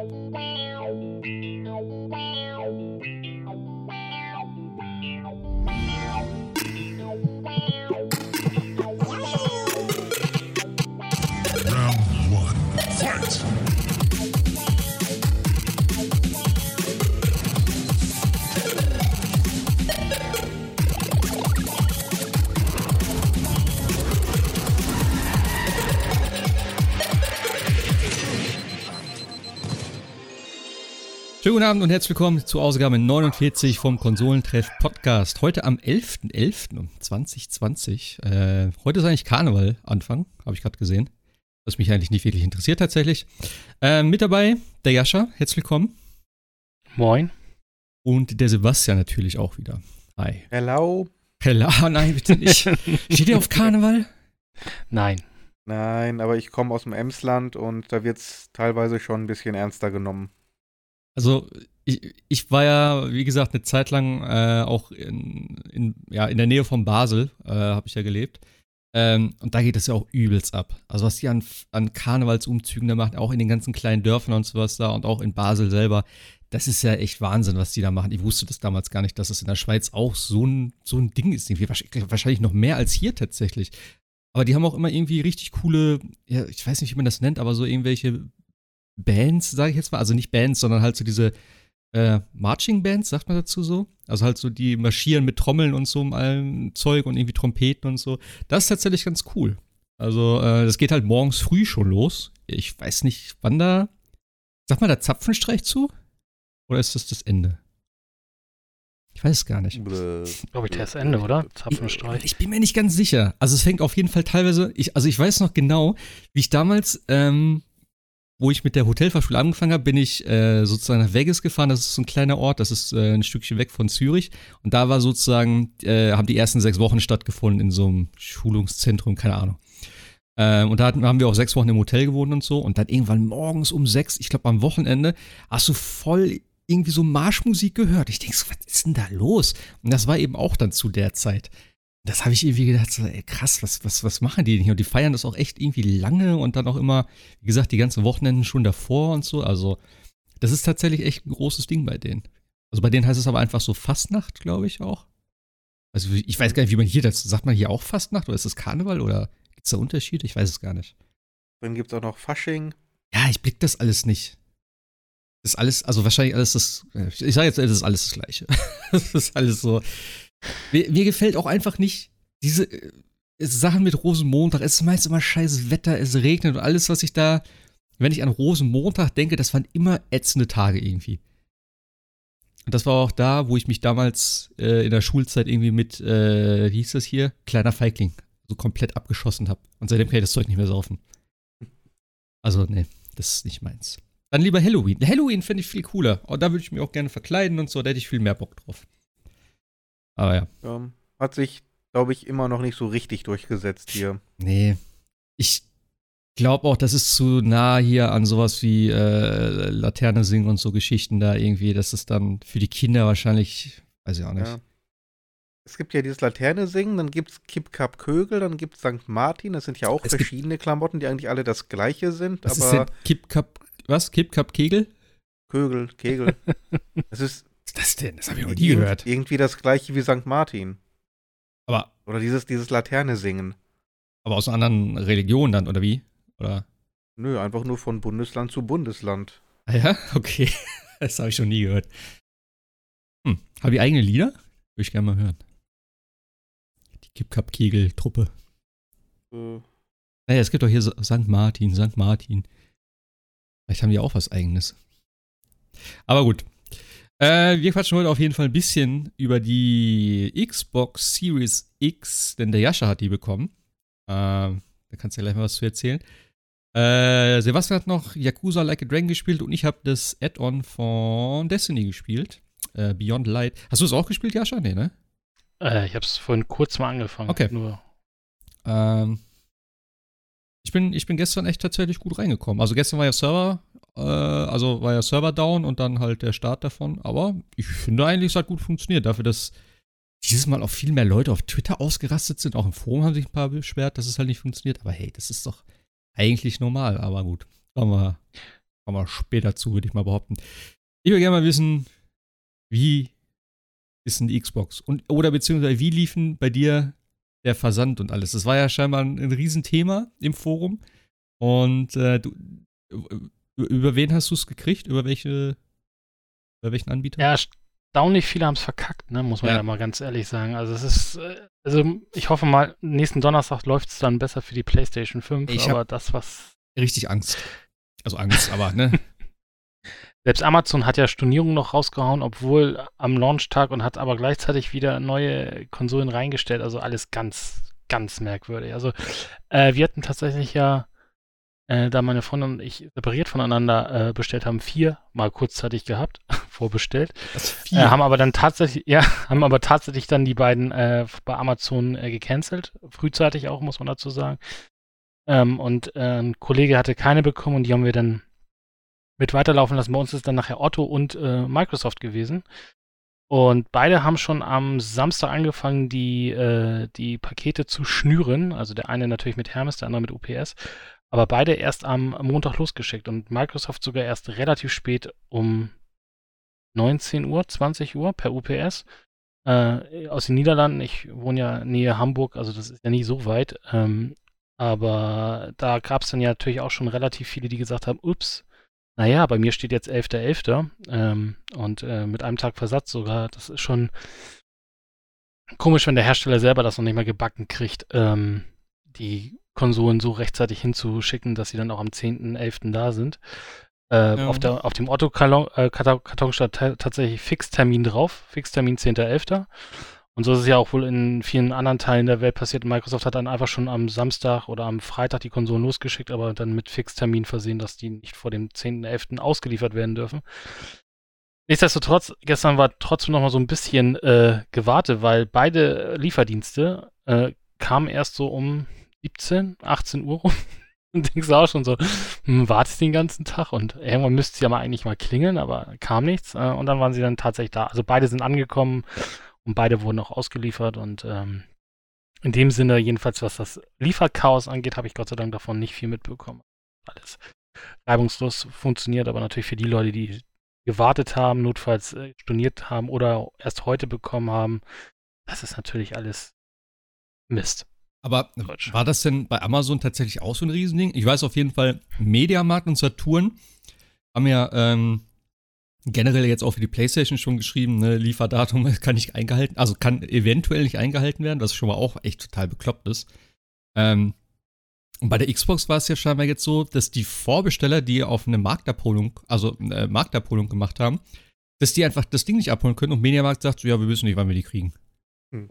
Round one, fight! Guten Abend und herzlich willkommen zur Ausgabe 49 vom Konsolentreff Podcast. Heute am 11.11.2020. Äh, heute ist eigentlich Karneval Anfang, habe ich gerade gesehen. Was mich eigentlich nicht wirklich interessiert tatsächlich. Äh, mit dabei der Jascha, herzlich willkommen. Moin. Und der Sebastian natürlich auch wieder. Hi. Hello. Hello, nein, bitte nicht. Steht ihr auf Karneval? Nein. Nein, aber ich komme aus dem Emsland und da wird es teilweise schon ein bisschen ernster genommen. Also ich, ich war ja, wie gesagt, eine Zeit lang äh, auch in, in, ja, in der Nähe von Basel, äh, habe ich ja gelebt. Ähm, und da geht es ja auch übelst ab. Also was die an, an Karnevalsumzügen da machen, auch in den ganzen kleinen Dörfern und sowas da und auch in Basel selber, das ist ja echt Wahnsinn, was die da machen. Ich wusste das damals gar nicht, dass es in der Schweiz auch so ein, so ein Ding ist. Wahrscheinlich noch mehr als hier tatsächlich. Aber die haben auch immer irgendwie richtig coole, ja, ich weiß nicht, wie man das nennt, aber so irgendwelche Bands, sage ich jetzt mal. Also nicht Bands, sondern halt so diese äh, Marching Bands, sagt man dazu so. Also halt so die marschieren mit Trommeln und so allem Zeug und irgendwie Trompeten und so. Das ist tatsächlich ganz cool. Also äh, das geht halt morgens früh schon los. Ich weiß nicht, wann da. Sag mal, der Zapfenstreich zu? Oder ist das das Ende? Ich weiß es gar nicht. Glaube ich, das Ende, oder? Zapfenstreich. Ich, ich, bin mir nicht ganz sicher. Also es fängt auf jeden Fall teilweise. Ich, also ich weiß noch genau, wie ich damals ähm, wo ich mit der Hotelfachschule angefangen habe, bin ich äh, sozusagen nach Vegas gefahren. Das ist so ein kleiner Ort, das ist äh, ein Stückchen weg von Zürich. Und da war sozusagen, äh, haben die ersten sechs Wochen stattgefunden in so einem Schulungszentrum, keine Ahnung. Ähm, und da hatten, haben wir auch sechs Wochen im Hotel gewohnt und so. Und dann irgendwann morgens um sechs, ich glaube am Wochenende, hast du voll irgendwie so Marschmusik gehört. Ich denke so, was ist denn da los? Und das war eben auch dann zu der Zeit das habe ich irgendwie gedacht, so, ey, krass, was, was, was machen die denn hier? Und die feiern das auch echt irgendwie lange und dann auch immer, wie gesagt, die ganzen Wochenenden schon davor und so. Also, das ist tatsächlich echt ein großes Ding bei denen. Also bei denen heißt es aber einfach so Fastnacht, glaube ich auch. Also ich weiß gar nicht, wie man hier das, sagt man hier auch Fastnacht oder ist das Karneval oder gibt es da Unterschiede? Ich weiß es gar nicht. Dann gibt es auch noch Fasching. Ja, ich blick das alles nicht. Das ist alles, also wahrscheinlich alles das, ich sage jetzt, das ist alles das Gleiche. das ist alles so, mir, mir gefällt auch einfach nicht diese äh, Sachen mit Rosenmontag. Es ist meist immer scheiß Wetter, es regnet und alles, was ich da, wenn ich an Rosenmontag denke, das waren immer ätzende Tage irgendwie. Und das war auch da, wo ich mich damals äh, in der Schulzeit irgendwie mit, äh, wie hieß das hier? Kleiner Feigling, so komplett abgeschossen habe. Und seitdem kann ich das Zeug nicht mehr saufen. Also, nee, das ist nicht meins. Dann lieber Halloween. Halloween finde ich viel cooler. Und da würde ich mich auch gerne verkleiden und so, da hätte ich viel mehr Bock drauf. Aber ja. Ähm, hat sich, glaube ich, immer noch nicht so richtig durchgesetzt hier. Nee. Ich glaube auch, das ist zu nah hier an sowas wie äh, Laterne singen und so Geschichten da irgendwie. Das ist dann für die Kinder wahrscheinlich, weiß ich auch nicht. Ja. Es gibt ja dieses Laterne singen, dann gibt es Kip Cup Kögel, dann gibt es St. Martin. Das sind ja auch es verschiedene Klamotten, die eigentlich alle das gleiche sind. Was aber ist denn Kip Cup, was? Kip Cup Kegel? Kögel, Kegel. das ist ist das denn? Das habe ich noch nie gehört. Irgendwie das gleiche wie St. Martin. Aber. Oder dieses, dieses Laterne singen. Aber aus einer anderen Religion dann, oder wie? Oder? Nö, einfach nur von Bundesland zu Bundesland. Ah ja? Okay. Das habe ich schon nie gehört. Hm. Haben die eigene Lieder? Würde ich gerne mal hören. Die Kip-Kap-Kegel-Truppe. Äh. Naja, es gibt doch hier St. Martin, St. Martin. Vielleicht haben die auch was Eigenes. Aber gut, äh, wir quatschen heute auf jeden Fall ein bisschen über die Xbox Series X, denn der Jascha hat die bekommen. Äh, da kannst du ja gleich mal was zu erzählen. Äh, Sebastian hat noch Yakuza Like a Dragon gespielt und ich habe das Add-on von Destiny gespielt. Äh, Beyond Light. Hast du es auch gespielt, Jascha? Nee, ne? Äh, ich habe es vorhin kurz mal angefangen. Okay. Nur. Ähm, ich bin, ich bin gestern echt tatsächlich gut reingekommen. Also gestern war ja Server äh, also war ja Server down und dann halt der Start davon. Aber ich finde eigentlich, es hat gut funktioniert. Dafür, dass dieses Mal auch viel mehr Leute auf Twitter ausgerastet sind. Auch im Forum haben sich ein paar beschwert, dass es halt nicht funktioniert. Aber hey, das ist doch eigentlich normal. Aber gut, schauen wir, kommen wir später zu, würde ich mal behaupten. Ich würde gerne mal wissen, wie ist denn die Xbox? Und, oder beziehungsweise wie liefen bei dir der Versand und alles? Das war ja scheinbar ein, ein Riesenthema im Forum. Und äh, du, über wen hast du es gekriegt? Über welche, über welchen Anbieter? Ja, erstaunlich viele haben es verkackt, ne? muss man ja. ja. mal ganz ehrlich sagen. Also es ist, äh, also ich hoffe mal, nächsten Donnerstag läuft es dann besser für die PlayStation 5, ich aber das, was. Richtig Angst. Also Angst, aber, ne? Selbst Amazon hat ja Stornierungen noch rausgehauen, obwohl am Launchtag und hat aber gleichzeitig wieder neue Konsolen reingestellt. Also alles ganz, ganz merkwürdig. Also äh, wir hatten tatsächlich ja äh, da meine Freundin und ich separiert voneinander äh, bestellt haben, vier mal kurzzeitig gehabt, vorbestellt. Äh, haben aber dann tatsächlich, ja, haben aber tatsächlich dann die beiden äh, bei Amazon äh, gecancelt. Frühzeitig auch, muss man dazu sagen. Ähm, und ein Kollege hatte keine bekommen und die haben wir dann mit weiterlaufen lassen. Bei uns ist dann nachher Otto und Microsoft gewesen. Und beide haben schon am Samstag angefangen, die, äh, die Pakete zu schnüren. Also der eine natürlich mit Hermes, der andere mit UPS aber beide erst am Montag losgeschickt und Microsoft sogar erst relativ spät um 19 Uhr, 20 Uhr per UPS. Äh, aus den Niederlanden, ich wohne ja nähe Hamburg, also das ist ja nie so weit. Ähm, aber da gab es dann ja natürlich auch schon relativ viele, die gesagt haben, ups, naja, bei mir steht jetzt 11.11. .11., ähm, und äh, mit einem Tag Versatz sogar. Das ist schon komisch, wenn der Hersteller selber das noch nicht mal gebacken kriegt, ähm, die Konsolen so rechtzeitig hinzuschicken, dass sie dann auch am 10.11. da sind. Äh, ja. auf, der, auf dem Otto-Karton äh, steht tatsächlich Fixtermin drauf, Fixtermin 10.11. Und so ist es ja auch wohl in vielen anderen Teilen der Welt passiert. Microsoft hat dann einfach schon am Samstag oder am Freitag die Konsolen losgeschickt, aber dann mit Fixtermin versehen, dass die nicht vor dem 10.11. ausgeliefert werden dürfen. Nichtsdestotrotz, gestern war trotzdem noch mal so ein bisschen äh, gewartet, weil beide Lieferdienste äh, kamen erst so um 17, 18 Uhr rum. Und denkst auch schon so, hm, wartest den ganzen Tag und irgendwann müsste sie ja mal eigentlich mal klingeln, aber kam nichts. Äh, und dann waren sie dann tatsächlich da. Also beide sind angekommen und beide wurden auch ausgeliefert und ähm, in dem Sinne, jedenfalls was das Lieferchaos angeht, habe ich Gott sei Dank davon nicht viel mitbekommen. Alles reibungslos funktioniert, aber natürlich für die Leute, die gewartet haben, notfalls äh, storniert haben oder erst heute bekommen haben, das ist natürlich alles Mist. Aber Quatsch. war das denn bei Amazon tatsächlich auch so ein Riesending? Ich weiß auf jeden Fall, Mediamarkt und Saturn haben ja ähm, generell jetzt auch für die PlayStation schon geschrieben, ne, Lieferdatum kann nicht eingehalten, also kann eventuell nicht eingehalten werden, was schon mal auch echt total bekloppt ist. Ähm, und bei der Xbox war es ja scheinbar jetzt so, dass die Vorbesteller, die auf eine Marktabholung, also eine Marktabholung gemacht haben, dass die einfach das Ding nicht abholen können und Mediamarkt sagt so, ja, wir wissen nicht, wann wir die kriegen. Hm.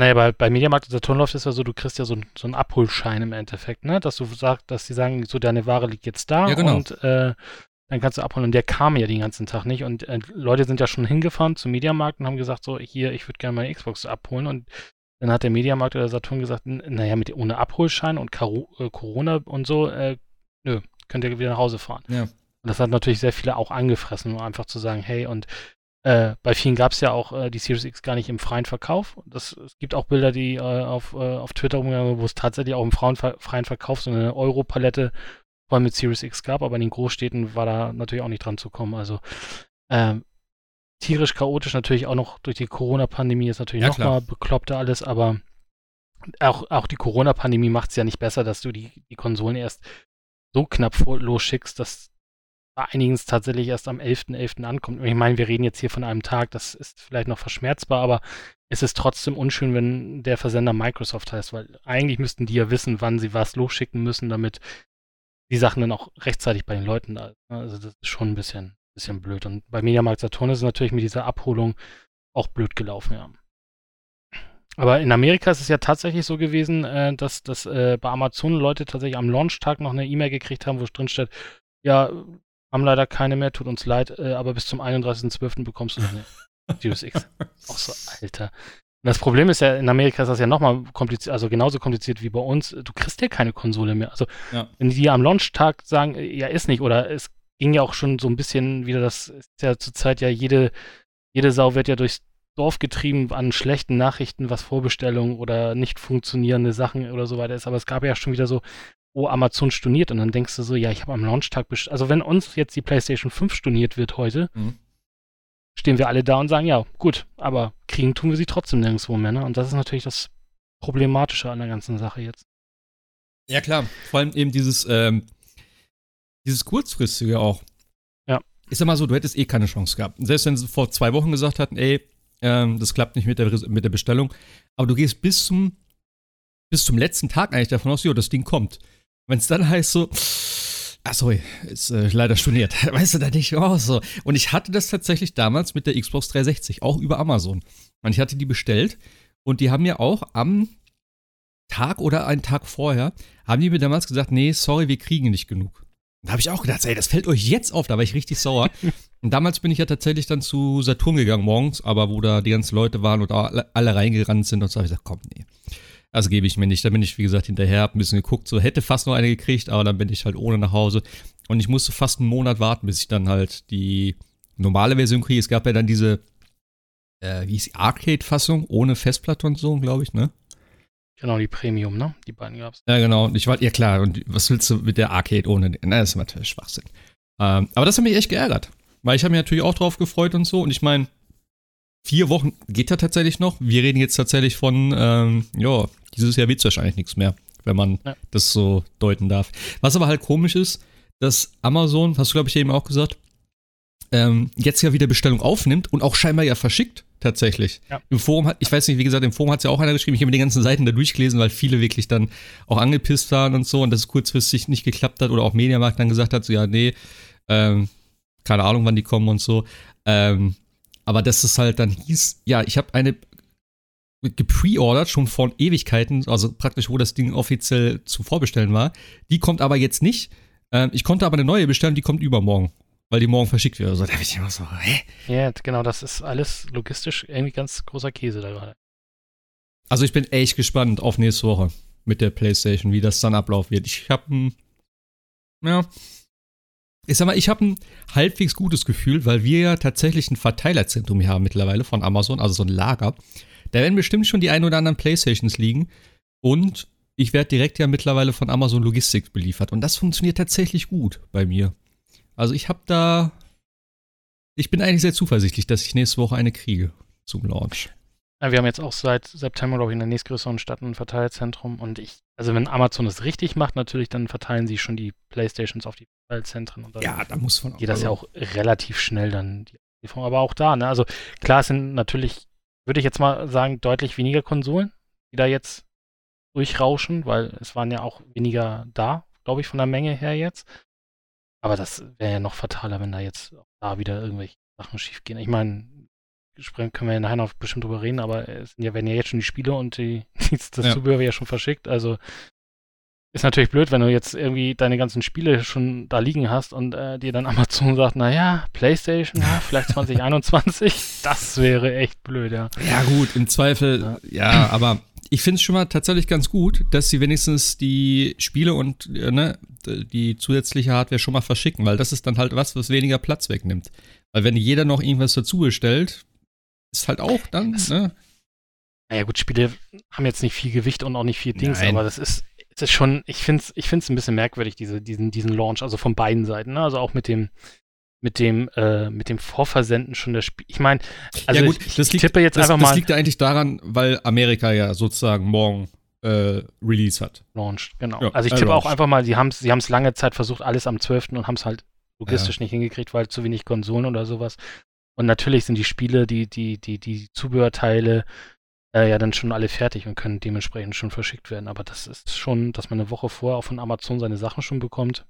Naja, bei, bei Mediamarkt und Saturn läuft es ja so, du kriegst ja so, so einen Abholschein im Endeffekt, ne? Dass du sagst, dass die sagen, so deine Ware liegt jetzt da ja, genau. und äh, dann kannst du abholen. Und der kam ja den ganzen Tag nicht. Und äh, Leute sind ja schon hingefahren zum Mediamarkt und haben gesagt, so, hier, ich würde gerne meine Xbox abholen. Und dann hat der Mediamarkt oder Saturn gesagt, naja, mit, ohne Abholschein und Karo äh, Corona und so, äh, nö, könnt ihr wieder nach Hause fahren. Ja. Und das hat natürlich sehr viele auch angefressen, um einfach zu sagen, hey, und äh, bei vielen gab es ja auch äh, die Series X gar nicht im freien Verkauf. Das, es gibt auch Bilder, die äh, auf, äh, auf Twitter umgegangen wo es tatsächlich auch im Frauenver freien Verkauf so eine Euro-Palette voll mit Series X gab, aber in den Großstädten war da natürlich auch nicht dran zu kommen. Also ähm, tierisch chaotisch natürlich auch noch durch die Corona-Pandemie ist natürlich ja, nochmal bekloppter alles, aber auch, auch die Corona-Pandemie macht es ja nicht besser, dass du die, die Konsolen erst so knapp vor, losschickst, dass bei einigen tatsächlich erst am 11.11. .11. ankommt. Ich meine, wir reden jetzt hier von einem Tag, das ist vielleicht noch verschmerzbar, aber es ist trotzdem unschön, wenn der Versender Microsoft heißt, weil eigentlich müssten die ja wissen, wann sie was losschicken müssen, damit die Sachen dann auch rechtzeitig bei den Leuten da sind. Also das ist schon ein bisschen, bisschen blöd. Und bei Mediamarkt Saturn ist es natürlich mit dieser Abholung auch blöd gelaufen, ja. Aber in Amerika ist es ja tatsächlich so gewesen, äh, dass, dass äh, bei Amazon Leute tatsächlich am Launchtag noch eine E-Mail gekriegt haben, wo drin steht, ja, haben leider keine mehr, tut uns leid, äh, aber bis zum 31.12. bekommst du eine Series X. Auch so, Alter. Und das Problem ist ja, in Amerika ist das ja nochmal kompliziert, also genauso kompliziert wie bei uns. Du kriegst ja keine Konsole mehr. Also, ja. wenn die am Launchtag sagen, äh, ja, ist nicht, oder es ging ja auch schon so ein bisschen wieder, das ist ja zurzeit ja jede, jede Sau wird ja durchs Dorf getrieben an schlechten Nachrichten, was Vorbestellungen oder nicht funktionierende Sachen oder so weiter ist. Aber es gab ja schon wieder so oh, Amazon storniert und dann denkst du so, ja, ich habe am Launchtag bestellt. Also wenn uns jetzt die PlayStation 5 storniert wird heute, mhm. stehen wir alle da und sagen, ja, gut, aber kriegen tun wir sie trotzdem nirgendwo mehr. Ne? Und das ist natürlich das Problematische an der ganzen Sache jetzt. Ja, klar. Vor allem eben dieses, ähm, dieses kurzfristige auch. Ja. Ich sag mal so, du hättest eh keine Chance gehabt. Selbst wenn sie vor zwei Wochen gesagt hatten, ey, ähm, das klappt nicht mit der, mit der Bestellung, aber du gehst bis zum, bis zum letzten Tag eigentlich davon aus, jo, das Ding kommt. Wenn es dann heißt so, ah sorry, ist äh, leider storniert. Weißt du da nicht oh, so. Und ich hatte das tatsächlich damals mit der Xbox 360, auch über Amazon. Und ich hatte die bestellt und die haben mir auch am Tag oder einen Tag vorher, haben die mir damals gesagt, nee, sorry, wir kriegen nicht genug. Da habe ich auch gedacht, ey, das fällt euch jetzt auf, da war ich richtig sauer. und damals bin ich ja tatsächlich dann zu Saturn gegangen morgens, aber wo da die ganzen Leute waren und alle reingerannt sind und so habe ich gesagt, komm, nee. Das gebe ich mir nicht. Da bin ich, wie gesagt, hinterher, hab ein bisschen geguckt, so hätte fast noch eine gekriegt, aber dann bin ich halt ohne nach Hause. Und ich musste fast einen Monat warten, bis ich dann halt die normale Version kriege. Es gab ja dann diese, äh, wie hieß die, Arcade-Fassung ohne Festplatte und so, glaube ich, ne? Genau, die Premium, ne? Die beiden gab's. Ja, genau. Und ich war, ja klar, und was willst du mit der Arcade ohne? Na, das ist natürlich Schwachsinn. Ähm, aber das hat mich echt geärgert. Weil ich habe mich natürlich auch drauf gefreut und so. Und ich meine, vier Wochen geht ja tatsächlich noch. Wir reden jetzt tatsächlich von, ähm, ja, dieses Jahr wird es wahrscheinlich nichts mehr, wenn man ja. das so deuten darf. Was aber halt komisch ist, dass Amazon, hast du glaube ich eben auch gesagt, ähm, jetzt ja wieder Bestellung aufnimmt und auch scheinbar ja verschickt, tatsächlich. Ja. Im Forum hat, ich weiß nicht, wie gesagt, im Forum hat es ja auch einer geschrieben, ich habe mir die ganzen Seiten da durchgelesen, weil viele wirklich dann auch angepisst waren und so und dass es kurzfristig nicht geklappt hat oder auch Mediamarkt dann gesagt hat, so ja, nee, ähm, keine Ahnung, wann die kommen und so. Ähm, aber dass es halt dann hieß, ja, ich habe eine gepreordert, schon vor Ewigkeiten, also praktisch, wo das Ding offiziell zu vorbestellen war. Die kommt aber jetzt nicht. Ähm, ich konnte aber eine neue bestellen, die kommt übermorgen weil die morgen verschickt wird. Also, da bin ich immer so, hä? Ja, genau, das ist alles logistisch irgendwie ganz großer Käse da gerade. Also ich bin echt gespannt auf nächste Woche mit der PlayStation, wie das dann ablaufen wird. Ich habe ein, ja, ich sag mal, ich habe ein halbwegs gutes Gefühl, weil wir ja tatsächlich ein Verteilerzentrum hier haben mittlerweile von Amazon, also so ein Lager. Da werden bestimmt schon die ein oder anderen PlayStations liegen und ich werde direkt ja mittlerweile von Amazon Logistics beliefert und das funktioniert tatsächlich gut bei mir. Also ich habe da, ich bin eigentlich sehr zuversichtlich, dass ich nächste Woche eine kriege zum Launch. Ja, wir haben jetzt auch seit September, glaube ich, in der nächstgrößeren Stadt ein Verteilzentrum und ich, also wenn Amazon es richtig macht, natürlich, dann verteilen sie schon die Playstations auf die Verteilzentren und dann ja, da muss man geht das ja auch relativ schnell dann die Lieferung. Aber auch da, ne? Also klar, es sind natürlich, würde ich jetzt mal sagen, deutlich weniger Konsolen, die da jetzt durchrauschen, weil es waren ja auch weniger da, glaube ich, von der Menge her jetzt. Aber das wäre ja noch fataler, wenn da jetzt da wieder irgendwelche Sachen schief gehen. Ich meine, können wir ja nachher noch bestimmt drüber reden, aber es ja, werden ja jetzt schon die Spiele und die, das ja. Zubehör ja schon verschickt. Also ist natürlich blöd, wenn du jetzt irgendwie deine ganzen Spiele schon da liegen hast und äh, dir dann Amazon sagt, naja, Playstation, ja, vielleicht 2021. das wäre echt blöd, ja. Ja, gut, im Zweifel, ja, ja aber ich finde es schon mal tatsächlich ganz gut, dass sie wenigstens die Spiele und äh, ne, die zusätzliche Hardware schon mal verschicken, weil das ist dann halt was, was weniger Platz wegnimmt. Weil wenn jeder noch irgendwas dazu bestellt, ist halt auch dann, das, ne? Naja, gut, Spiele haben jetzt nicht viel Gewicht und auch nicht viel Dings, Nein. aber das ist, das ist schon, ich finde es ich find's ein bisschen merkwürdig, diese, diesen, diesen Launch, also von beiden Seiten, ne? Also auch mit dem, mit dem, äh, mit dem Vorversenden schon das Spiel. Ich meine, also ja, gut, ich, ich liegt, tippe jetzt das, einfach mal. Das liegt ja eigentlich daran, weil Amerika ja sozusagen morgen äh, Release hat. Launched, genau. Ja, also ich tippe auch einfach mal, sie haben es sie lange Zeit versucht, alles am 12. und haben es halt logistisch ja. nicht hingekriegt, weil zu wenig Konsolen oder sowas. Und natürlich sind die Spiele, die, die, die, die Zubehörteile äh, ja dann schon alle fertig und können dementsprechend schon verschickt werden. Aber das ist schon, dass man eine Woche vorher auch von Amazon seine Sachen schon bekommt.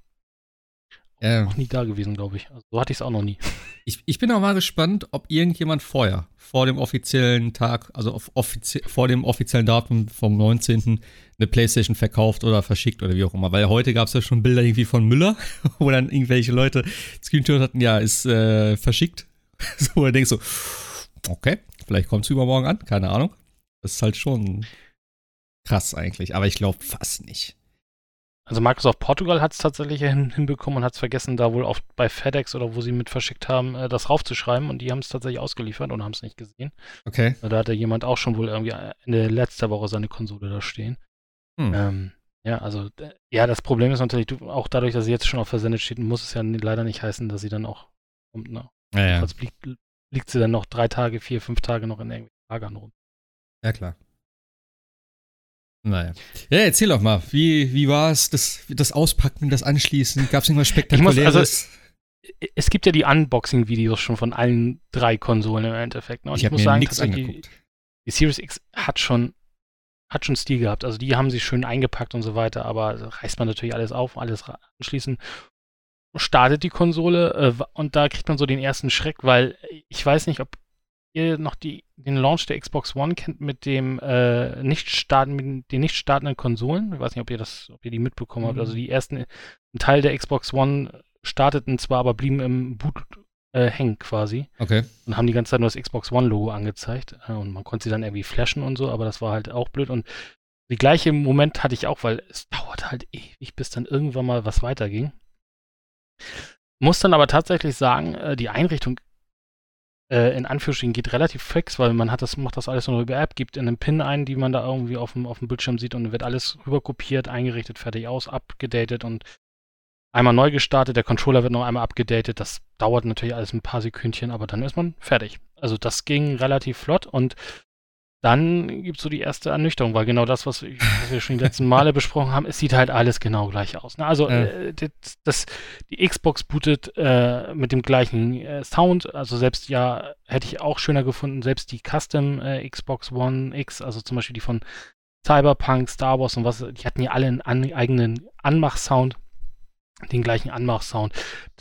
Ähm, noch nie da gewesen, glaube ich. Also, so hatte ich es auch noch nie. Ich, ich bin auch mal gespannt, ob irgendjemand vorher, vor dem offiziellen Tag, also offizie vor dem offiziellen Datum vom 19. eine Playstation verkauft oder verschickt oder wie auch immer. Weil heute gab es ja schon Bilder irgendwie von Müller, wo dann irgendwelche Leute Screenshot hatten, ja, ist äh, verschickt. so, wo du denkst so, okay, vielleicht kommt es übermorgen an, keine Ahnung. Das ist halt schon krass eigentlich, aber ich glaube fast nicht. Also Microsoft Portugal hat es tatsächlich hin, hinbekommen und hat es vergessen, da wohl auch bei FedEx oder wo sie mit verschickt haben, äh, das raufzuschreiben und die haben es tatsächlich ausgeliefert und haben es nicht gesehen. Okay. Da hatte jemand auch schon wohl irgendwie Ende letzter Woche seine Konsole da stehen. Hm. Ähm, Ja, also, ja, das Problem ist natürlich, du, auch dadurch, dass sie jetzt schon auf versendet steht, muss es ja leider nicht heißen, dass sie dann auch kommt, ne? Ja, ja. Liegt, liegt sie dann noch drei Tage, vier, fünf Tage noch in irgendwelchen Lagern rum. Ja, klar. Naja. Ja, erzähl doch mal, wie, wie war es, das, das Auspacken, das Anschließen? Gab es irgendwas Spektakuläres? Muss, also, es gibt ja die Unboxing-Videos schon von allen drei Konsolen im Endeffekt. Ne? Und ich, ich muss sagen, nichts angeguckt. Die, die Series X hat schon hat schon Stil gehabt. Also die haben sie schön eingepackt und so weiter, aber reißt man natürlich alles auf, alles anschließen. Startet die Konsole äh, und da kriegt man so den ersten Schreck, weil ich weiß nicht, ob ihr noch die, den Launch der Xbox One kennt mit dem äh, nicht starten, mit den nicht startenden Konsolen. Ich weiß nicht, ob ihr das, ob ihr die mitbekommen mhm. habt. Also die ersten, ein Teil der Xbox One starteten zwar, aber blieben im Boot äh, hängen quasi. Okay. Und haben die ganze Zeit nur das Xbox One-Logo angezeigt. Äh, und man konnte sie dann irgendwie flashen und so, aber das war halt auch blöd. Und die gleiche Moment hatte ich auch, weil es dauert halt ewig, bis dann irgendwann mal was weiterging. Muss dann aber tatsächlich sagen, äh, die Einrichtung äh, in Anführungsstrichen geht relativ fix, weil man hat das, macht das alles nur über App, gibt in einen Pin ein, die man da irgendwie auf dem, auf dem Bildschirm sieht und wird alles rüberkopiert, eingerichtet, fertig aus, abgedatet und einmal neu gestartet, der Controller wird noch einmal abgedatet. Das dauert natürlich alles ein paar Sekündchen, aber dann ist man fertig. Also das ging relativ flott und dann gibt es so die erste Ernüchterung, weil genau das, was, was, wir schon die letzten Male besprochen haben, es sieht halt alles genau gleich aus. Ne? Also ja. äh, das, das, die Xbox bootet äh, mit dem gleichen äh, Sound, also selbst ja, hätte ich auch schöner gefunden, selbst die Custom äh, Xbox One X, also zum Beispiel die von Cyberpunk, Star Wars und was, die hatten ja alle einen an, eigenen Anmach-Sound den gleichen Anmachsound.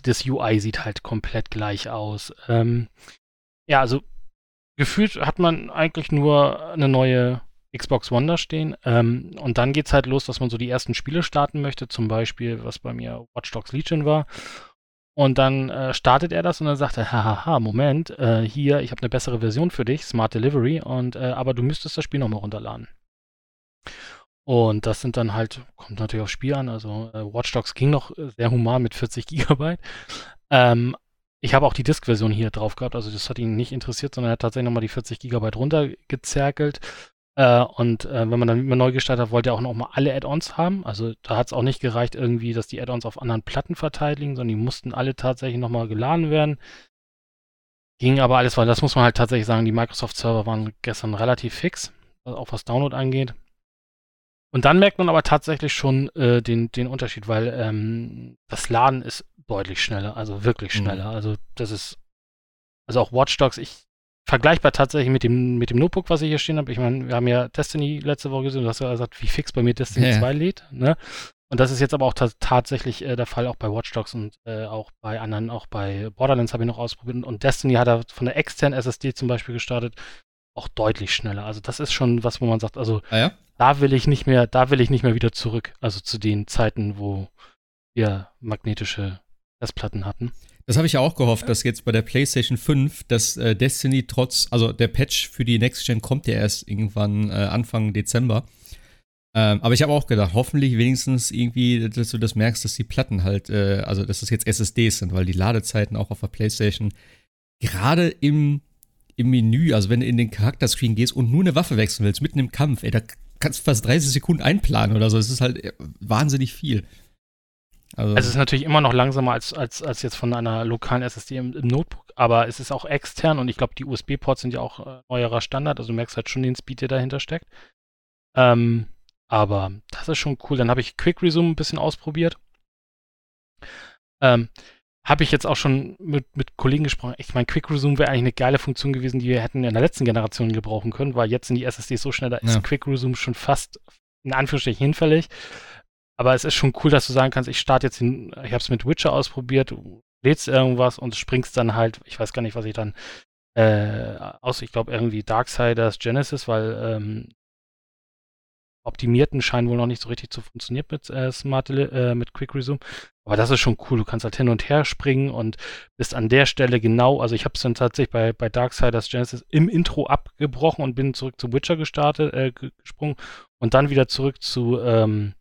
Das UI sieht halt komplett gleich aus. Ähm, ja, also gefühlt hat man eigentlich nur eine neue Xbox One da stehen. Ähm, und dann geht es halt los, dass man so die ersten Spiele starten möchte. Zum Beispiel, was bei mir Watch Dogs Legion war. Und dann äh, startet er das und dann sagt er, hahaha, Moment, äh, hier, ich habe eine bessere Version für dich, Smart Delivery, und äh, aber du müsstest das Spiel nochmal runterladen. Und das sind dann halt, kommt natürlich aufs Spiel an, also äh, Watch Dogs ging noch äh, sehr human mit 40 Gigabyte. Ähm, ich habe auch die Disk-Version hier drauf gehabt, also das hat ihn nicht interessiert, sondern er hat tatsächlich nochmal die 40 Gigabyte runtergezerkelt. Äh, und äh, wenn man dann immer neu gestartet hat, wollte er auch nochmal alle Add-ons haben. Also da hat es auch nicht gereicht irgendwie, dass die Add-ons auf anderen Platten verteilt liegen, sondern die mussten alle tatsächlich nochmal geladen werden. Ging aber alles, weil das muss man halt tatsächlich sagen, die Microsoft-Server waren gestern relativ fix, auch was Download angeht. Und dann merkt man aber tatsächlich schon äh, den, den Unterschied, weil ähm, das Laden ist deutlich schneller, also wirklich mhm. schneller. Mhm. Also das ist, also auch Watch Dogs, ich vergleichbar tatsächlich mit dem, mit dem Notebook, was ich hier stehen habe. Ich meine, wir haben ja Destiny letzte Woche gesehen, du hast ja gesagt, wie fix bei mir Destiny ja. 2 lädt, ne? Und das ist jetzt aber auch tatsächlich äh, der Fall auch bei Watch Dogs und äh, auch bei anderen, auch bei Borderlands habe ich noch ausprobiert. Und Destiny hat er von der externen SSD zum Beispiel gestartet, auch deutlich schneller. Also das ist schon was, wo man sagt, also ah ja? da will ich nicht mehr, da will ich nicht mehr wieder zurück. Also zu den Zeiten, wo wir magnetische Festplatten hatten. Das habe ich ja auch gehofft, dass jetzt bei der PlayStation 5, dass äh, Destiny trotz, also der Patch für die Next Gen kommt ja erst irgendwann äh, Anfang Dezember. Ähm, aber ich habe auch gedacht, hoffentlich wenigstens irgendwie, dass du das merkst, dass die Platten halt, äh, also dass das jetzt SSDs sind, weil die Ladezeiten auch auf der PlayStation gerade im, im Menü, also wenn du in den Charakterscreen gehst und nur eine Waffe wechseln willst, mitten im Kampf, ey, da kannst fast 30 Sekunden einplanen oder so. Es ist halt äh, wahnsinnig viel. Also, es ist natürlich immer noch langsamer als, als, als jetzt von einer lokalen SSD im, im Notebook, aber es ist auch extern und ich glaube, die USB-Ports sind ja auch äh, neuerer Standard, also du merkst halt schon den Speed, der dahinter steckt. Ähm, aber das ist schon cool. Dann habe ich Quick Resume ein bisschen ausprobiert. Ähm, habe ich jetzt auch schon mit, mit Kollegen gesprochen. Ich meine, Quick Resume wäre eigentlich eine geile Funktion gewesen, die wir hätten in der letzten Generation gebrauchen können, weil jetzt sind die SSDs so schnell, da ist ja. Quick Resume schon fast in Anführungsstrichen hinfällig. Aber es ist schon cool, dass du sagen kannst, ich starte jetzt, den, ich habe es mit Witcher ausprobiert, lädst irgendwas und springst dann halt, ich weiß gar nicht, was ich dann äh, aus, ich glaube irgendwie Darksiders Genesis, weil ähm, optimierten scheinen wohl noch nicht so richtig zu funktionieren mit äh, Smart äh, mit Quick Resume. Aber das ist schon cool. Du kannst halt hin und her springen und bist an der Stelle genau. Also ich habe es dann tatsächlich bei, bei Darksiders Genesis im Intro abgebrochen und bin zurück zu Witcher gestartet, äh, gesprungen und dann wieder zurück zu ähm,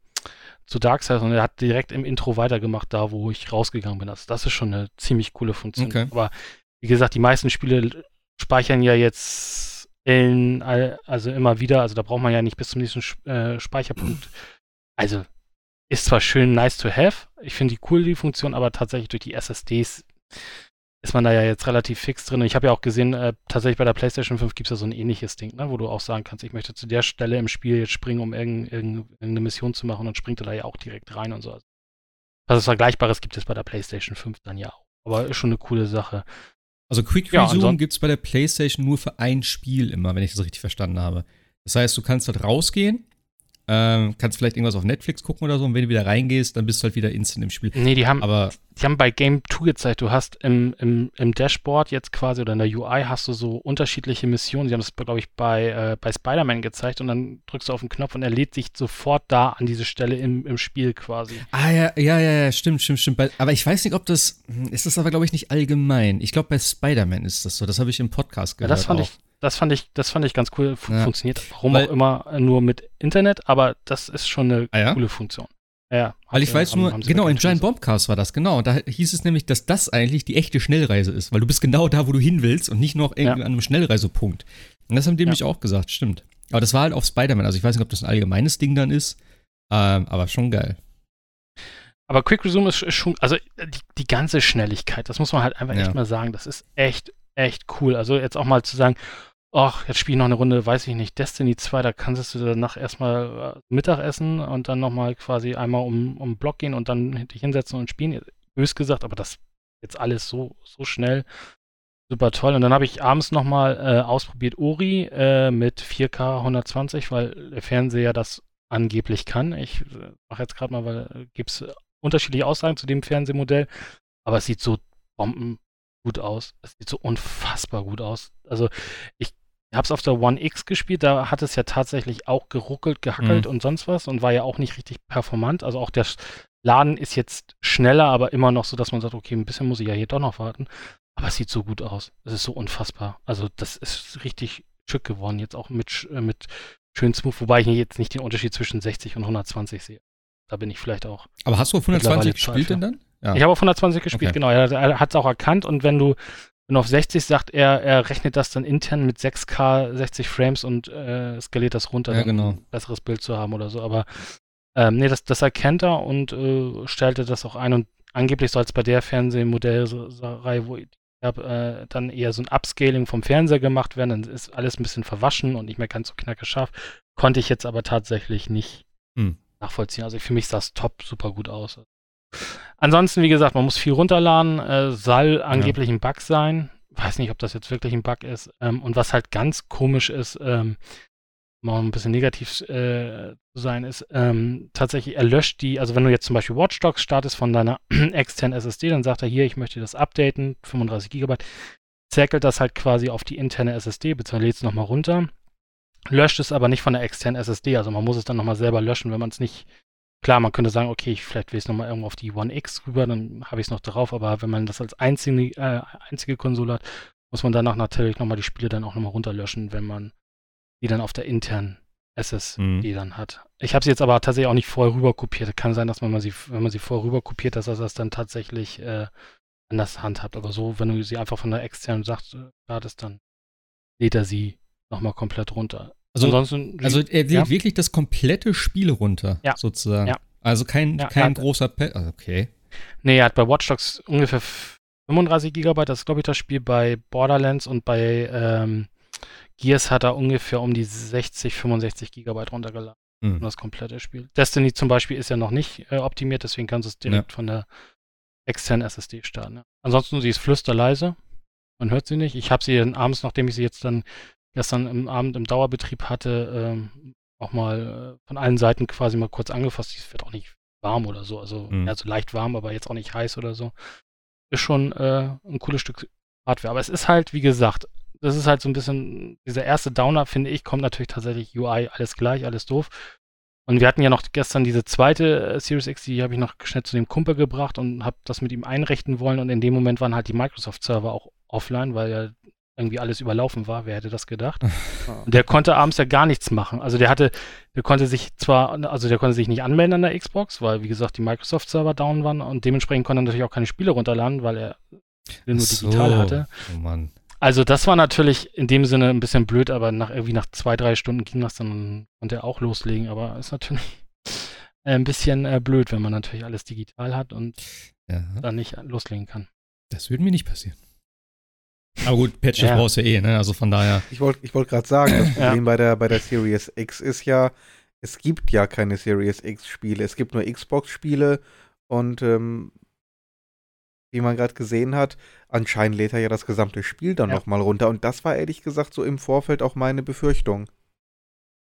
zu Darksiders und er hat direkt im Intro weitergemacht, da wo ich rausgegangen bin. Also das ist schon eine ziemlich coole Funktion. Okay. Aber wie gesagt, die meisten Spiele speichern ja jetzt in, also immer wieder, also da braucht man ja nicht bis zum nächsten äh, Speicherpunkt also ist zwar schön nice to have, ich finde die cool, die Funktion, aber tatsächlich durch die SSDs ist man da ja jetzt relativ fix drin. Ich habe ja auch gesehen, äh, tatsächlich bei der PlayStation 5 gibt es ja so ein ähnliches Ding, ne, wo du auch sagen kannst, ich möchte zu der Stelle im Spiel jetzt springen, um irgend, irgend, irgendeine Mission zu machen und springt er da ja auch direkt rein und so. Also was Vergleichbares gibt es bei der PlayStation 5 dann ja auch. Aber ist schon eine coole Sache. Also Quick Resume ja, gibt es bei der PlayStation nur für ein Spiel immer, wenn ich das richtig verstanden habe. Das heißt, du kannst dort rausgehen, ähm, kannst vielleicht irgendwas auf Netflix gucken oder so und wenn du wieder reingehst, dann bist du halt wieder instant im Spiel. Nee, die haben, Aber die haben bei Game 2 gezeigt, du hast im, im, im Dashboard jetzt quasi oder in der UI hast du so unterschiedliche Missionen. Sie haben das, glaube ich, bei, äh, bei Spider-Man gezeigt und dann drückst du auf den Knopf und er lädt sich sofort da an diese Stelle im, im Spiel quasi. Ah, ja, ja, ja, ja, stimmt, stimmt, stimmt. Aber ich weiß nicht, ob das, ist das aber, glaube ich, nicht allgemein. Ich glaube, bei Spider-Man ist das so. Das habe ich im Podcast gehört. Ja, das fand auch. ich das fand ich, das fand ich ganz cool. F ja. Funktioniert warum Weil, auch immer nur mit Internet, aber das ist schon eine ah, ja? coole Funktion. Ja, weil ich weiß haben, nur, haben genau, in Giant Bombcast war das, genau. Da hieß es nämlich, dass das eigentlich die echte Schnellreise ist, weil du bist genau da, wo du hin willst und nicht noch ja. an einem Schnellreisepunkt. Und das haben die nämlich auch gesagt, stimmt. Aber das war halt auf Spider-Man, also ich weiß nicht, ob das ein allgemeines Ding dann ist, ähm, aber schon geil. Aber Quick Resume ist schon, also die, die ganze Schnelligkeit, das muss man halt einfach echt mal sagen, das ist echt, echt cool. Also jetzt auch mal zu sagen, ach, jetzt spiele ich noch eine Runde, weiß ich nicht, Destiny 2, da kannst du danach erstmal äh, Mittag essen und dann nochmal quasi einmal um, um den Block gehen und dann dich hinsetzen und spielen. Bös gesagt, aber das jetzt alles so, so schnell. Super toll. Und dann habe ich abends nochmal äh, ausprobiert Ori äh, mit 4K 120, weil der Fernseher das angeblich kann. Ich äh, mache jetzt gerade mal, weil äh, gibt es unterschiedliche Aussagen zu dem Fernsehmodell, aber es sieht so bomben gut aus. Es sieht so unfassbar gut aus. Also ich habe es auf der One X gespielt, da hat es ja tatsächlich auch geruckelt, gehackelt mhm. und sonst was und war ja auch nicht richtig performant. Also auch der Laden ist jetzt schneller, aber immer noch so, dass man sagt, okay, ein bisschen muss ich ja hier doch noch warten. Aber es sieht so gut aus. Es ist so unfassbar. Also das ist richtig schick geworden, jetzt auch mit, äh, mit schön smooth, wobei ich jetzt nicht den Unterschied zwischen 60 und 120 sehe. Da bin ich vielleicht auch. Aber hast du auf 120 gespielt denn dann? Ja. Ich habe auf 120 gespielt, okay. genau. Er hat es auch erkannt und wenn du wenn auf 60 sagt, er, er rechnet das dann intern mit 6K 60 Frames und äh, skaliert das runter, ja, genau. um ein besseres Bild zu haben oder so. Aber ähm, nee, das, das erkennt er und äh, stellte das auch ein. Und angeblich soll es bei der Fernsehmodellreihe, wo ich habe, äh, dann eher so ein Upscaling vom Fernseher gemacht werden. Dann ist alles ein bisschen verwaschen und nicht mehr ganz so knackescharf. Konnte ich jetzt aber tatsächlich nicht hm. nachvollziehen. Also für mich sah es top super gut aus. Ansonsten, wie gesagt, man muss viel runterladen, äh, soll angeblich ja. ein Bug sein. Weiß nicht, ob das jetzt wirklich ein Bug ist. Ähm, und was halt ganz komisch ist, ähm, mal ein bisschen negativ äh, zu sein, ist ähm, tatsächlich, er löscht die, also wenn du jetzt zum Beispiel Watch Dogs startest von deiner externen SSD, dann sagt er hier, ich möchte das updaten, 35 GB, zirkelt das halt quasi auf die interne SSD, beziehungsweise lädt es nochmal runter, löscht es aber nicht von der externen SSD, also man muss es dann nochmal selber löschen, wenn man es nicht Klar, man könnte sagen, okay, ich, vielleicht will ich es nochmal irgendwo auf die One X rüber, dann habe ich es noch drauf, aber wenn man das als einzige, äh, einzige Konsole hat, muss man danach natürlich nochmal die Spiele dann auch nochmal runterlöschen, wenn man die dann auf der internen SSD mhm. dann hat. Ich habe sie jetzt aber tatsächlich auch nicht vorher rüber kopiert. Kann sein, dass man sie, wenn man sie vorher rüber kopiert, dass er das dann tatsächlich äh, anders handhabt. Aber so, wenn du sie einfach von der externen sagst, äh, ist, dann lädt er sie nochmal komplett runter. Also, Ansonsten, also er lädt ja? wirklich das komplette Spiel runter, ja. sozusagen. Ja. Also kein, kein großer Pad. Also okay. Nee, er hat bei Watch Dogs ungefähr 35 Gigabyte. Das ist, glaube ich, das Spiel bei Borderlands und bei ähm, Gears hat er ungefähr um die 60, 65 Gigabyte runtergeladen. Mhm. Das komplette Spiel. Destiny zum Beispiel ist ja noch nicht äh, optimiert, deswegen kannst du es direkt von der externen SSD starten. Ansonsten, sie ist flüsterleise. Man hört sie nicht. Ich habe sie dann abends, nachdem ich sie jetzt dann gestern im Abend im Dauerbetrieb hatte, ähm, auch mal äh, von allen Seiten quasi mal kurz angefasst. Es wird auch nicht warm oder so, also mhm. ja, so leicht warm, aber jetzt auch nicht heiß oder so. Ist schon äh, ein cooles Stück Hardware. Aber es ist halt, wie gesagt, das ist halt so ein bisschen, dieser erste Downer, finde ich, kommt natürlich tatsächlich UI, alles gleich, alles doof. Und wir hatten ja noch gestern diese zweite äh, Series X, die habe ich noch schnell zu dem Kumpel gebracht und habe das mit ihm einrichten wollen. Und in dem Moment waren halt die Microsoft-Server auch offline, weil ja irgendwie alles überlaufen war. Wer hätte das gedacht? Und der konnte abends ja gar nichts machen. Also der hatte, der konnte sich zwar, also der konnte sich nicht anmelden an der Xbox, weil wie gesagt die Microsoft-Server down waren und dementsprechend konnte er natürlich auch keine Spiele runterladen, weil er nur so. digital hatte. Oh Mann. Also das war natürlich in dem Sinne ein bisschen blöd, aber nach irgendwie nach zwei, drei Stunden ging das dann und er auch loslegen, aber ist natürlich ein bisschen äh, blöd, wenn man natürlich alles digital hat und ja. dann nicht loslegen kann. Das würde mir nicht passieren. Aber gut, Patches ja. brauchst du ja eh, ne? Also von daher. Ich wollte ich wollt gerade sagen, das Problem ja. bei, der, bei der Series X ist ja, es gibt ja keine Series X-Spiele. Es gibt nur Xbox-Spiele und ähm, wie man gerade gesehen hat, anscheinend lädt er ja das gesamte Spiel dann ja. nochmal runter. Und das war ehrlich gesagt so im Vorfeld auch meine Befürchtung.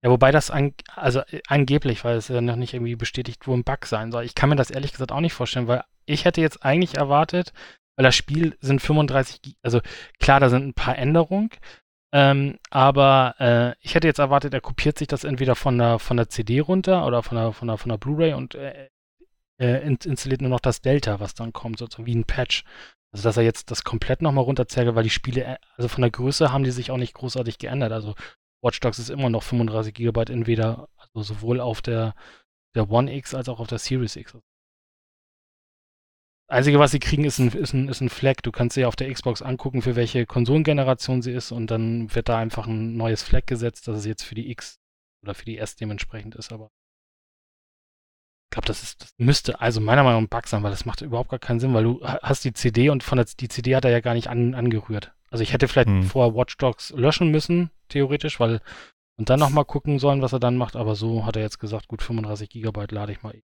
Ja, wobei das an, also äh, angeblich, weil es ja noch nicht irgendwie bestätigt, wo ein Bug sein soll. Ich kann mir das ehrlich gesagt auch nicht vorstellen, weil ich hätte jetzt eigentlich erwartet, weil das Spiel sind 35, also klar, da sind ein paar Änderungen, ähm, aber äh, ich hätte jetzt erwartet, er kopiert sich das entweder von der, von der CD runter oder von der, von der, von der Blu-ray und äh, äh, installiert nur noch das Delta, was dann kommt, sozusagen wie ein Patch. Also dass er jetzt das komplett nochmal runterzerrt, weil die Spiele, äh, also von der Größe haben die sich auch nicht großartig geändert. Also Watch Dogs ist immer noch 35 GB entweder, also sowohl auf der, der One X als auch auf der Series X. Einzige, was sie kriegen, ist ein, ist, ein, ist ein Flag. Du kannst sie auf der Xbox angucken, für welche Konsolengeneration sie ist und dann wird da einfach ein neues Flag gesetzt, dass es jetzt für die X oder für die S dementsprechend ist, aber glaube, das, ist, das müsste also meiner Meinung nach ein Bug sein, weil das macht überhaupt gar keinen Sinn, weil du hast die CD und von der die CD hat er ja gar nicht an, angerührt. Also ich hätte vielleicht hm. vorher Watch Dogs löschen müssen, theoretisch, weil und dann nochmal gucken sollen, was er dann macht, aber so hat er jetzt gesagt, gut 35 Gigabyte lade ich mal.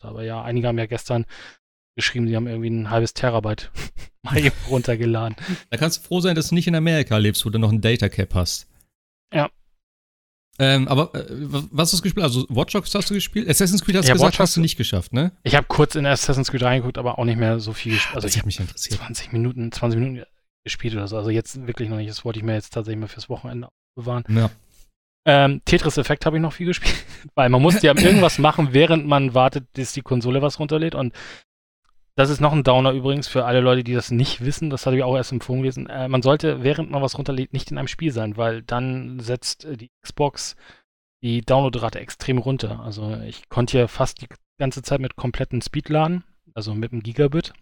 Aber ja, einige haben ja gestern geschrieben, die haben irgendwie ein halbes Terabyte mal eben runtergeladen. Da kannst du froh sein, dass du nicht in Amerika lebst, wo du noch ein Data Cap hast. Ja, ähm, aber äh, was hast du gespielt? Also Watch Dogs hast du gespielt? Assassin's Creed hast du gesagt, hast du nicht geschafft, ne? Ich habe kurz in Assassin's Creed reingeguckt, aber auch nicht mehr so viel gespielt. Also das ich hat mich interessiert. 20 Minuten, 20 Minuten gespielt oder so. Also jetzt wirklich noch nicht. Das wollte ich mir jetzt tatsächlich mal fürs Wochenende bewahren. Ja. Ähm, Tetris-Effekt habe ich noch viel gespielt, weil man musste ja irgendwas machen, während man wartet, bis die Konsole was runterlädt. Und das ist noch ein Downer übrigens für alle Leute, die das nicht wissen. Das hatte ich auch erst im Forum gelesen. Äh, man sollte, während man was runterlädt, nicht in einem Spiel sein, weil dann setzt äh, die Xbox die Downloadrate extrem runter. Also ich konnte ja fast die ganze Zeit mit kompletten Speed laden, also mit einem Gigabit.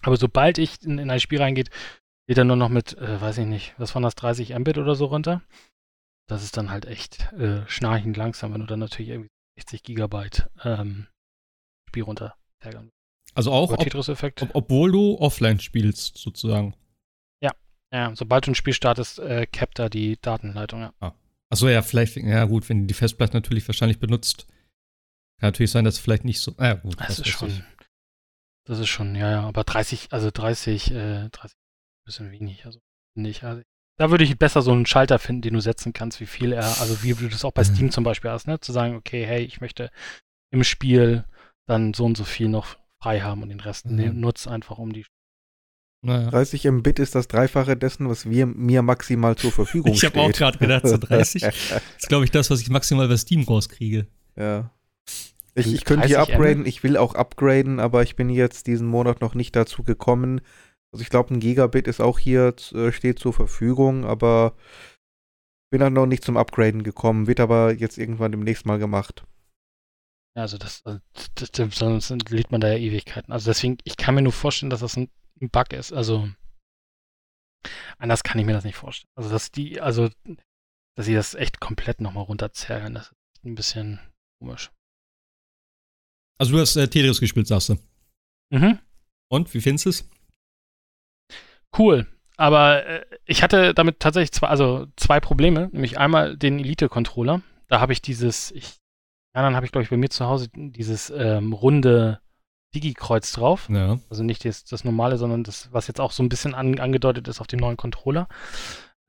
Aber sobald ich in, in ein Spiel reingeht, geht er nur noch mit, äh, weiß ich nicht, was waren das, 30 Mbit oder so runter. Das ist dann halt echt äh, schnarchend langsam, wenn du dann natürlich irgendwie 60 Gigabyte ähm, Spiel runter also auch, ob, ob, obwohl du offline spielst, sozusagen. Ja, ja sobald du ein Spiel startest, äh, cappt er die Datenleitung, ja. Ah. Achso, ja, vielleicht, ja gut, wenn die Festplatte natürlich wahrscheinlich benutzt, kann natürlich sein, dass vielleicht nicht so. Ah, gut, das ist schon. Ich. Das ist schon, ja, ja, aber 30, also 30, äh, 30 ein bisschen wenig, also nicht. Also, da würde ich besser so einen Schalter finden, den du setzen kannst, wie viel er, also wie du das auch bei mhm. Steam zum Beispiel hast, ne? Zu sagen, okay, hey, ich möchte im Spiel dann so und so viel noch frei haben und den Rest mhm. nutzt einfach um die. Naja. 30 Mbit ist das Dreifache dessen, was wir, mir maximal zur Verfügung ich steht. Ich habe auch gerade gedacht, so 30 ist, glaube ich, das, was ich maximal bei Steam rauskriege. Ja. Ich, ich könnte hier upgraden, M? ich will auch upgraden, aber ich bin jetzt diesen Monat noch nicht dazu gekommen. Also ich glaube, ein Gigabit ist auch hier, äh, steht zur Verfügung, aber bin dann noch nicht zum Upgraden gekommen, wird aber jetzt irgendwann demnächst mal gemacht. Also das, äh, das, das, sonst lädt man da ja Ewigkeiten. Also deswegen, ich kann mir nur vorstellen, dass das ein, ein Bug ist. Also anders kann ich mir das nicht vorstellen. Also dass die, also dass sie das echt komplett nochmal runterzerren, das ist ein bisschen komisch. Also du hast äh, Tetris gespielt, sagst du? Mhm. Und, wie findest du es? Cool. Aber äh, ich hatte damit tatsächlich zwei, also zwei Probleme. Nämlich einmal den Elite-Controller. Da habe ich dieses, ich ja, dann habe ich, glaube ich, bei mir zu Hause dieses ähm, runde Digi-Kreuz drauf. Ja. Also nicht das, das, normale, sondern das, was jetzt auch so ein bisschen an, angedeutet ist auf dem neuen Controller.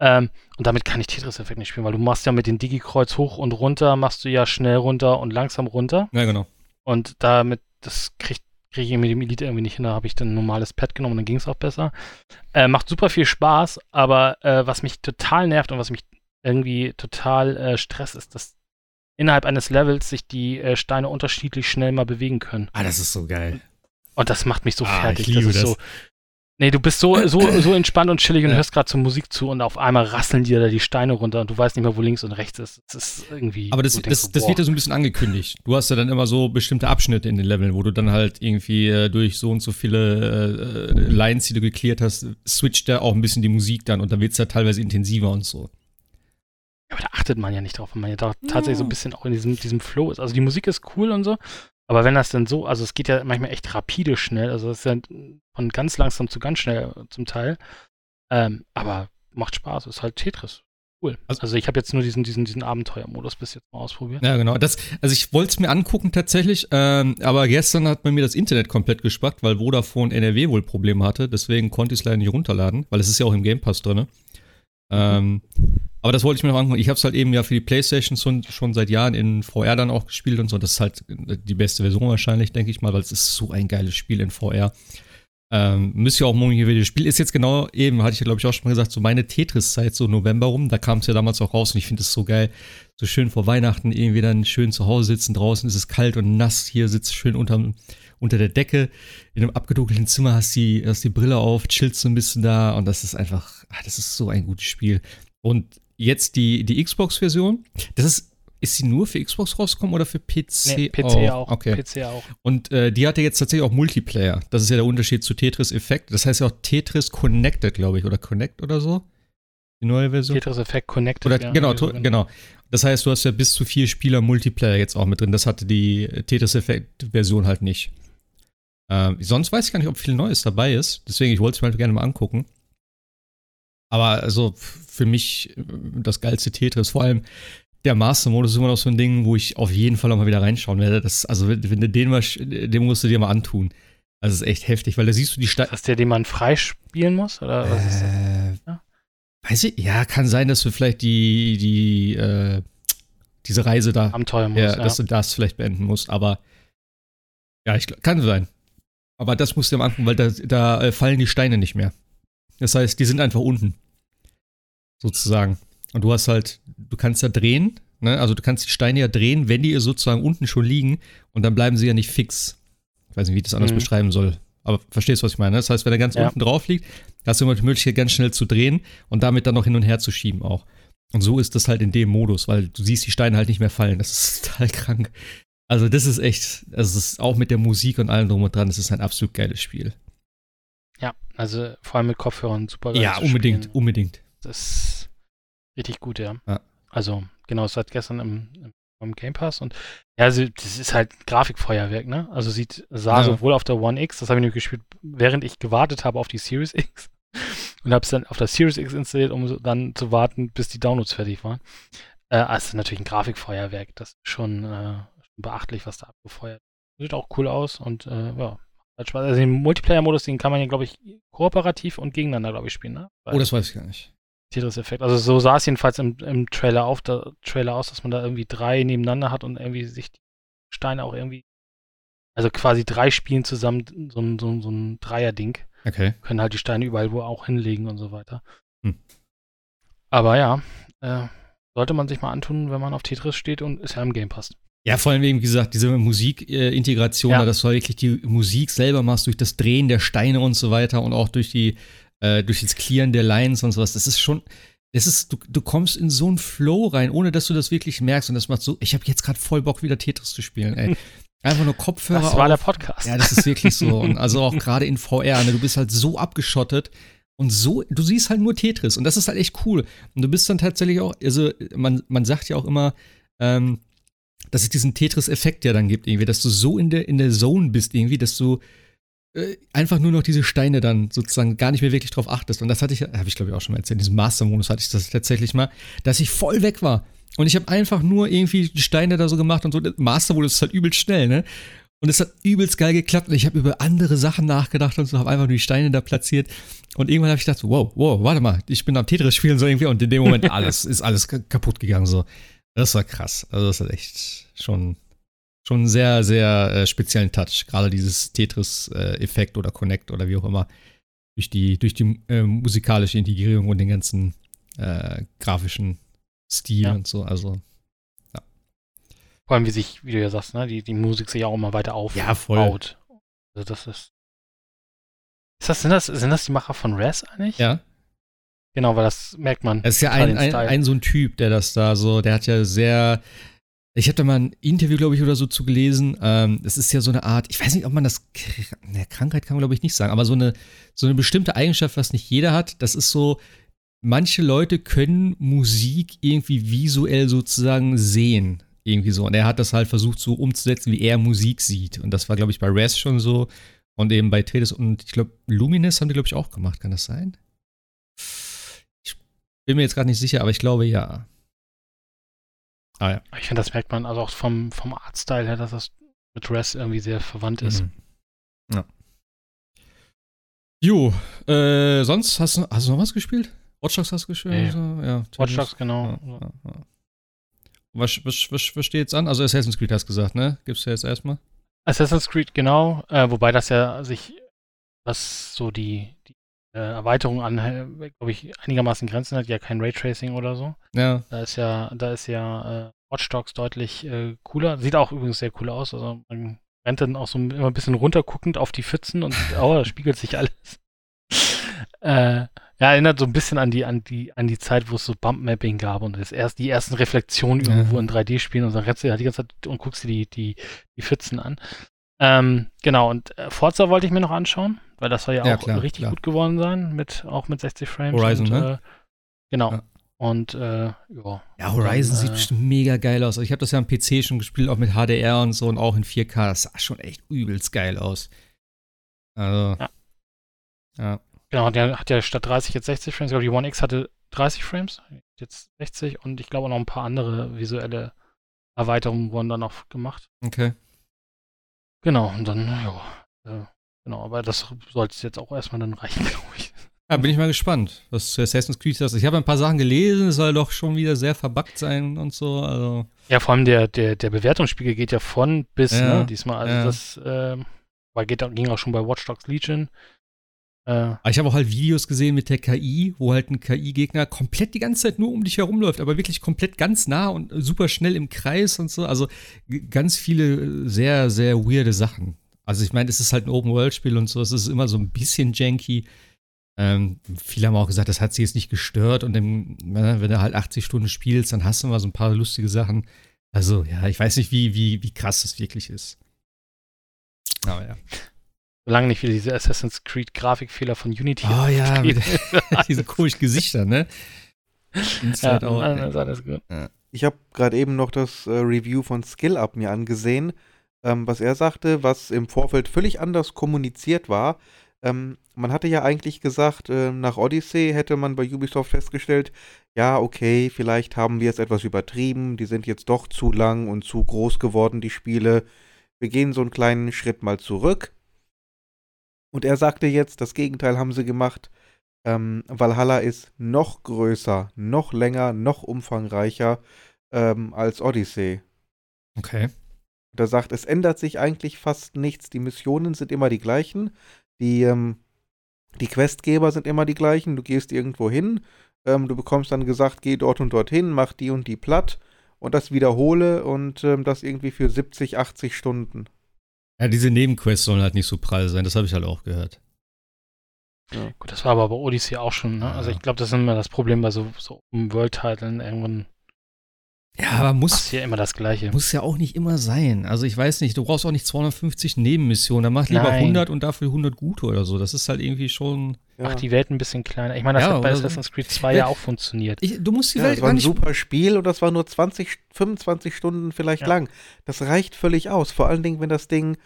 Ähm, und damit kann ich Tetris-Effekt nicht spielen, weil du machst ja mit dem Digi-Kreuz hoch und runter, machst du ja schnell runter und langsam runter. Ja, genau. Und damit, das kriegt kriege ich mit dem Elite irgendwie nicht hin. Da habe ich dann ein normales Pad genommen und dann ging es auch besser. Äh, macht super viel Spaß, aber äh, was mich total nervt und was mich irgendwie total äh, stresst, ist, dass innerhalb eines Levels sich die äh, Steine unterschiedlich schnell mal bewegen können. Ah, das ist so geil. Und das macht mich so ah, fertig. Ich liebe das ist das. so. Nee, du bist so, so, so entspannt und chillig und hörst gerade zur Musik zu und auf einmal rasseln dir da die Steine runter und du weißt nicht mehr, wo links und rechts ist. Das ist irgendwie. Aber das, das, so, das wird ja so ein bisschen angekündigt. Du hast ja dann immer so bestimmte Abschnitte in den Leveln, wo du dann halt irgendwie äh, durch so und so viele äh, Lines, die du geklärt hast, switcht da auch ein bisschen die Musik dann und dann wird es ja teilweise intensiver und so. Ja, aber da achtet man ja nicht drauf, wenn man ja da tatsächlich so ein bisschen auch in diesem, diesem Flow ist. Also die Musik ist cool und so, aber wenn das dann so, also es geht ja manchmal echt rapide schnell, also es ist ja von ganz langsam zu ganz schnell zum Teil. Ähm, aber macht Spaß, ist halt Tetris. Cool. Also, also ich habe jetzt nur diesen, diesen, diesen Abenteuermodus bis jetzt mal ausprobiert. Ja, genau. Das, also ich wollte es mir angucken tatsächlich, ähm, aber gestern hat bei mir das Internet komplett gespackt, weil Vodafone NRW wohl Probleme hatte. Deswegen konnte ich es leider nicht runterladen, weil es ist ja auch im Game Pass drin. Ähm, aber das wollte ich mir noch angucken. Ich habe es halt eben ja für die Playstation schon, schon seit Jahren in VR dann auch gespielt und so. Das ist halt die beste Version wahrscheinlich, denke ich mal, weil es ist so ein geiles Spiel in VR. Ähm, müsst ihr auch morgen hier wieder. Das Spiel ist jetzt genau eben, hatte ich glaube ich auch schon mal gesagt, so meine Tetris-Zeit, so November rum. Da kam es ja damals auch raus und ich finde es so geil. So schön vor Weihnachten irgendwie dann schön zu Hause sitzen. Draußen ist es kalt und nass. Hier sitzt schön unterm, unter der Decke in einem abgedunkelten Zimmer, hast die, hast die Brille auf, chillst so ein bisschen da und das ist einfach, ach, das ist so ein gutes Spiel. Und jetzt die, die Xbox-Version, das ist ist sie nur für Xbox rausgekommen oder für PC, nee, PC auch? auch. Okay. PC auch. Und äh, die hatte jetzt tatsächlich auch Multiplayer. Das ist ja der Unterschied zu Tetris Effect. Das heißt ja auch Tetris Connected, glaube ich, oder Connect oder so. Die neue Version. Tetris Effect Connected. Oder, ja, genau, genau, genau. Das heißt, du hast ja bis zu vier Spieler Multiplayer jetzt auch mit drin. Das hatte die Tetris Effect Version halt nicht. Ähm, sonst weiß ich gar nicht, ob viel Neues dabei ist. Deswegen, ich wollte es mir halt gerne mal angucken. Aber also für mich äh, das geilste Tetris. Vor allem, der Master-Modus ist immer noch so ein Ding, wo ich auf jeden Fall auch mal wieder reinschauen werde. Das, also, wenn, du den mal, den musst du dir mal antun. Also, das ist echt heftig, weil da siehst du die Stadt. Ist der, den man freispielen muss? Oder was äh, ist das? Ja? Weiß ich, ja, kann sein, dass du vielleicht die, die, äh, diese Reise da. Abenteuer musst, ja, ja. Dass du das vielleicht beenden musst, aber. Ja, ich, kann sein. Aber das musst du mal angucken, weil da, da äh, fallen die Steine nicht mehr. Das heißt, die sind einfach unten. Sozusagen. Und du hast halt, du kannst ja drehen, ne? also du kannst die Steine ja drehen, wenn die sozusagen unten schon liegen und dann bleiben sie ja nicht fix. Ich weiß nicht, wie ich das anders mhm. beschreiben soll. Aber verstehst du, was ich meine? Das heißt, wenn er ganz ja. unten drauf liegt, hast du immer die Möglichkeit, ganz schnell zu drehen und damit dann noch hin und her zu schieben auch. Und so ist das halt in dem Modus, weil du siehst die Steine halt nicht mehr fallen. Das ist total krank. Also, das ist echt, also ist auch mit der Musik und allem drum und dran, das ist ein absolut geiles Spiel. Ja, also vor allem mit Kopfhörern super geil. Ja, unbedingt, Spielen. unbedingt. Das Richtig gut, ja. ja. Also, genau, seit gestern im, im Game Pass und ja, also das ist halt Grafikfeuerwerk, ne? Also sieht, sah ja. sowohl auf der One X, das habe ich nur gespielt, während ich gewartet habe auf die Series X und habe es dann auf der Series X installiert, um dann zu warten, bis die Downloads fertig waren. Äh, also natürlich ein Grafikfeuerwerk, das ist schon, äh, beachtlich, was da abgefeuert Sieht auch cool aus und äh, ja, hat Spaß. Also den Multiplayer-Modus, den kann man ja, glaube ich, kooperativ und gegeneinander, glaube ich, spielen, ne? Weil, oh, das weiß ich gar nicht. Tetris-Effekt. Also so sah es jedenfalls im, im Trailer, auf, der, Trailer aus, dass man da irgendwie drei nebeneinander hat und irgendwie sich die Steine auch irgendwie. Also quasi drei spielen zusammen, so ein, so, so ein Dreier-Ding. Okay. Können halt die Steine überall wo auch hinlegen und so weiter. Hm. Aber ja, äh, sollte man sich mal antun, wenn man auf Tetris steht und es ja im Game passt. Ja, vor allem, wie gesagt, diese Musikintegration, ja. dass du wirklich die Musik selber machst, durch das Drehen der Steine und so weiter und auch durch die äh, durch das Clearen der Lines und sowas. Das ist schon, das ist, du, du kommst in so einen Flow rein, ohne dass du das wirklich merkst. Und das macht so, ich habe jetzt gerade voll Bock, wieder Tetris zu spielen, ey. Einfach nur Kopfhörer. Das war auf. der Podcast. Ja, das ist wirklich so. Und also auch gerade in VR, ne, du bist halt so abgeschottet und so, du siehst halt nur Tetris. Und das ist halt echt cool. Und du bist dann tatsächlich auch, also man, man sagt ja auch immer, ähm, dass es diesen Tetris-Effekt ja dann gibt, irgendwie, dass du so in der, in der Zone bist, irgendwie, dass du äh, einfach nur noch diese Steine dann sozusagen gar nicht mehr wirklich drauf achtest. Und das hatte ich, habe ich glaube ich auch schon mal erzählt, in diesem Master-Modus hatte ich das tatsächlich mal, dass ich voll weg war. Und ich habe einfach nur irgendwie die Steine da so gemacht und so. Master-Modus ist halt übelst schnell, ne? Und es hat übelst geil geklappt und ich habe über andere Sachen nachgedacht und so, habe einfach nur die Steine da platziert. Und irgendwann habe ich gedacht, wow, wow, warte mal, ich bin am Tetris spielen so irgendwie und in dem Moment alles, ist alles kaputt gegangen so. Das war krass. Also das hat echt schon schon einen sehr, sehr äh, speziellen Touch. Gerade dieses Tetris-Effekt äh, oder Connect oder wie auch immer. Durch die, durch die äh, musikalische Integrierung und den ganzen äh, grafischen Stil ja. und so. Also, ja. Vor allem, wie sich, wie du ja sagst, ne, die, die Musik sich auch immer weiter aufbaut. Ja, voll. Also, das ist. Ist das, sind, das, sind das die Macher von Res eigentlich? Ja. Genau, weil das merkt man. Es ist ja ein, ein, ein, so ein Typ, der das da so, der hat ja sehr, ich habe da mal ein Interview, glaube ich, oder so zu gelesen. Ähm, es ist ja so eine Art, ich weiß nicht, ob man das, ne, Krankheit kann man, glaube ich, nicht sagen, aber so eine, so eine bestimmte Eigenschaft, was nicht jeder hat, das ist so, manche Leute können Musik irgendwie visuell sozusagen sehen. Irgendwie so. Und er hat das halt versucht so umzusetzen, wie er Musik sieht. Und das war, glaube ich, bei Res schon so. Und eben bei Tedis und ich glaube, Lumines haben die, glaube ich, auch gemacht. Kann das sein? Ich bin mir jetzt gerade nicht sicher, aber ich glaube ja. Ah ja. Ich finde, das merkt man also auch vom, vom Artstyle her, dass das mit Res irgendwie sehr verwandt ist. Mhm. Ja. Jo, äh, sonst hast du, hast du noch was gespielt? Watch Dogs hast du gespielt? Ja, ja. ja Watch Dogs, genau. Ja, ja, was, was, was, was steht jetzt an? Also Assassin's Creed hast du gesagt, ne? Gibst du jetzt erstmal? Assassin's Creed, genau. Äh, wobei das ja sich, was so die, die Erweiterung an, äh, glaube ich, einigermaßen Grenzen hat, ja kein Raytracing oder so. Ja. Da ist ja, da ist ja äh, Watch Dogs deutlich äh, cooler. Sieht auch übrigens sehr cool aus. Also man rennt dann auch so immer ein bisschen runterguckend auf die Pfützen und oh, da spiegelt sich alles. äh, ja, erinnert so ein bisschen an die, an die, an die Zeit, wo es so Bump-Mapping gab und das erst, die ersten Reflexionen ja. irgendwo in 3D-Spielen und dann rennst du halt die ganze Zeit und guckst dir die, die, die Pfützen an. Ähm, genau, und äh, Forza wollte ich mir noch anschauen, weil das soll ja, ja auch klar, richtig klar. gut geworden sein, mit, auch mit 60 Frames. Horizon, und, ne? Äh, genau. Ja. Und äh, ja. Ja, Horizon dann, sieht äh, bestimmt mega geil aus. Also ich habe das ja am PC schon gespielt, auch mit HDR und so und auch in 4K. Das sah schon echt übelst geil aus. Also. Ja. ja. Genau, der hat ja statt 30 jetzt 60 Frames. Ich glaube, die One X hatte 30 Frames, jetzt 60 und ich glaube auch noch ein paar andere visuelle Erweiterungen wurden dann noch gemacht. Okay. Genau, und dann, ja, äh, genau, aber das sollte es jetzt auch erstmal dann reichen, glaube ich. Ja, bin ich mal gespannt, was zu Assassin's Creed ist. Ich habe ein paar Sachen gelesen, es soll doch schon wieder sehr verbuggt sein und so. Also. Ja, vor allem der, der, der Bewertungsspiegel geht ja von bis, ja, ne, diesmal. Also ja. das äh, weil geht, ging auch schon bei Watch Dogs Legion. Äh, ich habe auch halt Videos gesehen mit der KI, wo halt ein KI-Gegner komplett die ganze Zeit nur um dich herumläuft, aber wirklich komplett ganz nah und super schnell im Kreis und so. Also ganz viele sehr, sehr weirde Sachen. Also ich meine, es ist halt ein Open-World-Spiel und so, es ist immer so ein bisschen janky. Ähm, viele haben auch gesagt, das hat sie jetzt nicht gestört und im, ne, wenn du halt 80 Stunden spielst, dann hast du mal so ein paar lustige Sachen. Also ja, ich weiß nicht, wie, wie, wie krass das wirklich ist. Aber ja. Solange nicht wieder diese Assassin's Creed Grafikfehler von Unity. Oh ja, mit diese komischen Gesichter, ne? Inside ja, out. Nein, alles gut. Ja. Ich habe gerade eben noch das äh, Review von Skill Up mir angesehen, ähm, was er sagte, was im Vorfeld völlig anders kommuniziert war. Ähm, man hatte ja eigentlich gesagt, äh, nach Odyssey hätte man bei Ubisoft festgestellt, ja, okay, vielleicht haben wir es etwas übertrieben, die sind jetzt doch zu lang und zu groß geworden, die Spiele. Wir gehen so einen kleinen Schritt mal zurück und er sagte jetzt, das Gegenteil haben sie gemacht. Ähm, Valhalla ist noch größer, noch länger, noch umfangreicher ähm, als Odyssey. Okay. Und er sagt, es ändert sich eigentlich fast nichts. Die Missionen sind immer die gleichen. Die, ähm, die Questgeber sind immer die gleichen. Du gehst irgendwo hin, ähm, du bekommst dann gesagt, geh dort und dorthin, mach die und die platt und das wiederhole und ähm, das irgendwie für 70, 80 Stunden. Ja, diese Nebenquests sollen halt nicht so prall sein, das habe ich halt auch gehört. Ja. Gut, das war aber bei Odyssey auch schon, ne? Also ich glaube, das ist immer das Problem bei so, so World-Titeln. Irgendwann ja, aber muss ist ja immer das Gleiche. Muss ja auch nicht immer sein. Also ich weiß nicht, du brauchst auch nicht 250 Nebenmissionen. Dann mach lieber Nein. 100 und dafür 100 gute oder so. Das ist halt irgendwie schon. Ja. Ach, die Welt ein bisschen kleiner. Ich meine, das ja, hat bei Assassin's Creed 2 ja, ja auch funktioniert. Ich, du musst die ja, Welt das war ein super Spiel und das war nur 20, 25 Stunden vielleicht lang. Das reicht völlig aus. Vor allen Dingen, wenn das Ding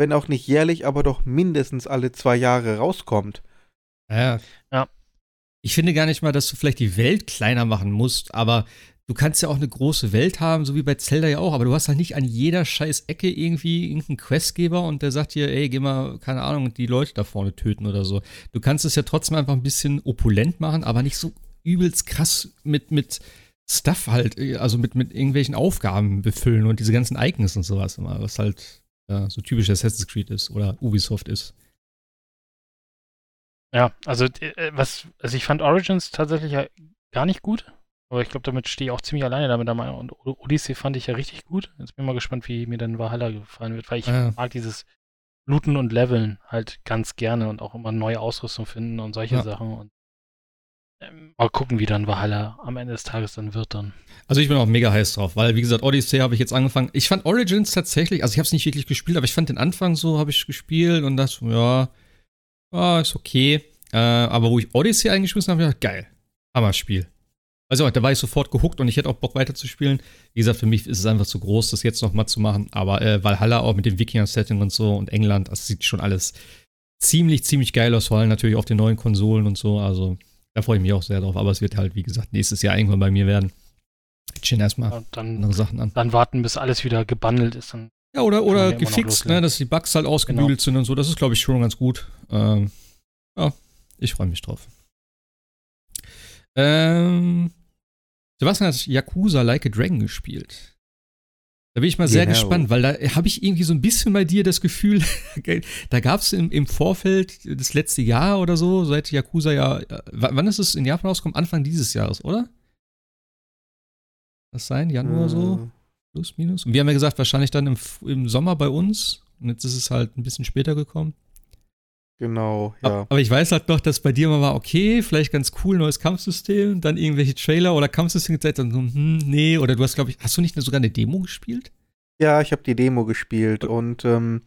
wenn auch nicht jährlich, aber doch mindestens alle zwei Jahre rauskommt. Ja. ja. Ich finde gar nicht mal, dass du vielleicht die Welt kleiner machen musst, aber du kannst ja auch eine große Welt haben, so wie bei Zelda ja auch, aber du hast halt nicht an jeder scheiß Ecke irgendwie irgendeinen Questgeber und der sagt dir, ey, geh mal, keine Ahnung, die Leute da vorne töten oder so. Du kannst es ja trotzdem einfach ein bisschen opulent machen, aber nicht so übelst krass mit, mit Stuff halt, also mit, mit irgendwelchen Aufgaben befüllen und diese ganzen Icons und sowas immer, was halt ja, so typisch Assassin's Creed ist oder Ubisoft ist. Ja, also äh, was, also ich fand Origins tatsächlich ja gar nicht gut, aber ich glaube, damit stehe ich auch ziemlich alleine damit. Und Odyssey fand ich ja richtig gut. Jetzt bin ich mal gespannt, wie mir dann Valhalla gefallen wird, weil ich ja. mag dieses Looten und Leveln halt ganz gerne und auch immer neue Ausrüstung finden und solche ja. Sachen. Und ähm, mal gucken, wie dann Valhalla am Ende des Tages dann wird dann. Also ich bin auch mega heiß drauf, weil wie gesagt, Odyssey habe ich jetzt angefangen. Ich fand Origins tatsächlich, also ich habe es nicht wirklich gespielt, aber ich fand den Anfang so, habe ich gespielt und das, ja, ja ist okay. Äh, aber wo ich Odyssey eingeschmissen habe, ja, geil. Hammer-Spiel. Also, da war ich sofort gehuckt und ich hätte auch Bock weiterzuspielen. Wie gesagt, für mich ist es einfach zu groß, das jetzt nochmal zu machen. Aber äh, Valhalla auch mit dem Wikinger-Setting und so und England, das sieht schon alles ziemlich, ziemlich geil aus, vor allem natürlich auf den neuen Konsolen und so. Also, da freue ich mich auch sehr drauf. Aber es wird halt, wie gesagt, nächstes Jahr irgendwann bei mir werden. Ich stehen erstmal ja, dann, andere Sachen an. Dann warten, bis alles wieder gebundelt ist. Dann ja, oder, oder gefixt, ne, dass die Bugs halt ausgebügelt genau. sind und so. Das ist, glaube ich, schon ganz gut. Ähm, ja, ich freue mich drauf. Ähm, Sebastian hat Yakuza Like a Dragon gespielt. Da bin ich mal sehr genau. gespannt, weil da habe ich irgendwie so ein bisschen bei dir das Gefühl, da gab es im, im, Vorfeld das letzte Jahr oder so, seit Yakuza ja, äh, wann ist es in Japan rausgekommen? Anfang dieses Jahres, oder? Das sein? Januar so? Äh. Plus, minus? Und wir haben ja gesagt, wahrscheinlich dann im, im Sommer bei uns. Und jetzt ist es halt ein bisschen später gekommen. Genau, ja. Aber ich weiß halt noch, dass bei dir mal war, okay, vielleicht ganz cool, neues Kampfsystem, dann irgendwelche Trailer oder Kampfsystem gezeigt, dann so, hm, nee, oder du hast, glaube ich, hast du nicht sogar eine Demo gespielt? Ja, ich habe die Demo gespielt und ähm,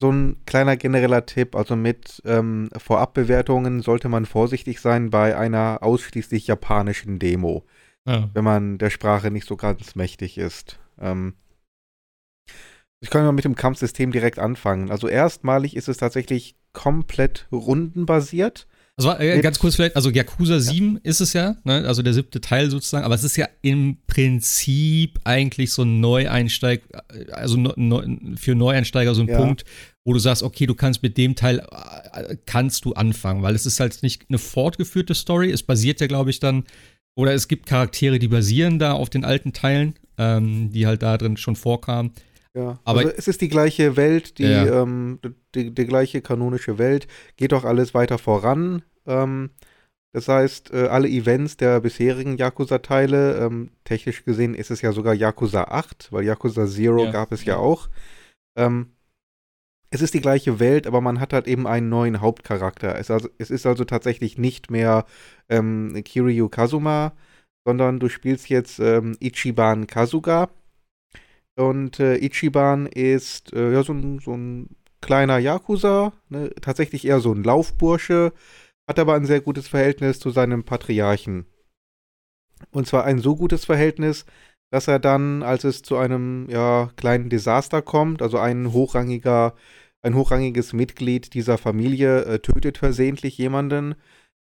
so ein kleiner genereller Tipp, also mit ähm, Vorabbewertungen sollte man vorsichtig sein bei einer ausschließlich japanischen Demo, ja. wenn man der Sprache nicht so ganz mächtig ist. Ähm, ich kann mal mit dem Kampfsystem direkt anfangen. Also erstmalig ist es tatsächlich komplett rundenbasiert. Also äh, ganz kurz vielleicht, also Yakuza 7 ja. ist es ja, ne? also der siebte Teil sozusagen, aber es ist ja im Prinzip eigentlich so ein Neueinsteig, also ne, für Neueinsteiger so ein ja. Punkt, wo du sagst, okay, du kannst mit dem Teil, äh, kannst du anfangen, weil es ist halt nicht eine fortgeführte Story, es basiert ja, glaube ich, dann, oder es gibt Charaktere, die basieren da auf den alten Teilen, ähm, die halt da drin schon vorkamen. Ja, aber also es ist die gleiche Welt, die, ja. ähm, die, die, gleiche kanonische Welt, geht auch alles weiter voran. Ähm, das heißt, äh, alle Events der bisherigen Yakuza-Teile, ähm, technisch gesehen ist es ja sogar Yakuza 8, weil Yakuza Zero ja. gab es ja auch. Ähm, es ist die gleiche Welt, aber man hat halt eben einen neuen Hauptcharakter. Es, also, es ist also tatsächlich nicht mehr ähm, Kiryu Kazuma, sondern du spielst jetzt ähm, Ichiban Kazuga. Und äh, Ichiban ist äh, ja so ein, so ein kleiner Yakuza, ne? tatsächlich eher so ein Laufbursche, hat aber ein sehr gutes Verhältnis zu seinem Patriarchen. Und zwar ein so gutes Verhältnis, dass er dann, als es zu einem ja, kleinen Desaster kommt, also ein hochrangiger, ein hochrangiges Mitglied dieser Familie äh, tötet versehentlich jemanden,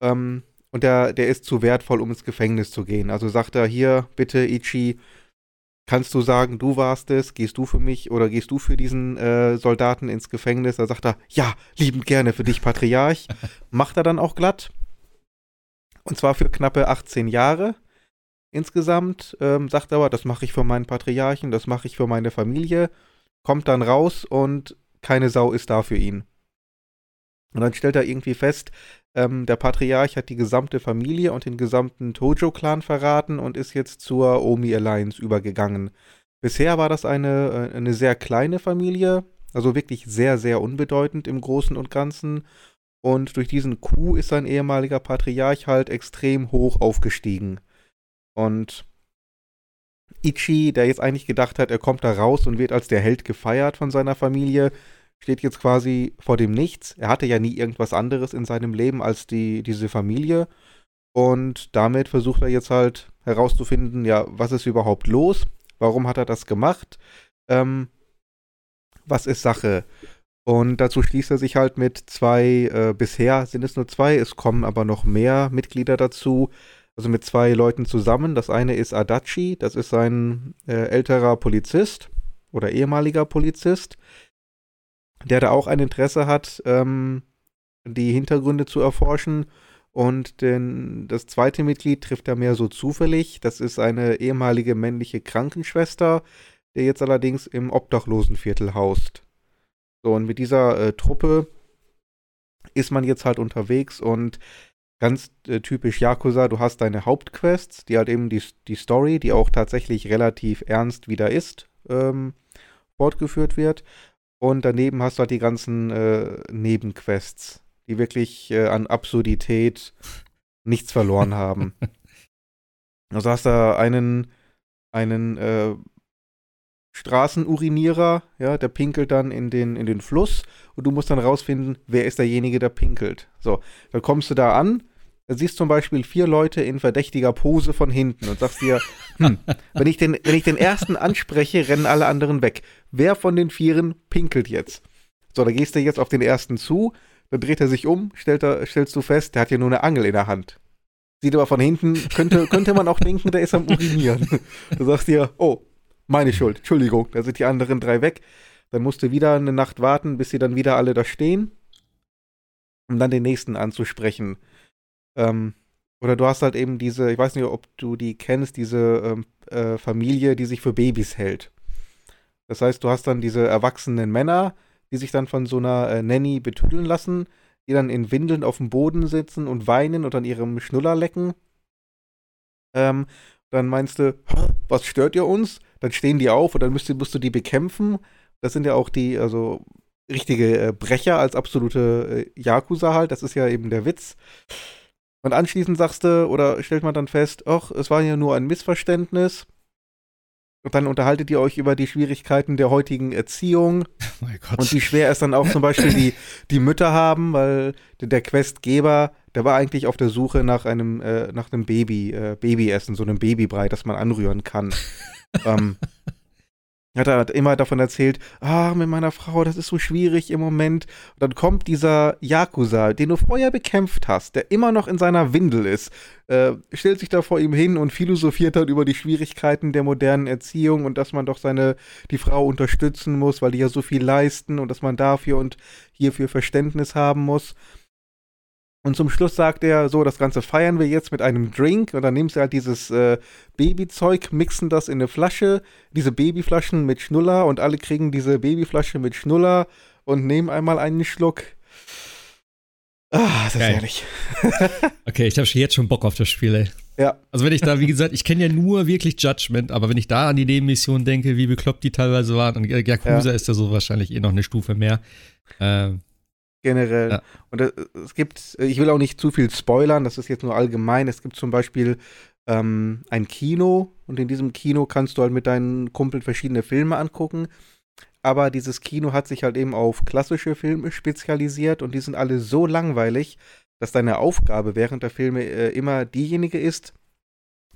ähm, und der, der ist zu wertvoll, um ins Gefängnis zu gehen. Also sagt er, hier, bitte, Ichi, kannst du sagen, du warst es, gehst du für mich oder gehst du für diesen äh, Soldaten ins Gefängnis? Da sagt er, ja, liebend gerne für dich, Patriarch. Macht er dann auch glatt. Und zwar für knappe 18 Jahre insgesamt. Ähm, sagt er aber, das mache ich für meinen Patriarchen, das mache ich für meine Familie. Kommt dann raus und keine Sau ist da für ihn. Und dann stellt er irgendwie fest, ähm, der Patriarch hat die gesamte Familie und den gesamten Tojo-Clan verraten und ist jetzt zur Omi Alliance übergegangen. Bisher war das eine, äh, eine sehr kleine Familie, also wirklich sehr, sehr unbedeutend im Großen und Ganzen. Und durch diesen Coup ist sein ehemaliger Patriarch halt extrem hoch aufgestiegen. Und Ichi, der jetzt eigentlich gedacht hat, er kommt da raus und wird als der Held gefeiert von seiner Familie, steht jetzt quasi vor dem Nichts. Er hatte ja nie irgendwas anderes in seinem Leben als die, diese Familie. Und damit versucht er jetzt halt herauszufinden, ja, was ist überhaupt los? Warum hat er das gemacht? Ähm, was ist Sache? Und dazu schließt er sich halt mit zwei, äh, bisher sind es nur zwei, es kommen aber noch mehr Mitglieder dazu, also mit zwei Leuten zusammen. Das eine ist Adachi, das ist ein äh, älterer Polizist oder ehemaliger Polizist, der da auch ein Interesse hat, ähm, die Hintergründe zu erforschen. Und den, das zweite Mitglied trifft er mehr so zufällig. Das ist eine ehemalige männliche Krankenschwester, der jetzt allerdings im Obdachlosenviertel haust. So, und mit dieser äh, Truppe ist man jetzt halt unterwegs und ganz äh, typisch Yakuza, du hast deine Hauptquests, die halt eben die, die Story, die auch tatsächlich relativ ernst wieder ist, ähm, fortgeführt wird. Und daneben hast du halt die ganzen äh, Nebenquests, die wirklich äh, an Absurdität nichts verloren haben. Also hast du einen, einen äh, Straßenurinierer, ja, der pinkelt dann in den, in den Fluss und du musst dann rausfinden, wer ist derjenige, der pinkelt. So, dann kommst du da an, Da siehst zum Beispiel vier Leute in verdächtiger Pose von hinten und sagst dir, hm, wenn ich den, wenn ich den ersten anspreche, rennen alle anderen weg. Wer von den Vieren pinkelt jetzt? So, da gehst du jetzt auf den ersten zu, dann dreht er sich um, stellt er, stellst du fest, der hat ja nur eine Angel in der Hand. Sieht aber von hinten, könnte, könnte man auch denken, der ist am Urinieren. Du sagst dir, oh, meine Schuld, Entschuldigung, da sind die anderen drei weg. Dann musst du wieder eine Nacht warten, bis sie dann wieder alle da stehen, um dann den nächsten anzusprechen. Ähm, oder du hast halt eben diese, ich weiß nicht, ob du die kennst, diese ähm, äh, Familie, die sich für Babys hält. Das heißt, du hast dann diese erwachsenen Männer, die sich dann von so einer äh, Nanny betüdeln lassen, die dann in Windeln auf dem Boden sitzen und weinen und an ihrem Schnuller lecken. Ähm, dann meinst du, was stört ihr uns? Dann stehen die auf und dann musst du, musst du die bekämpfen. Das sind ja auch die, also richtige äh, Brecher als absolute äh, Yakuza halt. Das ist ja eben der Witz. Und anschließend sagst du, oder stellt man dann fest, ach, es war ja nur ein Missverständnis. Und dann unterhaltet ihr euch über die Schwierigkeiten der heutigen Erziehung. Oh. Und wie schwer es dann auch zum Beispiel die, die Mütter haben, weil der Questgeber, der war eigentlich auf der Suche nach einem, äh, nach einem Baby, äh, Babyessen, so einem Babybrei, das man anrühren kann. ähm, hat er immer davon erzählt, ah, mit meiner Frau, das ist so schwierig im Moment. Und dann kommt dieser Yakuza, den du vorher bekämpft hast, der immer noch in seiner Windel ist, äh, stellt sich da vor ihm hin und philosophiert dann über die Schwierigkeiten der modernen Erziehung und dass man doch seine, die Frau unterstützen muss, weil die ja so viel leisten und dass man dafür und hierfür Verständnis haben muss. Und zum Schluss sagt er, so, das Ganze feiern wir jetzt mit einem Drink. Und dann nimmst du halt dieses äh, Babyzeug, mixen das in eine Flasche, diese Babyflaschen mit Schnuller und alle kriegen diese Babyflasche mit Schnuller und nehmen einmal einen Schluck. Ah, das ist Geil. herrlich. okay, ich habe jetzt schon Bock auf das Spiel, ey. Ja. Also wenn ich da, wie gesagt, ich kenne ja nur wirklich Judgment, aber wenn ich da an die Nebenmission denke, wie bekloppt die teilweise waren, und Yakuza ja. ist ja so wahrscheinlich eh noch eine Stufe mehr. Ähm, generell. Ja. Und es gibt, ich will auch nicht zu viel spoilern, das ist jetzt nur allgemein. Es gibt zum Beispiel ähm, ein Kino und in diesem Kino kannst du halt mit deinen Kumpeln verschiedene Filme angucken. Aber dieses Kino hat sich halt eben auf klassische Filme spezialisiert und die sind alle so langweilig, dass deine Aufgabe während der Filme äh, immer diejenige ist,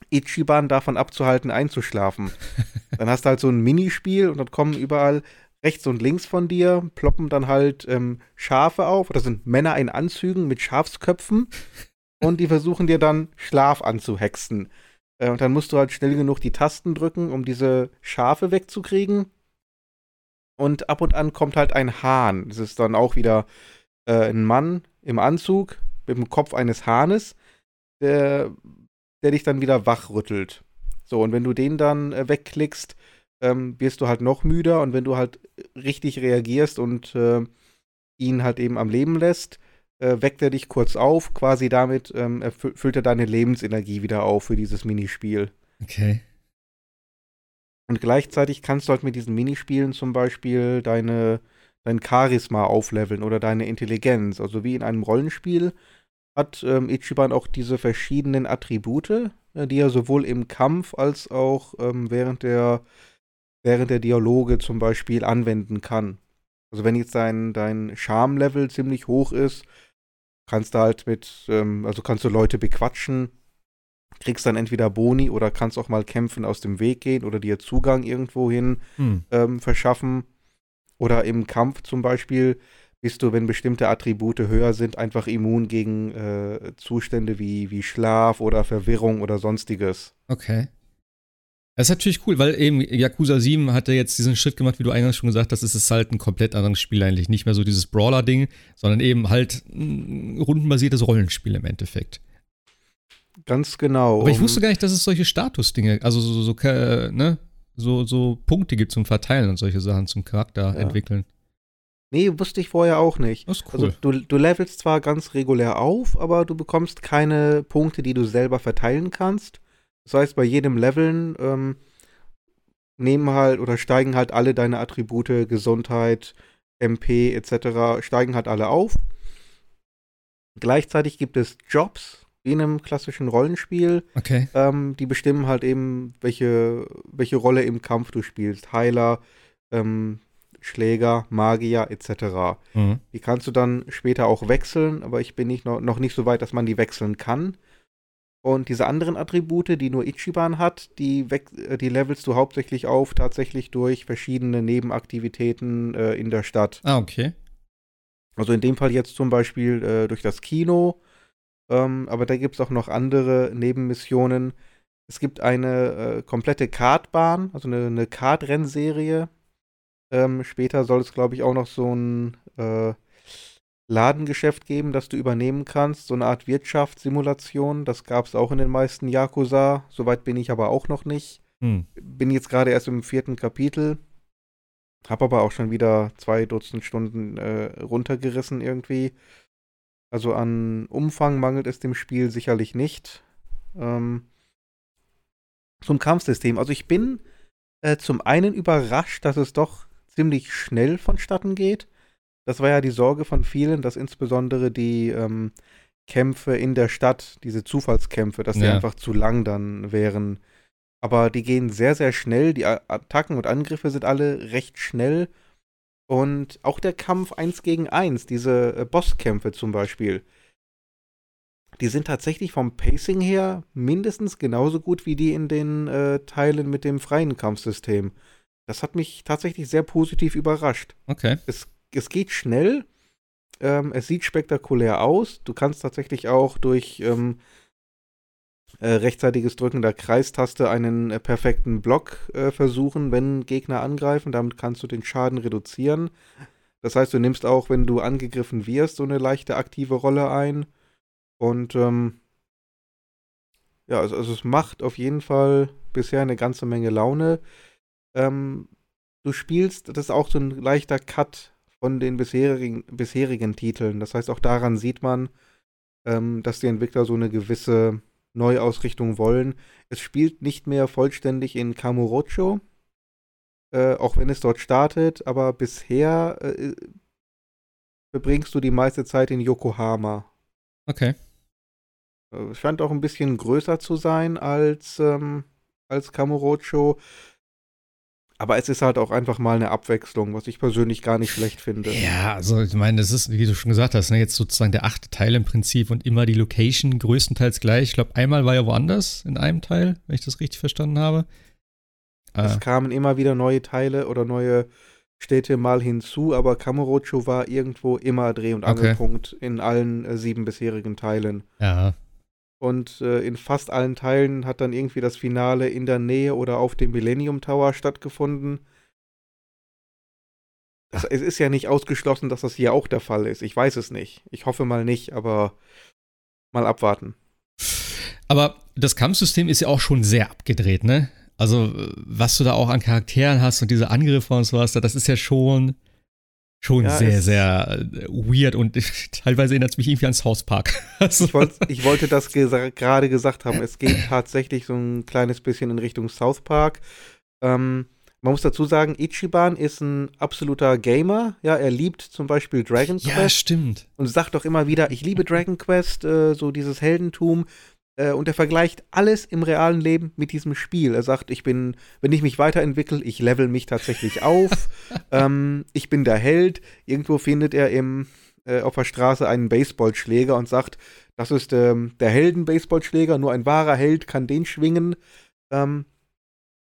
Ichiban davon abzuhalten, einzuschlafen. dann hast du halt so ein Minispiel und dann kommen überall rechts und links von dir ploppen dann halt ähm, Schafe auf. Das sind Männer in Anzügen mit Schafsköpfen. und die versuchen dir dann Schlaf anzuhexen. Äh, und dann musst du halt schnell genug die Tasten drücken, um diese Schafe wegzukriegen. Und ab und an kommt halt ein Hahn. Das ist dann auch wieder äh, ein Mann im Anzug mit dem Kopf eines Hahnes, der, der dich dann wieder wachrüttelt. So, und wenn du den dann äh, wegklickst, ähm, wirst du halt noch müder und wenn du halt richtig reagierst und äh, ihn halt eben am Leben lässt, äh, weckt er dich kurz auf, quasi damit ähm, füllt er deine Lebensenergie wieder auf für dieses Minispiel. Okay. Und gleichzeitig kannst du halt mit diesen Minispielen zum Beispiel deine, dein Charisma aufleveln oder deine Intelligenz. Also wie in einem Rollenspiel hat ähm, Ichiban auch diese verschiedenen Attribute, äh, die er sowohl im Kampf als auch ähm, während der während der Dialoge zum Beispiel anwenden kann. Also wenn jetzt dein, dein Charme-Level ziemlich hoch ist, kannst du halt mit, ähm, also kannst du Leute bequatschen, kriegst dann entweder Boni oder kannst auch mal kämpfen aus dem Weg gehen oder dir Zugang irgendwohin hm. ähm, verschaffen. Oder im Kampf zum Beispiel bist du, wenn bestimmte Attribute höher sind, einfach immun gegen äh, Zustände wie, wie Schlaf oder Verwirrung oder sonstiges. Okay. Das ist natürlich cool, weil eben Yakuza 7 hat ja jetzt diesen Schritt gemacht, wie du eingangs schon gesagt hast, es ist halt ein komplett anderes Spiel eigentlich. Nicht mehr so dieses Brawler-Ding, sondern eben halt ein rundenbasiertes Rollenspiel im Endeffekt. Ganz genau. Aber ich wusste gar nicht, dass es solche Status-Dinge, also so, so, äh, ne, so, so Punkte gibt zum Verteilen und solche Sachen zum Charakter ja. entwickeln. Nee, wusste ich vorher auch nicht. Das ist cool. Also du, du levelst zwar ganz regulär auf, aber du bekommst keine Punkte, die du selber verteilen kannst. Das heißt, bei jedem Leveln ähm, nehmen halt oder steigen halt alle deine Attribute, Gesundheit, MP etc., steigen halt alle auf. Gleichzeitig gibt es Jobs, wie in einem klassischen Rollenspiel. Okay. Ähm, die bestimmen halt eben, welche, welche Rolle im Kampf du spielst. Heiler, ähm, Schläger, Magier etc. Mhm. Die kannst du dann später auch wechseln, aber ich bin nicht noch, noch nicht so weit, dass man die wechseln kann. Und diese anderen Attribute, die nur Ichiban hat, die, äh, die levelst du hauptsächlich auf, tatsächlich durch verschiedene Nebenaktivitäten äh, in der Stadt. Ah, okay. Also in dem Fall jetzt zum Beispiel äh, durch das Kino, ähm, aber da gibt es auch noch andere Nebenmissionen. Es gibt eine äh, komplette Kartbahn, also eine, eine Kartrennserie. Ähm, später soll es, glaube ich, auch noch so ein äh, Ladengeschäft geben, das du übernehmen kannst. So eine Art Wirtschaftssimulation. Das gab es auch in den meisten Yakuza. Soweit bin ich aber auch noch nicht. Hm. Bin jetzt gerade erst im vierten Kapitel. Hab aber auch schon wieder zwei Dutzend Stunden äh, runtergerissen irgendwie. Also an Umfang mangelt es dem Spiel sicherlich nicht. Ähm, zum Kampfsystem. Also ich bin äh, zum einen überrascht, dass es doch ziemlich schnell vonstatten geht. Das war ja die Sorge von vielen, dass insbesondere die ähm, Kämpfe in der Stadt, diese Zufallskämpfe, dass die ja. einfach zu lang dann wären. Aber die gehen sehr, sehr schnell. Die Attacken und Angriffe sind alle recht schnell. Und auch der Kampf 1 gegen 1, diese äh, Bosskämpfe zum Beispiel, die sind tatsächlich vom Pacing her mindestens genauso gut wie die in den äh, Teilen mit dem freien Kampfsystem. Das hat mich tatsächlich sehr positiv überrascht. Okay. Es, es geht schnell, ähm, es sieht spektakulär aus. Du kannst tatsächlich auch durch ähm, äh, rechtzeitiges Drücken der Kreistaste einen äh, perfekten Block äh, versuchen, wenn Gegner angreifen. Damit kannst du den Schaden reduzieren. Das heißt, du nimmst auch, wenn du angegriffen wirst, so eine leichte aktive Rolle ein. Und ähm, ja, also, also, es macht auf jeden Fall bisher eine ganze Menge Laune. Ähm, du spielst, das ist auch so ein leichter Cut von den bisherigen, bisherigen Titeln. Das heißt, auch daran sieht man, ähm, dass die Entwickler so eine gewisse Neuausrichtung wollen. Es spielt nicht mehr vollständig in Kamurocho, äh, auch wenn es dort startet, aber bisher äh, verbringst du die meiste Zeit in Yokohama. Okay. Äh, es scheint auch ein bisschen größer zu sein als, ähm, als Kamurocho. Aber es ist halt auch einfach mal eine Abwechslung, was ich persönlich gar nicht schlecht finde. Ja, also ich meine, das ist, wie du schon gesagt hast, ne, jetzt sozusagen der achte Teil im Prinzip und immer die Location größtenteils gleich. Ich glaube, einmal war ja woanders in einem Teil, wenn ich das richtig verstanden habe. Es ah. kamen immer wieder neue Teile oder neue Städte mal hinzu, aber Kamurocho war irgendwo immer Dreh- und Angelpunkt okay. in allen äh, sieben bisherigen Teilen. Ja, und äh, in fast allen Teilen hat dann irgendwie das Finale in der Nähe oder auf dem Millennium Tower stattgefunden. Das, es ist ja nicht ausgeschlossen, dass das hier auch der Fall ist. Ich weiß es nicht. Ich hoffe mal nicht, aber mal abwarten. Aber das Kampfsystem ist ja auch schon sehr abgedreht, ne? Also, was du da auch an Charakteren hast und diese Angriffe und sowas, das ist ja schon schon ja, sehr, sehr äh, weird und teilweise erinnert es mich irgendwie an South Park. Also ich, wollt, ich, wollte das gesa gerade gesagt haben. Es geht tatsächlich so ein kleines bisschen in Richtung South Park. Ähm, man muss dazu sagen, Ichiban ist ein absoluter Gamer. Ja, er liebt zum Beispiel Dragon Quest. Ja, stimmt. Und sagt doch immer wieder, ich liebe Dragon Quest, äh, so dieses Heldentum. Äh, und er vergleicht alles im realen Leben mit diesem Spiel. Er sagt, ich bin, wenn ich mich weiterentwickle, ich level mich tatsächlich auf. ähm, ich bin der Held. Irgendwo findet er im, äh, auf der Straße einen Baseballschläger und sagt, das ist ähm, der Helden-Baseballschläger, nur ein wahrer Held kann den schwingen. Ähm,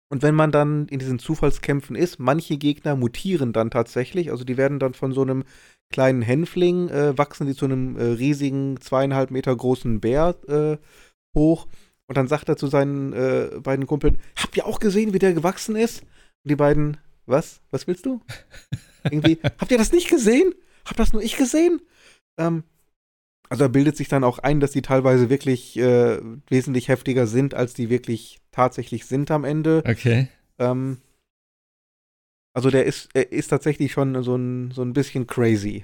und wenn man dann in diesen Zufallskämpfen ist, manche Gegner mutieren dann tatsächlich, also die werden dann von so einem kleinen Hänfling, äh, wachsen die zu einem äh, riesigen, zweieinhalb Meter großen Bär äh, hoch und dann sagt er zu seinen äh, beiden Kumpeln, habt ihr auch gesehen, wie der gewachsen ist? Und die beiden, was? Was willst du? Irgendwie, habt ihr das nicht gesehen? Hab das nur ich gesehen? Ähm, also er bildet sich dann auch ein, dass die teilweise wirklich äh, wesentlich heftiger sind, als die wirklich tatsächlich sind am Ende. Okay. Ähm, also der ist, er ist tatsächlich schon so ein, so ein bisschen crazy.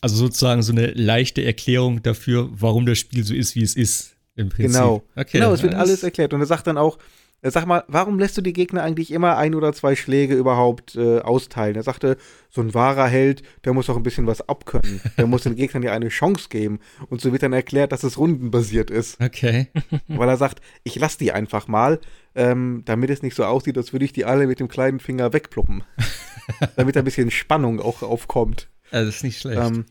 Also sozusagen so eine leichte Erklärung dafür, warum das Spiel so ist, wie es ist. Im Prinzip. Genau. Okay, genau, es wird alles erklärt. Und er sagt dann auch, er sag mal, warum lässt du die Gegner eigentlich immer ein oder zwei Schläge überhaupt äh, austeilen? Er sagte, so ein wahrer Held, der muss auch ein bisschen was abkönnen. Der muss den Gegnern ja eine Chance geben. Und so wird dann erklärt, dass es rundenbasiert ist. Okay. Weil er sagt, ich lass die einfach mal, ähm, damit es nicht so aussieht, als würde ich die alle mit dem kleinen Finger wegpluppen. damit ein bisschen Spannung auch aufkommt. Ja, das ist nicht schlecht. Ähm,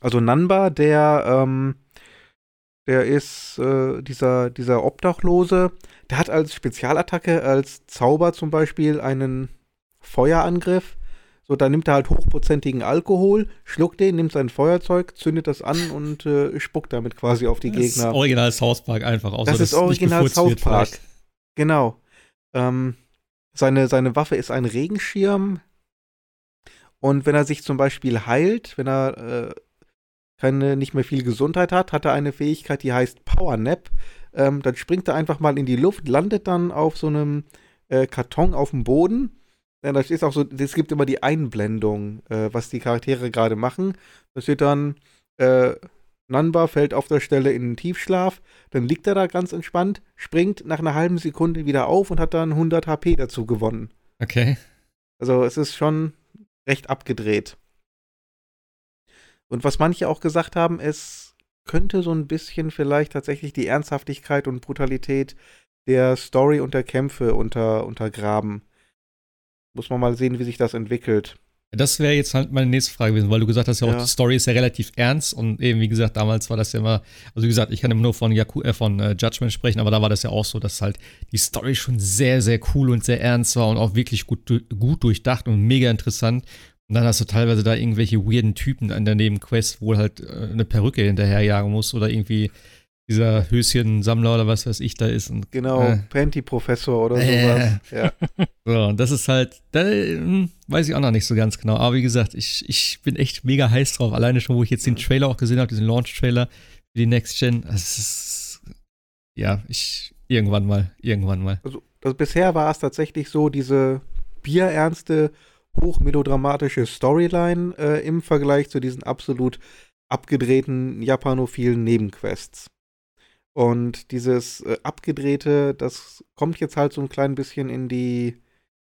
also Nanba, der, ähm, der ist äh, dieser, dieser Obdachlose, der hat als Spezialattacke, als Zauber zum Beispiel einen Feuerangriff. So, da nimmt er halt hochprozentigen Alkohol, schluckt den, nimmt sein Feuerzeug, zündet das an und äh, spuckt damit quasi auf die das Gegner. Das ist original South Park einfach. Außer, das ist original South Park. Genau. Ähm, seine, seine Waffe ist ein Regenschirm. Und wenn er sich zum Beispiel heilt, wenn er äh, keine, nicht mehr viel Gesundheit hat, hat er eine Fähigkeit, die heißt Power Nap. Ähm, dann springt er einfach mal in die Luft, landet dann auf so einem äh, Karton auf dem Boden ja, da steht auch so, es gibt immer die Einblendung, äh, was die Charaktere gerade machen. Da steht dann, äh, Nanba fällt auf der Stelle in den Tiefschlaf, dann liegt er da ganz entspannt, springt nach einer halben Sekunde wieder auf und hat dann 100 HP dazu gewonnen. Okay. Also es ist schon recht abgedreht. Und was manche auch gesagt haben, es könnte so ein bisschen vielleicht tatsächlich die Ernsthaftigkeit und Brutalität der Story und der Kämpfe unter, untergraben. Muss man mal sehen, wie sich das entwickelt. Das wäre jetzt halt meine nächste Frage gewesen, weil du gesagt hast, ja, auch die Story ist ja relativ ernst und eben, wie gesagt, damals war das ja immer, also wie gesagt, ich kann immer nur von, Yaku, äh, von äh, Judgment sprechen, aber da war das ja auch so, dass halt die Story schon sehr, sehr cool und sehr ernst war und auch wirklich gut, gut durchdacht und mega interessant. Und dann hast du teilweise da irgendwelche weirden Typen an der Nebenquest, wo halt äh, eine Perücke hinterherjagen muss oder irgendwie dieser Höschensammler oder was weiß ich da ist. Und, genau, äh, Panty-Professor oder sowas. Äh. Ja. So, und das ist halt, da hm, weiß ich auch noch nicht so ganz genau. Aber wie gesagt, ich, ich bin echt mega heiß drauf. Alleine schon, wo ich jetzt den Trailer auch gesehen habe, diesen Launch-Trailer für die Next Gen. Das ist, ja, ich, irgendwann mal, irgendwann mal. Also, also bisher war es tatsächlich so, diese bierernste, hochmelodramatische Storyline äh, im Vergleich zu diesen absolut abgedrehten japanophilen Nebenquests. Und dieses äh, abgedrehte, das kommt jetzt halt so ein klein bisschen in die,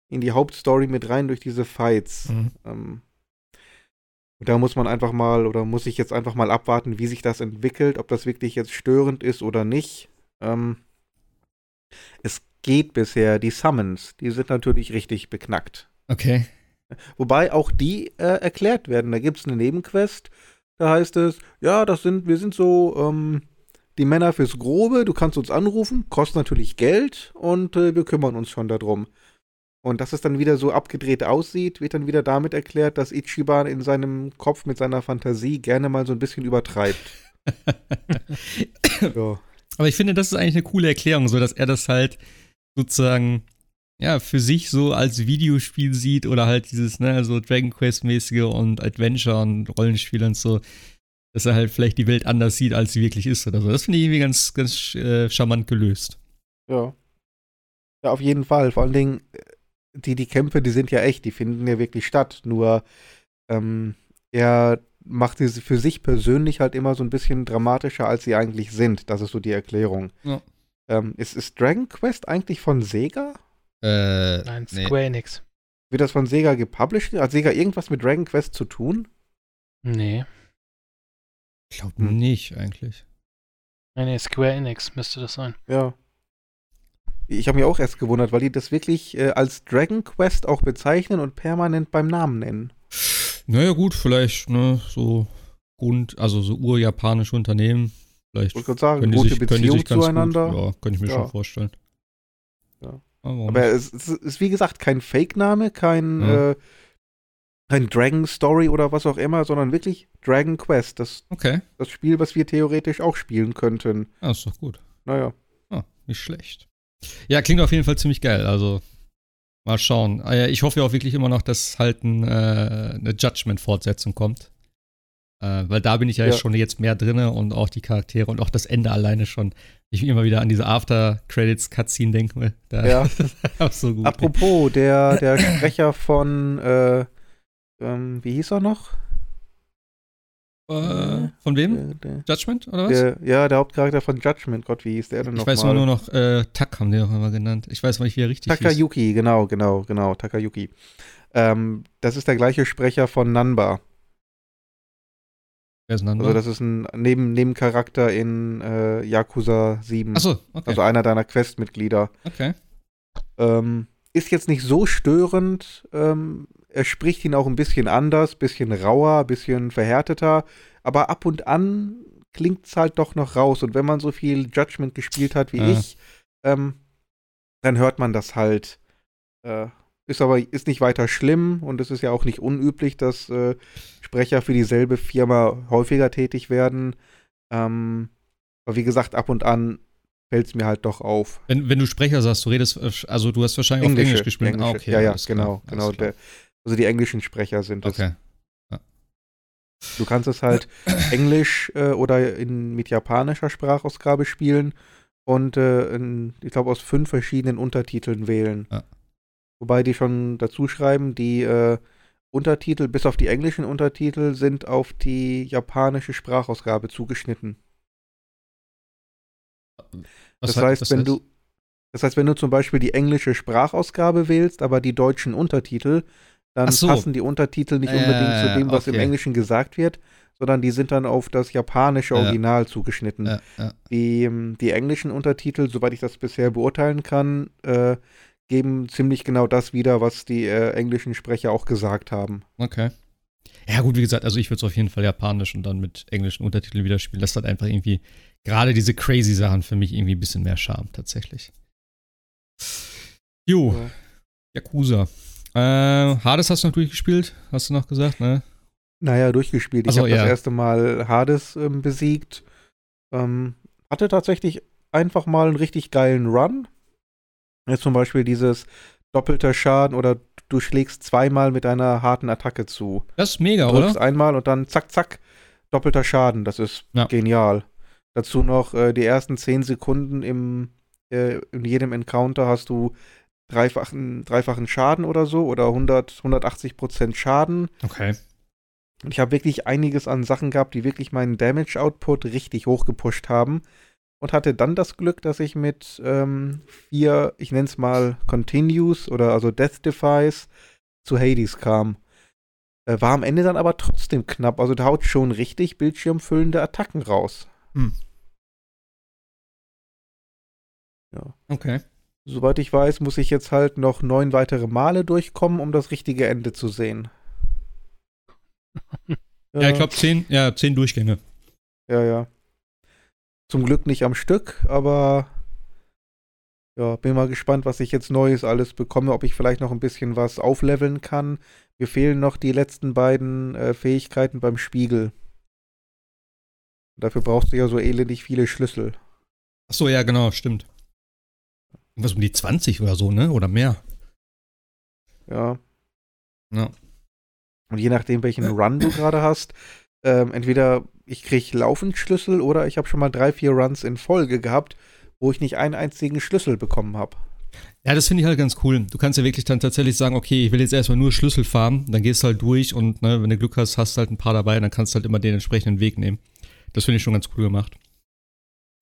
in die Hauptstory mit rein durch diese Fights. Mhm. Ähm, da muss man einfach mal oder muss ich jetzt einfach mal abwarten, wie sich das entwickelt, ob das wirklich jetzt störend ist oder nicht. Ähm, es geht bisher, die Summons, die sind natürlich richtig beknackt. Okay. Wobei auch die äh, erklärt werden. Da gibt es eine Nebenquest, da heißt es, ja, das sind, wir sind so, ähm, die Männer fürs Grobe, du kannst uns anrufen, kostet natürlich Geld und äh, wir kümmern uns schon darum. Und dass es dann wieder so abgedreht aussieht, wird dann wieder damit erklärt, dass Ichiban in seinem Kopf mit seiner Fantasie gerne mal so ein bisschen übertreibt. ja. Aber ich finde, das ist eigentlich eine coole Erklärung, so dass er das halt sozusagen ja für sich so als Videospiel sieht oder halt dieses ne so Dragon Quest mäßige und Adventure und Rollenspiel und so dass er halt vielleicht die Welt anders sieht, als sie wirklich ist oder so. Das finde ich irgendwie ganz, ganz äh, charmant gelöst. Ja. Ja, auf jeden Fall. Vor allen Dingen, äh, die, die Kämpfe, die sind ja echt, die finden ja wirklich statt. Nur, ähm, er macht sie für sich persönlich halt immer so ein bisschen dramatischer, als sie eigentlich sind. Das ist so die Erklärung. Ja. Ähm, ist, ist Dragon Quest eigentlich von Sega? Äh, Nein, Square nee. Enix. Wird das von Sega gepublished? Hat Sega irgendwas mit Dragon Quest zu tun? Nee. Ich glaube hm. nicht, eigentlich. Nee, nee, Square Enix müsste das sein. Ja. Ich habe mich auch erst gewundert, weil die das wirklich äh, als Dragon Quest auch bezeichnen und permanent beim Namen nennen. Naja, gut, vielleicht, ne, so Grund, also so urjapanische Unternehmen. Vielleicht ich sagen, können gute sich, Beziehung sich zueinander. Gut, ja, kann ich mir ja. schon vorstellen. Ja. Aber es, es, ist wie gesagt kein Fake-Name, kein ja. äh, kein Dragon Story oder was auch immer, sondern wirklich Dragon Quest. Das, okay. das Spiel, was wir theoretisch auch spielen könnten. Ah, ist doch gut. Naja. Ah, nicht schlecht. Ja, klingt auf jeden Fall ziemlich geil. Also, mal schauen. Ah, ich hoffe ja auch wirklich immer noch, dass halt ein, äh, eine Judgment-Fortsetzung kommt. Äh, weil da bin ich ja, ja. schon jetzt mehr drin und auch die Charaktere und auch das Ende alleine schon. Ich immer wieder an diese After-Credits-Cutscene denke. Da, ja. so gut. Apropos, der, der Sprecher von äh, ähm, wie hieß er noch? Äh, von wem? Der, Judgment oder was? Der, ja, der Hauptcharakter von Judgment. Gott, wie hieß der denn noch? Ich weiß mal? nur noch, äh, Tak haben die auch immer genannt. Ich weiß nicht, wie er richtig Takayuki, hieß. genau, genau, genau, Takayuki. Ähm, das ist der gleiche Sprecher von Nanba. Wer ist? Also das ist ein Neben Nebencharakter in äh, Yakuza 7. Achso, okay. Also einer deiner Questmitglieder. Okay. Ähm, ist jetzt nicht so störend. Ähm, er spricht ihn auch ein bisschen anders, bisschen rauer, bisschen verhärteter, aber ab und an klingt es halt doch noch raus. Und wenn man so viel Judgment gespielt hat wie ja. ich, ähm, dann hört man das halt. Äh, ist aber ist nicht weiter schlimm und es ist ja auch nicht unüblich, dass äh, Sprecher für dieselbe Firma häufiger tätig werden. Ähm, aber wie gesagt, ab und an fällt es mir halt doch auf. Wenn, wenn du Sprecher sagst, du redest, also du hast wahrscheinlich Englische, auf Englisch gespielt. Englische, ah, okay, ja, ja, genau, genau. Der, also die englischen Sprecher sind das. Okay. Ja. Du kannst es halt Englisch äh, oder in, mit japanischer Sprachausgabe spielen und äh, in, ich glaube aus fünf verschiedenen Untertiteln wählen. Ja. Wobei die schon dazu schreiben, die äh, Untertitel, bis auf die englischen Untertitel, sind auf die japanische Sprachausgabe zugeschnitten. Was das heißt, heißt wenn heißt? du das heißt, wenn du zum Beispiel die englische Sprachausgabe wählst, aber die deutschen Untertitel, dann so. passen die Untertitel nicht unbedingt äh, zu dem, was okay. im Englischen gesagt wird, sondern die sind dann auf das japanische Original ja. zugeschnitten. Ja, ja. Die, ähm, die englischen Untertitel, soweit ich das bisher beurteilen kann, äh, geben ziemlich genau das wieder, was die äh, englischen Sprecher auch gesagt haben. Okay. Ja, gut, wie gesagt, also ich würde es auf jeden Fall japanisch und dann mit englischen Untertiteln wieder spielen. Das hat einfach irgendwie gerade diese crazy Sachen für mich irgendwie ein bisschen mehr Charme, tatsächlich. Jo, ja. Yakuza. Äh, Hades hast du noch durchgespielt, hast du noch gesagt, ne? Naja, durchgespielt. Ich so, habe ja. das erste Mal Hades ähm, besiegt. Ähm, hatte tatsächlich einfach mal einen richtig geilen Run. Jetzt zum Beispiel dieses doppelter Schaden oder du schlägst zweimal mit einer harten Attacke zu. Das ist mega, du oder? einmal und dann zack, zack, doppelter Schaden. Das ist ja. genial. Dazu noch äh, die ersten zehn Sekunden im, äh, in jedem Encounter hast du dreifachen, dreifachen Schaden oder so oder 100, 180 Prozent Schaden. Okay. Und ich habe wirklich einiges an Sachen gehabt, die wirklich meinen Damage-Output richtig hochgepusht haben. Und hatte dann das Glück, dass ich mit ähm, vier, ich nenne es mal Continues oder also Death Defies zu Hades kam. Äh, war am Ende dann aber trotzdem knapp. Also da haut schon richtig bildschirmfüllende Attacken raus. Hm. Ja. Okay. Soweit ich weiß, muss ich jetzt halt noch neun weitere Male durchkommen, um das richtige Ende zu sehen. ja, ich glaube zehn, ja, zehn Durchgänge. Ja, ja. Zum Glück nicht am Stück, aber ja, bin mal gespannt, was ich jetzt Neues alles bekomme, ob ich vielleicht noch ein bisschen was aufleveln kann. Mir fehlen noch die letzten beiden äh, Fähigkeiten beim Spiegel. Dafür brauchst du ja so elendig viele Schlüssel. Ach so, ja, genau, stimmt. Irgendwas um die 20 oder so, ne? Oder mehr. Ja. Ja. Und je nachdem, welchen Run du gerade hast, ähm, entweder ich kriege laufend Schlüssel oder ich habe schon mal drei, vier Runs in Folge gehabt, wo ich nicht einen einzigen Schlüssel bekommen habe. Ja, das finde ich halt ganz cool. Du kannst ja wirklich dann tatsächlich sagen, okay, ich will jetzt erstmal nur Schlüssel farmen, dann gehst du halt durch und ne, wenn du Glück hast, hast du halt ein paar dabei, dann kannst du halt immer den entsprechenden Weg nehmen. Das finde ich schon ganz cool gemacht.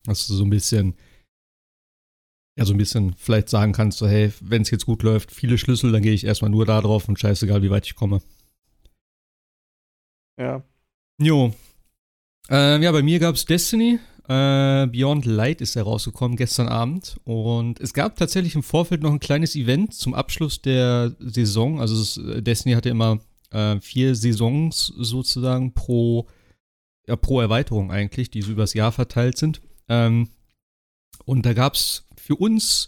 Dass du so ein bisschen, ja, so ein bisschen vielleicht sagen kannst, so, hey, wenn es jetzt gut läuft, viele Schlüssel, dann gehe ich erstmal nur da drauf und scheißegal, wie weit ich komme. Ja. Jo. Äh, ja, bei mir gab es Destiny. Äh, Beyond Light ist herausgekommen gestern Abend. Und es gab tatsächlich im Vorfeld noch ein kleines Event zum Abschluss der Saison. Also es, äh, Destiny hatte immer äh, vier Saisons sozusagen pro, ja, pro Erweiterung eigentlich, die so übers Jahr verteilt sind. Ähm, und da gab es für uns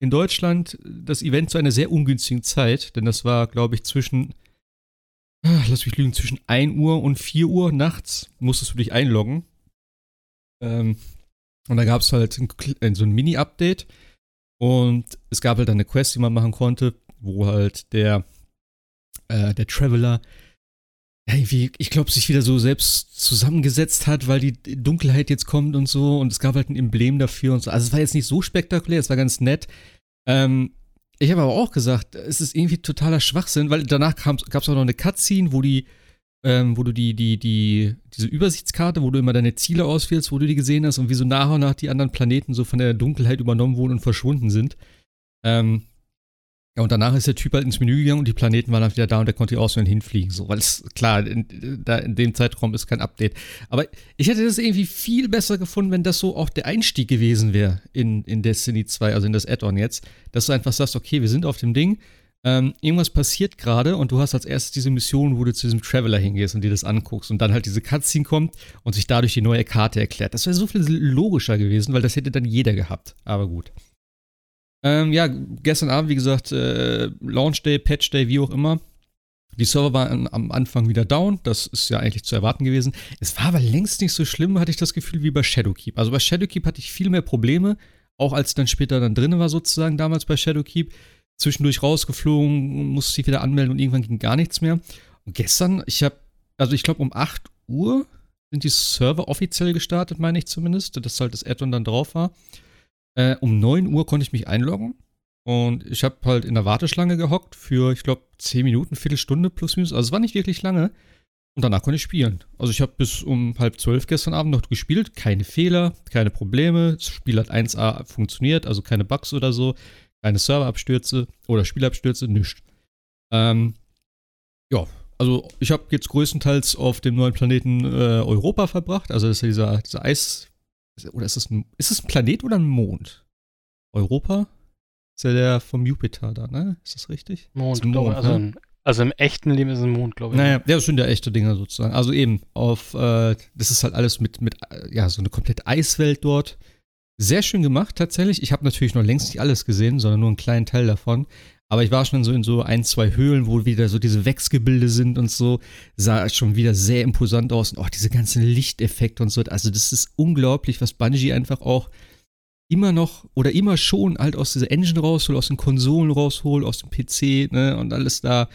in Deutschland das Event zu einer sehr ungünstigen Zeit, denn das war, glaube ich, zwischen lass mich lügen, zwischen 1 Uhr und 4 Uhr nachts musstest du dich einloggen. Ähm, und da gab es halt ein, äh, so ein Mini-Update. Und es gab halt eine Quest, die man machen konnte, wo halt der, äh, der Traveler irgendwie, ich glaube, sich wieder so selbst zusammengesetzt hat, weil die Dunkelheit jetzt kommt und so. Und es gab halt ein Emblem dafür und so. Also es war jetzt nicht so spektakulär, es war ganz nett. Ähm, ich habe aber auch gesagt, es ist irgendwie totaler Schwachsinn, weil danach gab es auch noch eine Cutscene, wo die, ähm, wo du die, die, die, diese Übersichtskarte, wo du immer deine Ziele auswählst, wo du die gesehen hast und wie so nach und nach die anderen Planeten so von der Dunkelheit übernommen wurden und verschwunden sind. Ähm, Ja, und danach ist der Typ halt ins Menü gegangen und die Planeten waren dann wieder da und der konnte auswählen hinfliegen. So, weil es, klar, in, da in dem Zeitraum ist kein Update. Aber ich hätte das irgendwie viel besser gefunden, wenn das so auch der Einstieg gewesen wäre in, in Destiny 2, also in das Add-on jetzt. Dass du einfach sagst, okay, wir sind auf dem Ding, ähm, irgendwas passiert gerade und du hast als erstes diese Mission, wo du zu diesem Traveler hingehst und dir das anguckst und dann halt diese Cutscene kommt und sich dadurch die neue Karte erklärt. Das wäre so viel logischer gewesen, weil das hätte dann jeder gehabt. Aber gut. Ähm, ja, gestern Abend, wie gesagt, äh, Launch Day, Patch Day, wie auch immer. Die Server waren am Anfang wieder down, das ist ja eigentlich zu erwarten gewesen. Es war aber längst nicht so schlimm, hatte ich das Gefühl, wie bei Shadowkeep. Also bei Shadowkeep hatte ich viel mehr Probleme, auch als ich dann später dann drin war, sozusagen damals bei Shadowkeep. Zwischendurch rausgeflogen, musste sich wieder anmelden und irgendwann ging gar nichts mehr. Und gestern, ich habe, also ich glaube um 8 Uhr sind die Server offiziell gestartet, meine ich zumindest, dass halt das Add-on dann drauf war. Äh, um 9 Uhr konnte ich mich einloggen. Und ich habe halt in der Warteschlange gehockt für, ich glaube, 10 Minuten, Viertelstunde plus minus. Also es war nicht wirklich lange. Und danach konnte ich spielen. Also ich habe bis um halb zwölf gestern Abend noch gespielt. Keine Fehler, keine Probleme. Das Spiel hat 1A funktioniert, also keine Bugs oder so. Keine Serverabstürze oder Spielabstürze, nichts. Ähm, ja, also ich habe jetzt größtenteils auf dem neuen Planeten äh, Europa verbracht. Also das ist ja dieser, dieser Eis, oder ist es ein, ist es ein Planet oder ein Mond? Europa? Ist ja der vom Jupiter da, ne? Ist das richtig? Mond, das Mond also, ne? also, im echten Leben ist es ein Mond, glaube ich. Naja, ja, das sind ja echte Dinge sozusagen. Also eben, auf, äh, das ist halt alles mit, mit, ja, so eine komplette Eiswelt dort. Sehr schön gemacht, tatsächlich. Ich habe natürlich noch längst nicht alles gesehen, sondern nur einen kleinen Teil davon. Aber ich war schon so in so ein, zwei Höhlen, wo wieder so diese Wechsgebilde sind und so. Sah schon wieder sehr imposant aus. Und auch diese ganzen Lichteffekte und so. Also, das ist unglaublich, was Bungie einfach auch immer noch oder immer schon halt aus dieser Engine rausholt, aus den Konsolen rausholt, aus dem PC, ne, und alles da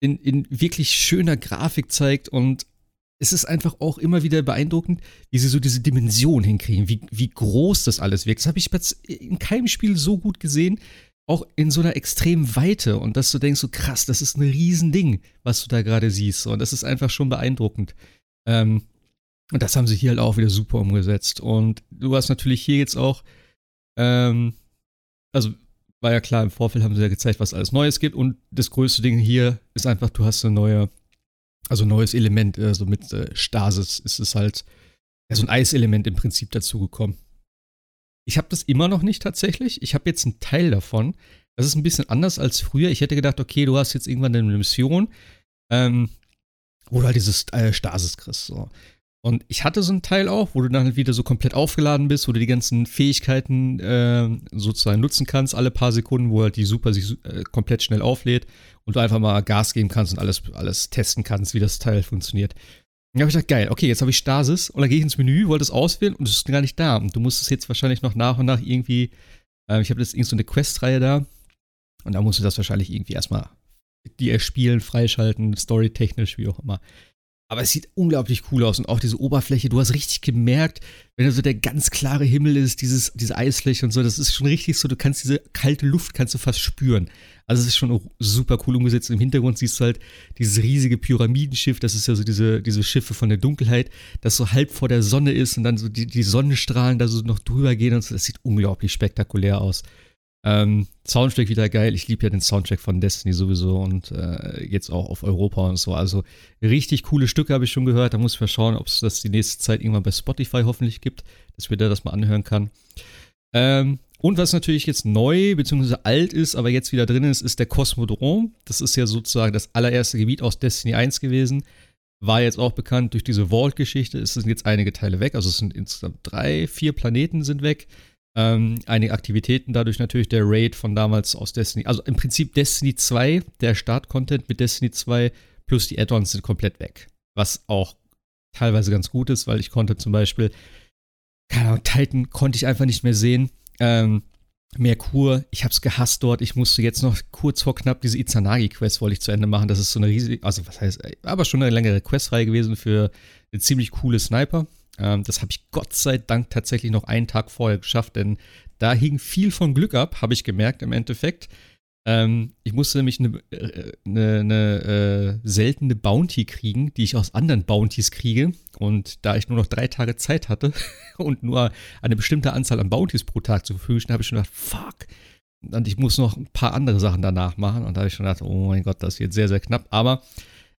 in, in wirklich schöner Grafik zeigt und es ist einfach auch immer wieder beeindruckend, wie sie so diese Dimension hinkriegen, wie, wie groß das alles wirkt. Das habe ich in keinem Spiel so gut gesehen auch in so einer extremen Weite und dass du denkst, so krass, das ist ein Riesending, was du da gerade siehst. Und das ist einfach schon beeindruckend. Ähm, und das haben sie hier halt auch wieder super umgesetzt. Und du hast natürlich hier jetzt auch, ähm, also war ja klar, im Vorfeld haben sie ja gezeigt, was alles Neues gibt. Und das größte Ding hier ist einfach, du hast eine neue, also ein neues Element, also mit äh, Stasis ist es halt, ja, so ein Eiselement im Prinzip dazugekommen. Ich habe das immer noch nicht tatsächlich. Ich habe jetzt einen Teil davon. Das ist ein bisschen anders als früher. Ich hätte gedacht, okay, du hast jetzt irgendwann eine Mission, ähm, wo du halt dieses äh, Stasis kriegst. So. Und ich hatte so einen Teil auch, wo du dann halt wieder so komplett aufgeladen bist, wo du die ganzen Fähigkeiten äh, sozusagen nutzen kannst, alle paar Sekunden, wo halt die Super sich äh, komplett schnell auflädt und du einfach mal Gas geben kannst und alles, alles testen kannst, wie das Teil funktioniert. Dann habe ich gedacht, geil, okay, jetzt habe ich Stasis und dann gehe ich ins Menü, wollte es auswählen und es ist gar nicht da. Und du musst es jetzt wahrscheinlich noch nach und nach irgendwie, äh, ich habe jetzt irgend so eine Questreihe da und da musst du das wahrscheinlich irgendwie erstmal die erspielen, freischalten, storytechnisch, wie auch immer. Aber es sieht unglaublich cool aus und auch diese Oberfläche, du hast richtig gemerkt, wenn so der ganz klare Himmel ist, dieses, diese Eisfläche und so, das ist schon richtig so, du kannst diese kalte Luft, kannst du fast spüren. Also es ist schon super cool umgesetzt. Im Hintergrund siehst du halt dieses riesige Pyramidenschiff, das ist ja so diese, diese Schiffe von der Dunkelheit, das so halb vor der Sonne ist und dann so die, die Sonnenstrahlen da so noch drüber gehen und so, das sieht unglaublich spektakulär aus. Ähm, Soundtrack wieder geil. Ich liebe ja den Soundtrack von Destiny sowieso und äh, jetzt auch auf Europa und so. Also richtig coole Stücke habe ich schon gehört. Da muss ich mal schauen, ob es das die nächste Zeit irgendwann bei Spotify hoffentlich gibt, dass wir da das mal anhören kann. Ähm, und was natürlich jetzt neu bzw. alt ist, aber jetzt wieder drin ist, ist der Kosmodrom. Das ist ja sozusagen das allererste Gebiet aus Destiny 1 gewesen. War jetzt auch bekannt durch diese Vault-Geschichte. Es sind jetzt einige Teile weg. Also es sind insgesamt drei, vier Planeten sind weg. Ähm, einige Aktivitäten dadurch natürlich der Raid von damals aus Destiny. Also im Prinzip Destiny 2, der Start-Content mit Destiny 2 plus die Add-ons sind komplett weg. Was auch teilweise ganz gut ist, weil ich konnte zum Beispiel, keine Ahnung, Titan konnte ich einfach nicht mehr sehen. Ähm, Merkur, ich hab's gehasst dort. Ich musste jetzt noch kurz vor knapp diese Izanagi-Quest wollte ich zu Ende machen. Das ist so eine riesige, also was heißt, aber schon eine längere Questreihe gewesen für eine ziemlich coole Sniper. Ähm, das habe ich Gott sei Dank tatsächlich noch einen Tag vorher geschafft, denn da hing viel von Glück ab, habe ich gemerkt im Endeffekt. Ähm, ich musste nämlich eine, äh, eine äh, seltene Bounty kriegen, die ich aus anderen Bounties kriege. Und da ich nur noch drei Tage Zeit hatte und nur eine bestimmte Anzahl an Bounties pro Tag zur Verfügung habe ich schon gedacht, fuck, und ich muss noch ein paar andere Sachen danach machen. Und da habe ich schon gedacht, oh mein Gott, das wird sehr, sehr knapp. Aber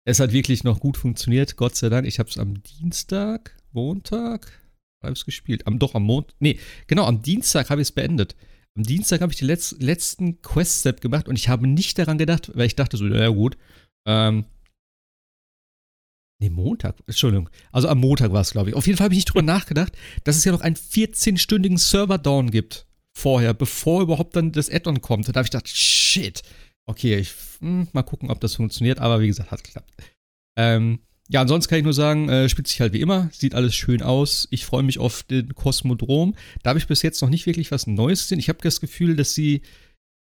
es hat wirklich noch gut funktioniert, Gott sei Dank. Ich habe es am Dienstag, Montag, habe es gespielt. Am, doch, am Montag, nee, genau, am Dienstag habe ich es beendet. Am Dienstag habe ich den Letz-, letzten Quest-Step gemacht und ich habe nicht daran gedacht, weil ich dachte so, ja gut, ähm, Nee, Montag. Entschuldigung. Also am Montag war es, glaube ich. Auf jeden Fall habe ich nicht drüber nachgedacht, dass es ja noch einen 14-stündigen Server-Down gibt. Vorher, bevor überhaupt dann das Add-on kommt. Da habe ich gedacht, shit. Okay, ich hm, mal gucken, ob das funktioniert. Aber wie gesagt, hat geklappt. Ähm, ja, ansonsten kann ich nur sagen, äh, spielt sich halt wie immer. Sieht alles schön aus. Ich freue mich auf den Kosmodrom. Da habe ich bis jetzt noch nicht wirklich was Neues gesehen. Ich habe das Gefühl, dass sie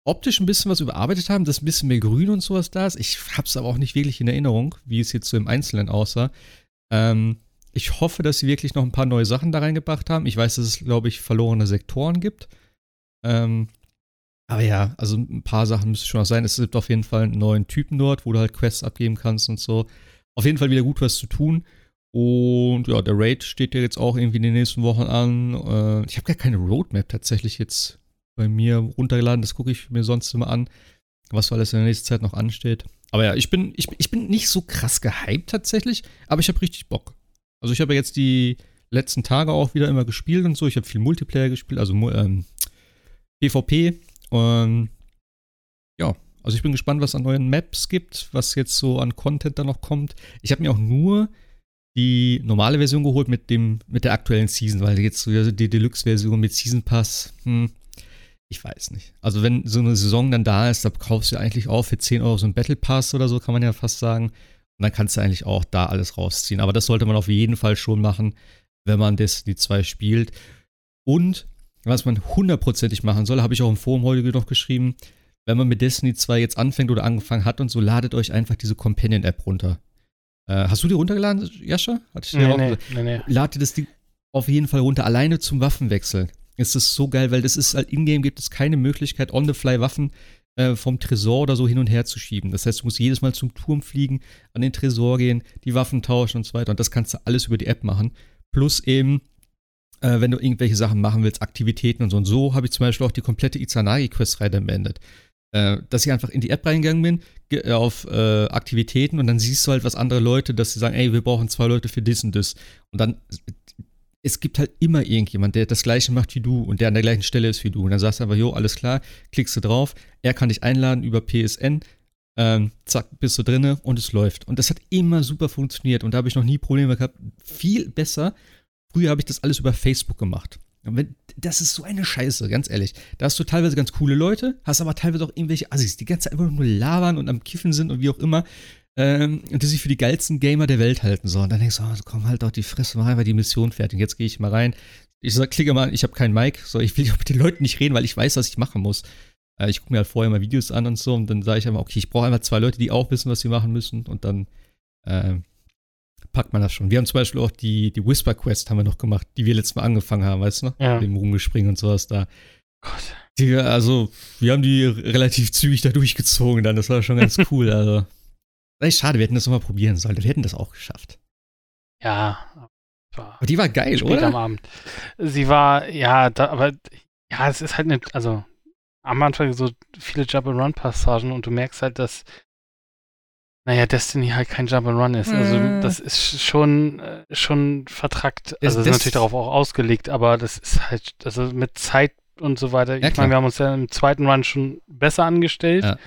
optisch ein bisschen was überarbeitet haben, dass ein bisschen mehr Grün und sowas da ist. Ich habe es aber auch nicht wirklich in Erinnerung, wie es jetzt so im Einzelnen aussah. Ähm, ich hoffe, dass sie wirklich noch ein paar neue Sachen da reingebracht haben. Ich weiß, dass es, glaube ich, verlorene Sektoren gibt. Ähm, aber ja, also ein paar Sachen müsste schon noch sein. Es gibt auf jeden Fall einen neuen Typen dort, wo du halt Quests abgeben kannst und so. Auf jeden Fall wieder gut was zu tun. Und ja, der Raid steht ja jetzt auch irgendwie in den nächsten Wochen an. Äh, ich habe gar keine Roadmap tatsächlich jetzt bei mir runtergeladen. Das gucke ich mir sonst immer an, was alles in der nächsten Zeit noch ansteht. Aber ja, ich bin, ich, ich bin nicht so krass gehypt tatsächlich, aber ich habe richtig Bock. Also ich habe jetzt die letzten Tage auch wieder immer gespielt und so. Ich habe viel Multiplayer gespielt, also ähm, PvP. Und ja, also ich bin gespannt, was an neuen Maps gibt, was jetzt so an Content da noch kommt. Ich habe mir auch nur die normale Version geholt mit dem mit der aktuellen Season, weil jetzt so die Deluxe-Version mit Season Pass, hm, ich weiß nicht. Also wenn so eine Saison dann da ist, da kaufst du eigentlich auch für 10 Euro so einen Battle Pass oder so, kann man ja fast sagen. Und dann kannst du eigentlich auch da alles rausziehen. Aber das sollte man auf jeden Fall schon machen, wenn man Destiny 2 spielt. Und was man hundertprozentig machen soll, habe ich auch im Forum heute noch geschrieben, wenn man mit Destiny 2 jetzt anfängt oder angefangen hat und so, ladet euch einfach diese Companion-App runter. Äh, hast du die runtergeladen, Jascha? Hatte ich nee, auch nee, nee, nee. Lad dir das Ding auf jeden Fall runter, alleine zum Waffenwechsel ist das so geil, weil das ist halt in-game gibt es keine Möglichkeit, on-the-fly Waffen äh, vom Tresor oder so hin und her zu schieben. Das heißt, du musst jedes Mal zum Turm fliegen, an den Tresor gehen, die Waffen tauschen und so weiter. Und das kannst du alles über die App machen. Plus eben, äh, wenn du irgendwelche Sachen machen willst, Aktivitäten und so. Und so habe ich zum Beispiel auch die komplette Izanagi-Quest-Reihe beendet. Äh, dass ich einfach in die App reingegangen bin, äh, auf äh, Aktivitäten und dann siehst du halt, was andere Leute, dass sie sagen, ey, wir brauchen zwei Leute für das und das. Und dann es gibt halt immer irgendjemand, der das gleiche macht wie du und der an der gleichen Stelle ist wie du. Und dann sagst du einfach, jo, alles klar, klickst du drauf, er kann dich einladen über PSN, ähm, zack, bist du drinne und es läuft. Und das hat immer super funktioniert und da habe ich noch nie Probleme gehabt. Viel besser. Früher habe ich das alles über Facebook gemacht. Das ist so eine Scheiße, ganz ehrlich. Da hast du teilweise ganz coole Leute, hast aber teilweise auch irgendwelche Assis, die ganze Zeit einfach nur labern und am Kiffen sind und wie auch immer ähm, die sich für die geilsten Gamer der Welt halten sollen. Dann denkst du, oh, komm halt doch die Fresse, mach einfach die Mission fertig. Jetzt gehe ich mal rein. Ich sag, klicke mal, ich habe keinen Mic, so ich will mit den Leuten nicht reden, weil ich weiß, was ich machen muss. Äh, ich gucke mir halt vorher mal Videos an und so und dann sage ich einfach, okay, ich brauche einfach zwei Leute, die auch wissen, was sie machen müssen und dann äh, packt man das schon. Wir haben zum Beispiel auch die, die Whisper Quest haben wir noch gemacht, die wir letztes Mal angefangen haben, weißt du noch? Ja. Mit dem Rumgespringen und sowas da. Gott. Die, also, wir haben die relativ zügig da durchgezogen dann, das war schon ganz cool, also. Echt schade, wir hätten das nochmal probieren sollen. Wir hätten das auch geschafft. Ja. Aber die war geil, spät oder? am Abend. Sie war, ja, da, aber ja, es ist halt nicht, also am Anfang so viele Jump-and-Run-Passagen und du merkst halt, dass naja, Destiny halt kein Jump-and-Run ist. Also mhm. das ist schon, äh, schon vertrackt. Also das ist natürlich darauf auch ausgelegt, aber das ist halt, also mit Zeit und so weiter. Ja, ich meine, wir haben uns ja im zweiten Run schon besser angestellt. Ja.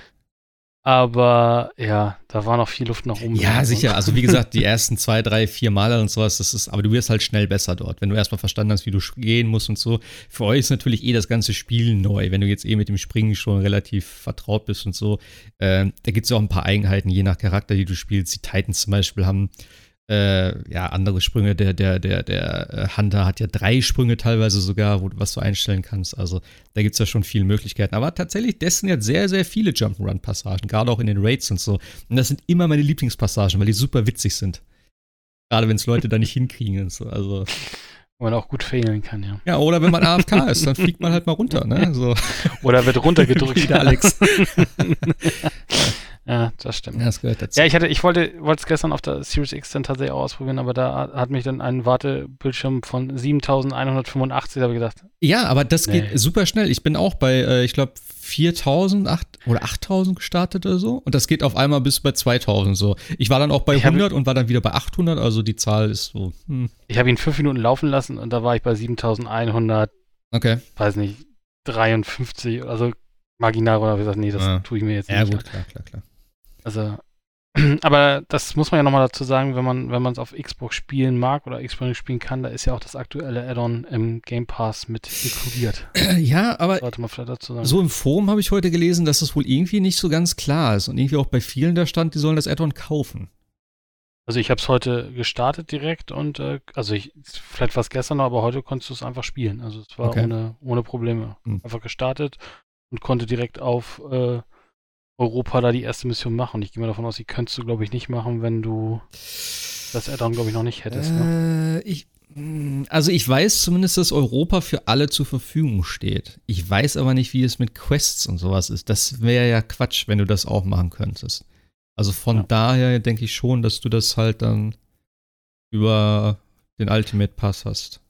Aber ja, da war noch viel Luft nach oben. Ja, sicher. Also wie gesagt, die ersten zwei, drei, vier Male und sowas, das ist, aber du wirst halt schnell besser dort, wenn du erstmal verstanden hast, wie du gehen musst und so. Für euch ist natürlich eh das ganze Spiel neu, wenn du jetzt eh mit dem Springen schon relativ vertraut bist und so. Äh, da gibt es ja auch ein paar Eigenheiten, je nach Charakter, die du spielst. Die Titans zum Beispiel haben äh, ja, andere Sprünge. Der, der, der, der äh, Hunter hat ja drei Sprünge teilweise sogar, wo, was du einstellen kannst. Also da gibt es ja schon viele Möglichkeiten. Aber tatsächlich, Destiny hat sehr, sehr viele Jump'n'Run-Passagen, gerade auch in den Raids und so. Und das sind immer meine Lieblingspassagen, weil die super witzig sind. Gerade wenn es Leute da nicht hinkriegen und so. Also. Wo man auch gut fehlen kann, ja. Ja, oder wenn man AFK ist, dann fliegt man halt mal runter, ne? So. Oder wird runtergedrückt. Wieder Alex. Ja, das stimmt. Ja, das gehört dazu. Ja, ich hatte, ich wollte, wollte es gestern auf der Series X dann tatsächlich auch ausprobieren, aber da hat mich dann ein Wartebildschirm von 7185, da habe ich gedacht. Ja, aber das Nee. geht super schnell. Ich bin auch bei, äh, ich glaube, 4000 8, oder 8000 gestartet oder so. Und das geht auf einmal bis bei 2000 so. Ich war dann auch bei Ich hab- 100 und war dann wieder bei 800. Also die Zahl ist so, hm, Ich habe ihn fünf Minuten laufen lassen und da war ich bei 7100, okay. weiß nicht, 53, also marginal oder gesagt, nee, das Ja. tue ich mir jetzt Ja, nicht. gut, klar, klar, klar. Also, aber das muss man ja nochmal dazu sagen, wenn man wenn man es auf Xbox spielen mag oder Xbox spielen kann, da ist ja auch das aktuelle Add-on im Game Pass mit inkludiert. Ja, aber Sollte man vielleicht dazu sagen. so im Forum habe ich heute gelesen, dass das wohl irgendwie nicht so ganz klar ist. Und irgendwie auch bei vielen da stand, die sollen das Add-on kaufen. Also ich habe es heute gestartet direkt und äh, also ich, vielleicht war es gestern noch, aber heute konntest du es einfach spielen. Also es war Okay. ohne, ohne Probleme. Hm. Einfach gestartet und konnte direkt auf äh, Europa da die erste Mission machen. Ich gehe mal davon aus, die könntest du, glaube ich, nicht machen, wenn du das Add-on, glaube ich, noch nicht hättest. Ne? Äh, ich, mh, also ich weiß zumindest, dass Europa für alle zur Verfügung steht. Ich weiß aber nicht, wie es mit Quests und sowas ist. Das wäre ja Quatsch, wenn du das auch machen könntest. Also von Ja. daher denke ich schon, dass du das halt dann über den Ultimate Pass hast.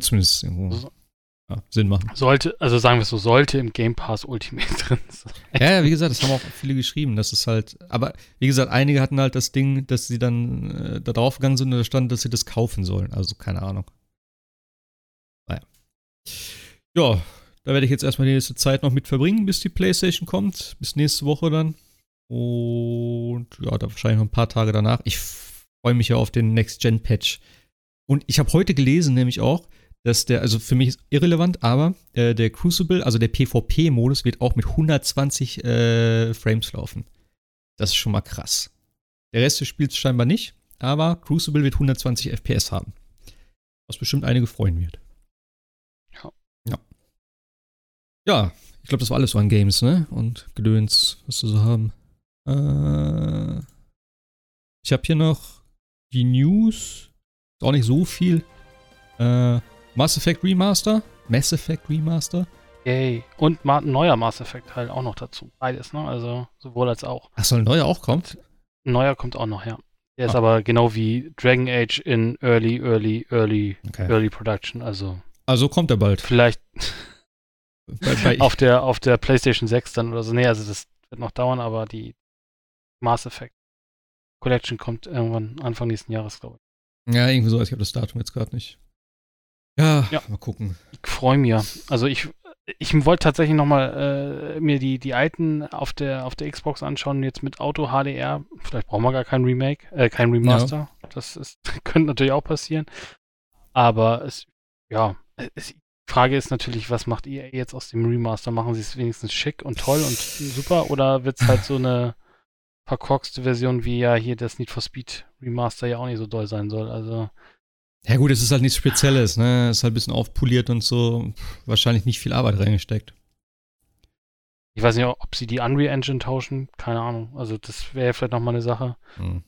Zumindest irgendwo So. Ja, Sinn machen. Sollte, also sagen wir es so, sollte im Game Pass Ultimate drin sein. Ja, ja, wie gesagt, das haben auch viele geschrieben. Das ist halt, aber wie gesagt, einige hatten halt das Ding, dass sie dann äh, da drauf gegangen sind und da stand, dass sie das kaufen sollen. Also keine Ahnung. Naja. Ja, da werde ich jetzt erstmal die nächste Zeit noch mit verbringen, bis die PlayStation kommt. Bis nächste Woche dann. Und ja, da wahrscheinlich noch ein paar Tage danach. Ich freue mich ja auf den Next-Gen-Patch. Und ich habe heute gelesen, nämlich auch, dass der, also für mich ist irrelevant, aber äh, der Crucible, also der PvP-Modus, wird auch mit 120 äh, Frames laufen. Das ist schon mal krass. Der Rest des Spiels scheinbar nicht, aber Crucible wird 120 FPS haben. Was bestimmt einige freuen wird. Ja. Ja. Ja, ich glaube, das war alles so an Games, ne? Und Gedöns, was wir so haben. Äh, ich habe hier noch die News. Ist auch nicht so viel. Äh, Mass Effect Remaster. Mass Effect Remaster. Yay. Und ein neuer Mass Effect Teil auch noch dazu. Beides, ne? Also sowohl als auch. Ach, soll ein neuer auch kommen? Ein neuer kommt auch noch, ja. Der ist Ah. aber genau wie Dragon Age in Early, Early, Early, Okay. Early Production. Also Also kommt er bald. vielleicht Bei, bei, auf der, auf der PlayStation 6 dann oder so. Nee, also das wird noch dauern, aber die Mass Effect Collection kommt irgendwann Anfang nächsten Jahres, glaube ich. ja, irgendwie so. Ich habe das Datum jetzt gerade nicht. Ja, Ja. mal gucken. Ich freue mich. Also ich, ich wollte tatsächlich nochmal äh, mir die, die alten auf der, auf der Xbox anschauen, jetzt mit Auto HDR. Vielleicht brauchen wir gar kein Remake, äh, kein Remaster. Das ist, könnte natürlich auch passieren. Aber es, ja, es, die Frage ist natürlich, was macht EA jetzt aus dem Remaster? Machen sie es wenigstens schick und toll und super oder wird es halt so eine verkorkste Version, wie ja hier das Need for Speed Remaster ja auch nicht so doll sein soll? Also, Ja, gut, es ist halt nichts Spezielles, ne? Es ist halt ein bisschen aufpoliert und so. Wahrscheinlich nicht viel Arbeit reingesteckt. Ich weiß nicht, ob sie die Unreal Engine tauschen. Keine Ahnung. Also das wäre ja vielleicht nochmal eine Sache. Hm,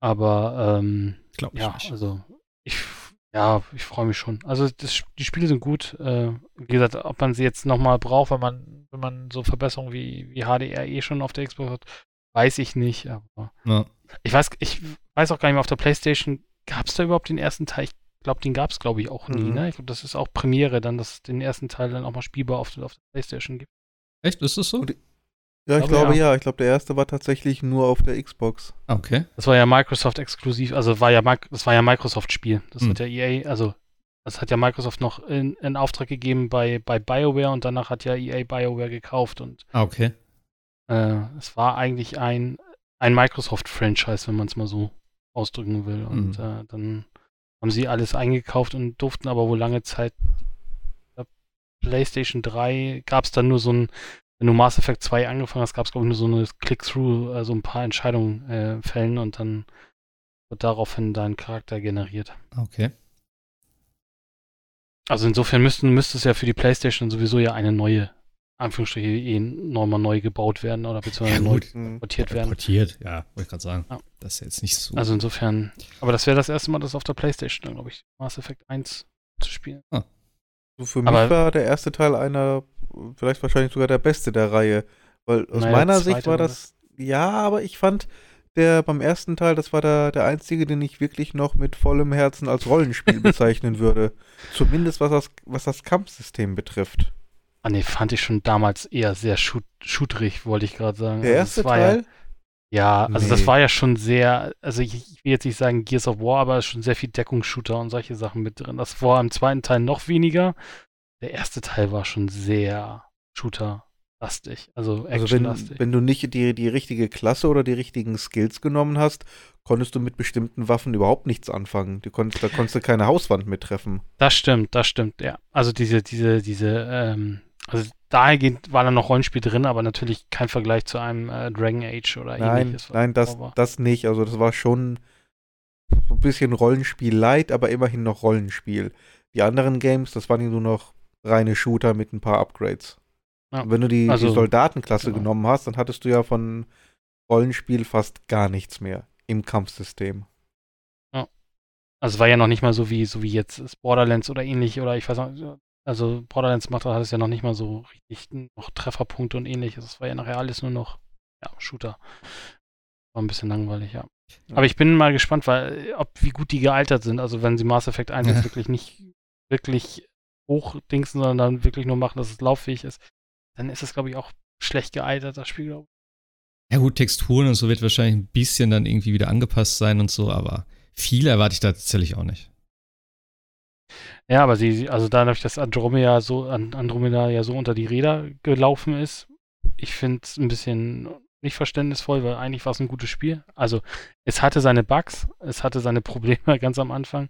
Aber ähm, Glaube ich ja, nicht. also ich ja, ich freue mich schon. Also das, die Spiele sind gut. Äh, wie gesagt, ob man sie jetzt nochmal braucht, wenn man, wenn man so Verbesserungen wie, wie HDR eh schon auf der Xbox hat, weiß ich nicht. Aber Ja. ich weiß, ich weiß auch gar nicht mehr, auf der Playstation gab es da überhaupt den ersten Teil? Ich glaube, den gab es, glaube ich, auch nie. Mhm. Ne? Ich glaube, das ist auch Premiere, dann, dass es den ersten Teil dann auch mal spielbar auf, der- auf der Playstation gibt. Echt? Ist das so? Und- Ja, ich glaube, glaube ja. ja. Ich glaube, der erste war tatsächlich nur auf der Xbox. Okay. Das war ja Microsoft exklusiv, also war ja das war ja Microsoft-Spiel. Das Hm. hat ja EA, also das hat ja Microsoft noch in, in Auftrag gegeben bei, bei BioWare und danach hat ja EA BioWare gekauft und Ah, okay. äh, es war eigentlich ein, ein Microsoft-Franchise, wenn man es mal so ausdrücken will. Und Mhm. äh, dann haben sie alles eingekauft und durften aber wohl lange Zeit PlayStation 3 gab es dann nur so ein, wenn du Mass Effect 2 angefangen hast, gab es glaube ich nur so eine Click-Through, also ein paar Entscheidungen äh, fällen und dann wird daraufhin dein Charakter generiert. Okay. Also insofern müssten, müsste es ja für die PlayStation sowieso ja eine neue, Anführungsstriche, eh nochmal neu gebaut werden oder beziehungsweise neu Mhm. portiert werden. Portiert, ja, wollte ich gerade sagen. Ja. Das ist jetzt nicht so. Also insofern, aber das wäre das erste Mal, das auf der PlayStation, glaube ich, Mass Effect 1 zu spielen. So für mich Aber- war der erste Teil einer, vielleicht wahrscheinlich sogar der beste der Reihe. Weil aus Naja, meiner Sicht war oder das Ja, aber ich fand, der beim ersten Teil, das war der, der einzige, den ich wirklich noch mit vollem Herzen als Rollenspiel bezeichnen würde. Zumindest was das, was das Kampfsystem betrifft. Ah ne, fand ich schon damals eher sehr shooterig, wollte ich gerade sagen. Der also erste Teil? Ja, ja also Nee. das war ja schon sehr, also ich, ich will jetzt nicht sagen Gears of War, aber schon sehr viel Deckungsshooter und solche Sachen mit drin. Das war im zweiten Teil noch weniger. Der erste Teil war schon sehr Shooter-lastig, also Also Action-lastig. wenn, wenn du nicht die, die richtige Klasse oder die richtigen Skills genommen hast, konntest du mit bestimmten Waffen überhaupt nichts anfangen. Du konntest, da konntest du keine Hauswand mit treffen. Das stimmt, das stimmt, ja. Also diese, diese, diese, ähm, also dahingehend war da noch Rollenspiel drin, aber natürlich kein Vergleich zu einem äh, Dragon Age oder Nein, ähnliches. nein, das, das nicht. Also das war schon ein bisschen Rollenspiel light, aber immerhin noch Rollenspiel. Die anderen Games, das waren ja nur noch reine Shooter mit ein paar Upgrades. Ja, wenn du die, also, die Soldatenklasse genau. genommen hast, dann hattest du ja von Rollenspiel fast gar nichts mehr im Kampfsystem. Also es war ja noch nicht mal so wie, so wie jetzt Borderlands oder ähnlich, oder ich weiß noch, also Borderlands macht hat es ja noch nicht mal so richtig noch Trefferpunkte und ähnliches. Es war ja nachher alles nur noch, ja, Shooter. War ein bisschen langweilig, ja. Ja. Aber ich bin mal gespannt, weil, ob wie gut die gealtert sind. Also wenn sie Mass Effect 1 jetzt wirklich nicht wirklich hochdingsen, sondern dann wirklich nur machen, dass es lauffähig ist, dann ist es, glaube ich, auch schlecht gealtert, das Spiel, glaube Ja gut, Texturen und so wird wahrscheinlich ein bisschen dann irgendwie wieder angepasst sein und so, aber viel erwarte ich da tatsächlich auch nicht. Ja, aber sie, also dadurch, dass Andromeda so, An- Andromeda ja so unter die Räder gelaufen ist, ich finde es ein bisschen nicht verständnisvoll, weil eigentlich war es ein gutes Spiel. Also es hatte seine Bugs, es hatte seine Probleme ganz am Anfang,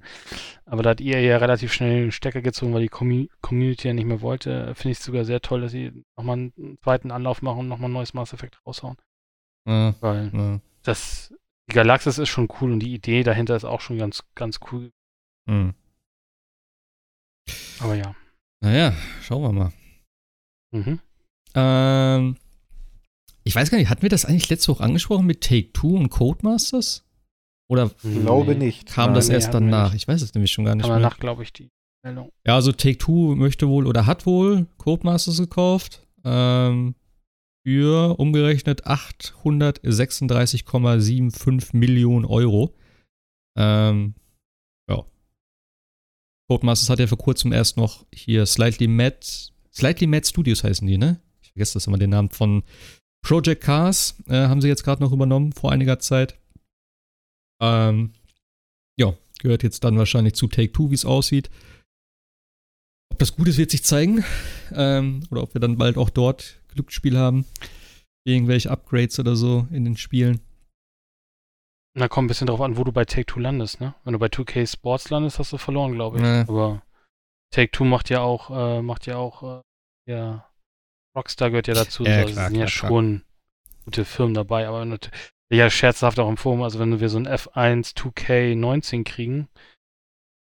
aber da hat ihr ja relativ schnell den Stecker gezogen, weil die Commu Community ja nicht mehr wollte. Finde ich sogar sehr toll, dass sie nochmal einen zweiten Anlauf machen und nochmal ein neues Mass Effect raushauen. Ja, Weil ja, das, die Galaxis ist schon cool und die Idee dahinter ist auch schon ganz, ganz cool. hm. Aber ja. Naja, schauen wir mal. Mhm. Ähm, ich weiß gar nicht, hatten wir das eigentlich letzte Woche angesprochen mit Take-Two und Codemasters? Oder Ich glaube Nee. nicht. kam Nein. das nee, erst danach? Ich weiß es nämlich schon gar nicht mehr. danach, glaube ich, die Meldung. Ja, also Take-Two möchte wohl oder hat wohl Codemasters gekauft. Ähm, für umgerechnet 836,75 Millionen Euro. Ähm. Codemasters hat ja vor kurzem erst noch hier Slightly Mad, Slightly Mad Studios heißen die, ne? Ich vergesse das immer den Namen von Project Cars, äh, haben sie jetzt gerade noch übernommen vor einiger Zeit. Ähm, ja, gehört jetzt dann wahrscheinlich zu Take-Two, wie es aussieht. Ob das gut ist, wird sich zeigen. Ähm, oder ob wir dann bald auch dort Glücksspiel haben. Irgendwelche Upgrades oder so in den Spielen. Na, kommt ein bisschen drauf an, wo du bei Take-Two landest, ne? Wenn du bei 2K Sports landest, hast du verloren, glaube ich. Ja. Aber Take-Two macht ja auch, äh, macht ja auch, äh, ja, Rockstar gehört ja dazu. Ja, so, klar, sind ja klar, klar. schon gute Firmen dabei, aber nat- ja, scherzhaft auch im Forum, also wenn wir so ein F1 2K19 kriegen,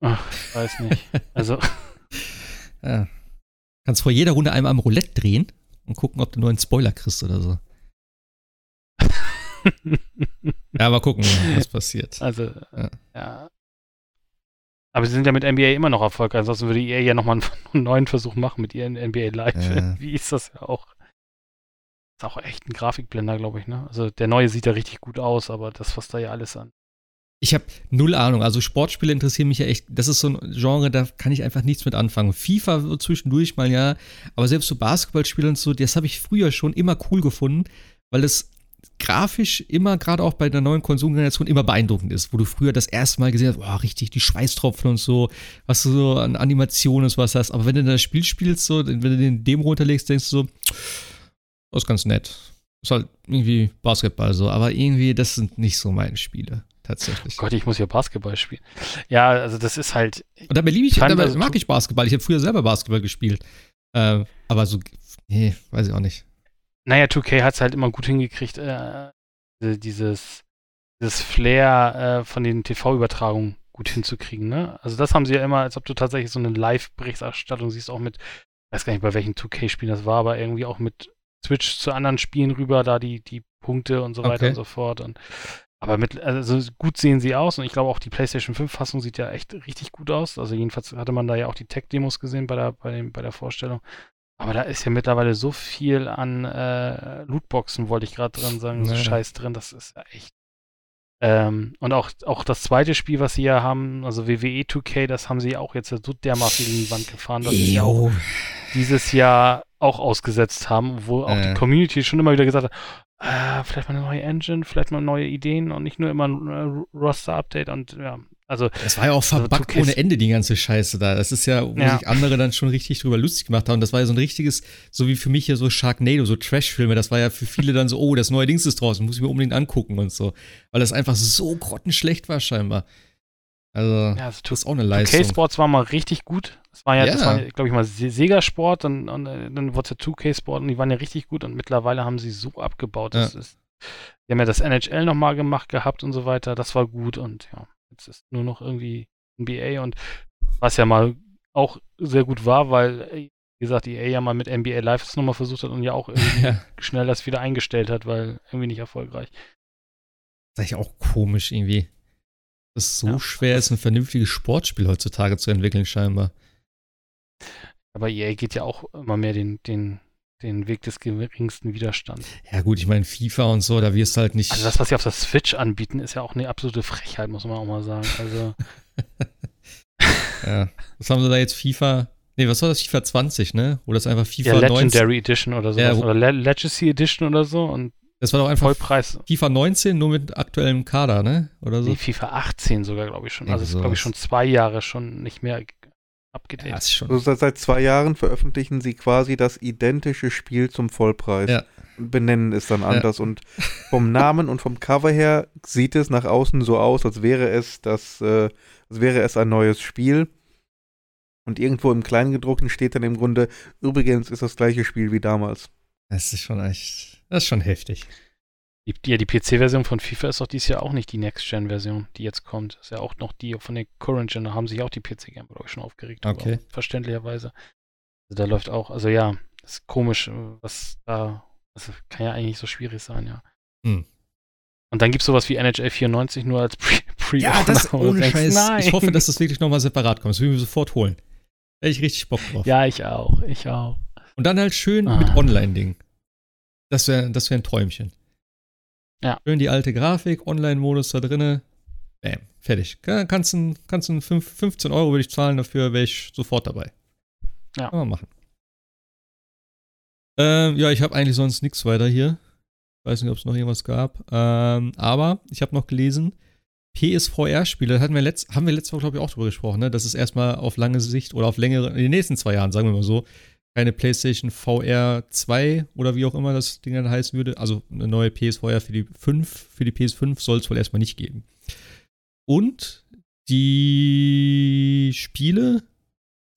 ach, ich weiß nicht. Also, Ja. Kannst vor jeder Runde einmal am Roulette drehen und gucken, ob du nur einen Spoiler kriegst oder so. Ja, mal gucken, was passiert. Also, Ja. ja. ja. Aber sie sind ja mit NBA immer noch erfolgreich, ansonsten würde EA ja nochmal einen, einen neuen Versuch machen mit ihren NBA Live. Ja. Wie ist das ja auch? Ist auch echt ein Grafikblender, glaube ich, ne? Also der neue sieht ja richtig gut aus, aber das, was da ja alles an. Ich habe null Ahnung. Also Sportspiele interessieren mich ja echt. Das ist so ein Genre, da kann ich einfach nichts mit anfangen. FIFA zwischendurch mal ja, aber selbst so Basketballspiele und so, das habe ich früher schon immer cool gefunden, weil es grafisch immer, gerade auch bei der neuen Konsumgeneration, immer beeindruckend ist, wo du früher das erste Mal gesehen hast, boah, richtig, die Schweißtropfen und so, was du so an Animationen und sowas hast. Aber wenn du das Spiel spielst, so, wenn du den Demo runterlegst, denkst du so, das ist ganz nett. Ist halt irgendwie Basketball so, aber irgendwie, das sind nicht so meine Spiele, tatsächlich. Gott, ich muss ja Basketball spielen. Ja, also das ist halt. Und dabei liebe ich, dabei also- mag ich Basketball. Ich habe früher selber Basketball gespielt. Äh, aber so, nee, weiß ich auch nicht. Naja, 2K hat es halt immer gut hingekriegt, äh, dieses, dieses Flair äh, von den TV-Übertragungen gut hinzukriegen, ne? Also das haben sie ja immer, als ob du tatsächlich so eine Live-Berichterstattung siehst, auch mit, ich weiß gar nicht, bei welchen 2K-Spielen das war, aber irgendwie auch mit Switch zu anderen Spielen rüber, da die, die Punkte und so weiter Okay. und so fort. Und, aber mit, also gut sehen sie aus und ich glaube auch die PlayStation 5-Fassung sieht ja echt richtig gut aus. Also jedenfalls hatte man da ja auch die Tech-Demos gesehen bei der, bei, dem, bei der Vorstellung. Aber da ist ja mittlerweile so viel an äh, Lootboxen, wollte ich gerade dran sagen, so Scheiß drin, das ist ja echt. Ähm, und auch, auch das zweite Spiel, was sie ja haben, also WWE 2K, das haben sie auch jetzt so dermaßen in die Wand gefahren, dass sie auch dieses Jahr auch ausgesetzt haben, wo auch äh. die Community schon immer wieder gesagt hat, äh, vielleicht mal eine neue Engine, vielleicht mal neue Ideen und nicht nur immer ein äh, Roster-Update und ja, also. Das war ja auch verbuggt also, ohne Ende, die ganze Scheiße da. Das ist ja, wo ja. sich andere dann schon richtig drüber lustig gemacht haben. Das war ja so ein richtiges, so wie für mich ja so Sharknado, so Trash-Filme. Das war ja für viele dann so, oh, das neue Dings ist draußen, muss ich mir unbedingt angucken und so. Weil das einfach so grottenschlecht war scheinbar. Also, ja, also, das ist auch eine Leistung. K-Sports war mal richtig gut. Das war ja, ja. das war, glaube ich, mal Sega-Sport, dann, und, dann wurde es ja 2K-Sport und die waren ja richtig gut und mittlerweile haben sie so abgebaut. Das ja. ist, die haben ja das NHL nochmal gemacht gehabt und so weiter. Das war gut und ja. Jetzt ist nur noch irgendwie NBA und was ja mal auch sehr gut war, weil, wie gesagt, EA ja mal mit NBA Live das nochmal versucht hat und ja auch irgendwie ja. schnell das wieder eingestellt hat, weil irgendwie nicht erfolgreich. Das ist eigentlich auch komisch irgendwie. Dass es so ja. schwer ist, ein vernünftiges Sportspiel heutzutage zu entwickeln, scheinbar. Aber EA geht ja auch immer mehr den, den den Weg des geringsten Widerstands. Ja, gut, ich meine, FIFA und so, da wirst du halt nicht. Also, das, was sie auf der Switch anbieten, ist ja auch eine absolute Frechheit, muss man auch mal sagen. Also. ja. Was haben sie da jetzt? FIFA. Nee, was war das? FIFA 20, ne? Oder ist einfach FIFA ja, Legendary 19? Edition oder so. Ja, oder Le Legacy Edition oder so. Und das war doch einfach Vollpreis. FIFA 19, nur mit aktuellem Kader, ne? Oder so? Nee, FIFA 18 sogar, glaube ich schon. Also, ist, glaube ich, schon zwei Jahre schon nicht mehr abgedatet. Ja, schon also seit zwei Jahren veröffentlichen sie quasi das identische Spiel zum Vollpreis. Ja. Benennen es dann anders. Ja. Und vom Namen und vom Cover her sieht es nach außen so aus, als wäre es das, äh, als wäre es ein neues Spiel. Und irgendwo im Kleingedruckten steht dann im Grunde, übrigens ist das gleiche Spiel wie damals. Das ist schon echt, das ist schon heftig. Die, ja, die PC-Version von FIFA ist doch dieses Jahr auch nicht die Next-Gen-Version, die jetzt kommt. Ist ja auch noch die von der Current-Gen. Da haben sich auch die PC-Gamer, glaube ich, schon aufgeregt. Okay. verständlicherweise. Also da läuft auch, also ja, ist komisch, was da, das kann ja eigentlich so schwierig sein, ja. Hm. Und dann gibt es sowas wie NHL 94 nur als Pre, Pre Ja, das ohne denkst, Scheiß. Nein. Ich hoffe, dass das wirklich nochmal separat kommt. Das will ich mir sofort holen. Da hätte ich richtig Bock drauf. Ja, ich auch. Ich auch. Und dann halt schön ah. mit Online-Ding. Das wäre das wär ein Träumchen. Ja. Schön die alte Grafik, Online-Modus da drinne. Bam, fertig. Kannst du kannst 15 Euro würde ich zahlen dafür, wäre ich sofort dabei. Ja. Kann man machen. Ähm, ja, ich habe eigentlich sonst nichts weiter hier. Ich weiß nicht, ob es noch irgendwas gab. Ähm, aber ich habe noch gelesen, PSVR-Spiele, hatten wir letzt, haben wir letztes Mal, glaube ich, auch drüber gesprochen, ne? Das ist erstmal auf lange Sicht oder auf längere, in den nächsten zwei Jahren, sagen wir mal so, keine PlayStation VR 2 oder wie auch immer das Ding dann heißen würde. Also eine neue PSVR für die 5, für die PS5 soll es wohl erstmal nicht geben. Und die Spiele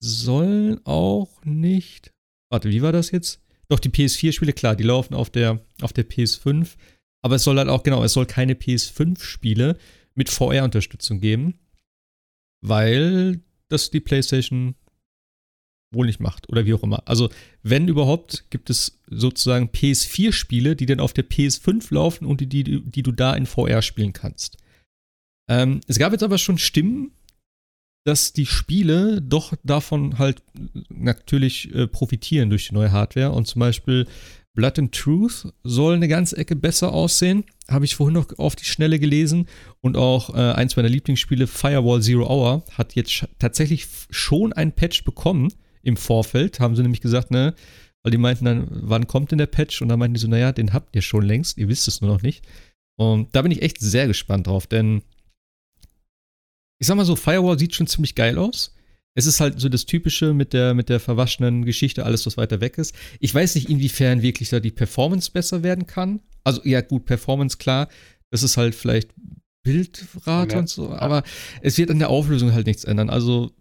sollen auch nicht. Warte, wie war das jetzt? Doch, die PS4-Spiele, klar, die laufen auf der, auf der PS5. Aber es soll halt auch, genau, es soll keine PS5-Spiele mit VR-Unterstützung geben, weil das die PlayStation wohl nicht macht oder wie auch immer. Also, wenn überhaupt, gibt es sozusagen PS4-Spiele, die dann auf der PS5 laufen und die, die, die du da in VR spielen kannst. Ähm, es gab jetzt aber schon Stimmen, dass die Spiele doch davon halt natürlich äh, profitieren durch die neue Hardware und zum Beispiel Blood and Truth soll eine ganze Ecke besser aussehen. Habe ich vorhin noch auf die Schnelle gelesen. Und auch äh, eins meiner Lieblingsspiele, Firewall Zero Hour, hat jetzt tatsächlich schon ein Patch bekommen im Vorfeld, haben sie nämlich gesagt, ne, weil die meinten dann, wann kommt denn der Patch? Und dann meinten die so, naja, den habt ihr schon längst, ihr wisst es nur noch nicht. Und da bin ich echt sehr gespannt drauf, denn ich sag mal so, Firewall sieht schon ziemlich geil aus. Es ist halt so das Typische mit der, mit der verwaschenen Geschichte, alles, was weiter weg ist. Ich weiß nicht, inwiefern wirklich da die Performance besser werden kann. Also, ja, gut, Performance, klar. Das ist halt vielleicht Bildrate ja. und so, aber es wird an der Auflösung halt nichts ändern. Also,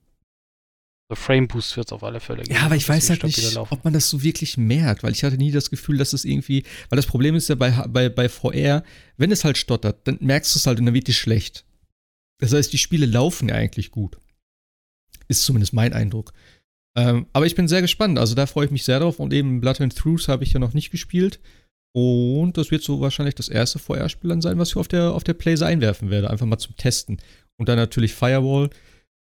so Frame Boost wird es auf alle Fälle geben. Ja, aber ich weiß halt nicht, ob man das so wirklich merkt, weil ich hatte nie das Gefühl, dass es irgendwie, weil das Problem ist ja bei, bei, bei VR, wenn es halt stottert, dann merkst du es halt und dann wird es schlecht. Das heißt, die Spiele laufen ja eigentlich gut. Ist zumindest mein Eindruck. Ähm, aber ich bin sehr gespannt, also da freue ich mich sehr drauf und eben Blood and Truths habe ich ja noch nicht gespielt. Und das wird so wahrscheinlich das erste VR-Spiel dann sein, was ich auf der, auf der Playse einwerfen werde, einfach mal zum Testen. Und dann natürlich Firewall.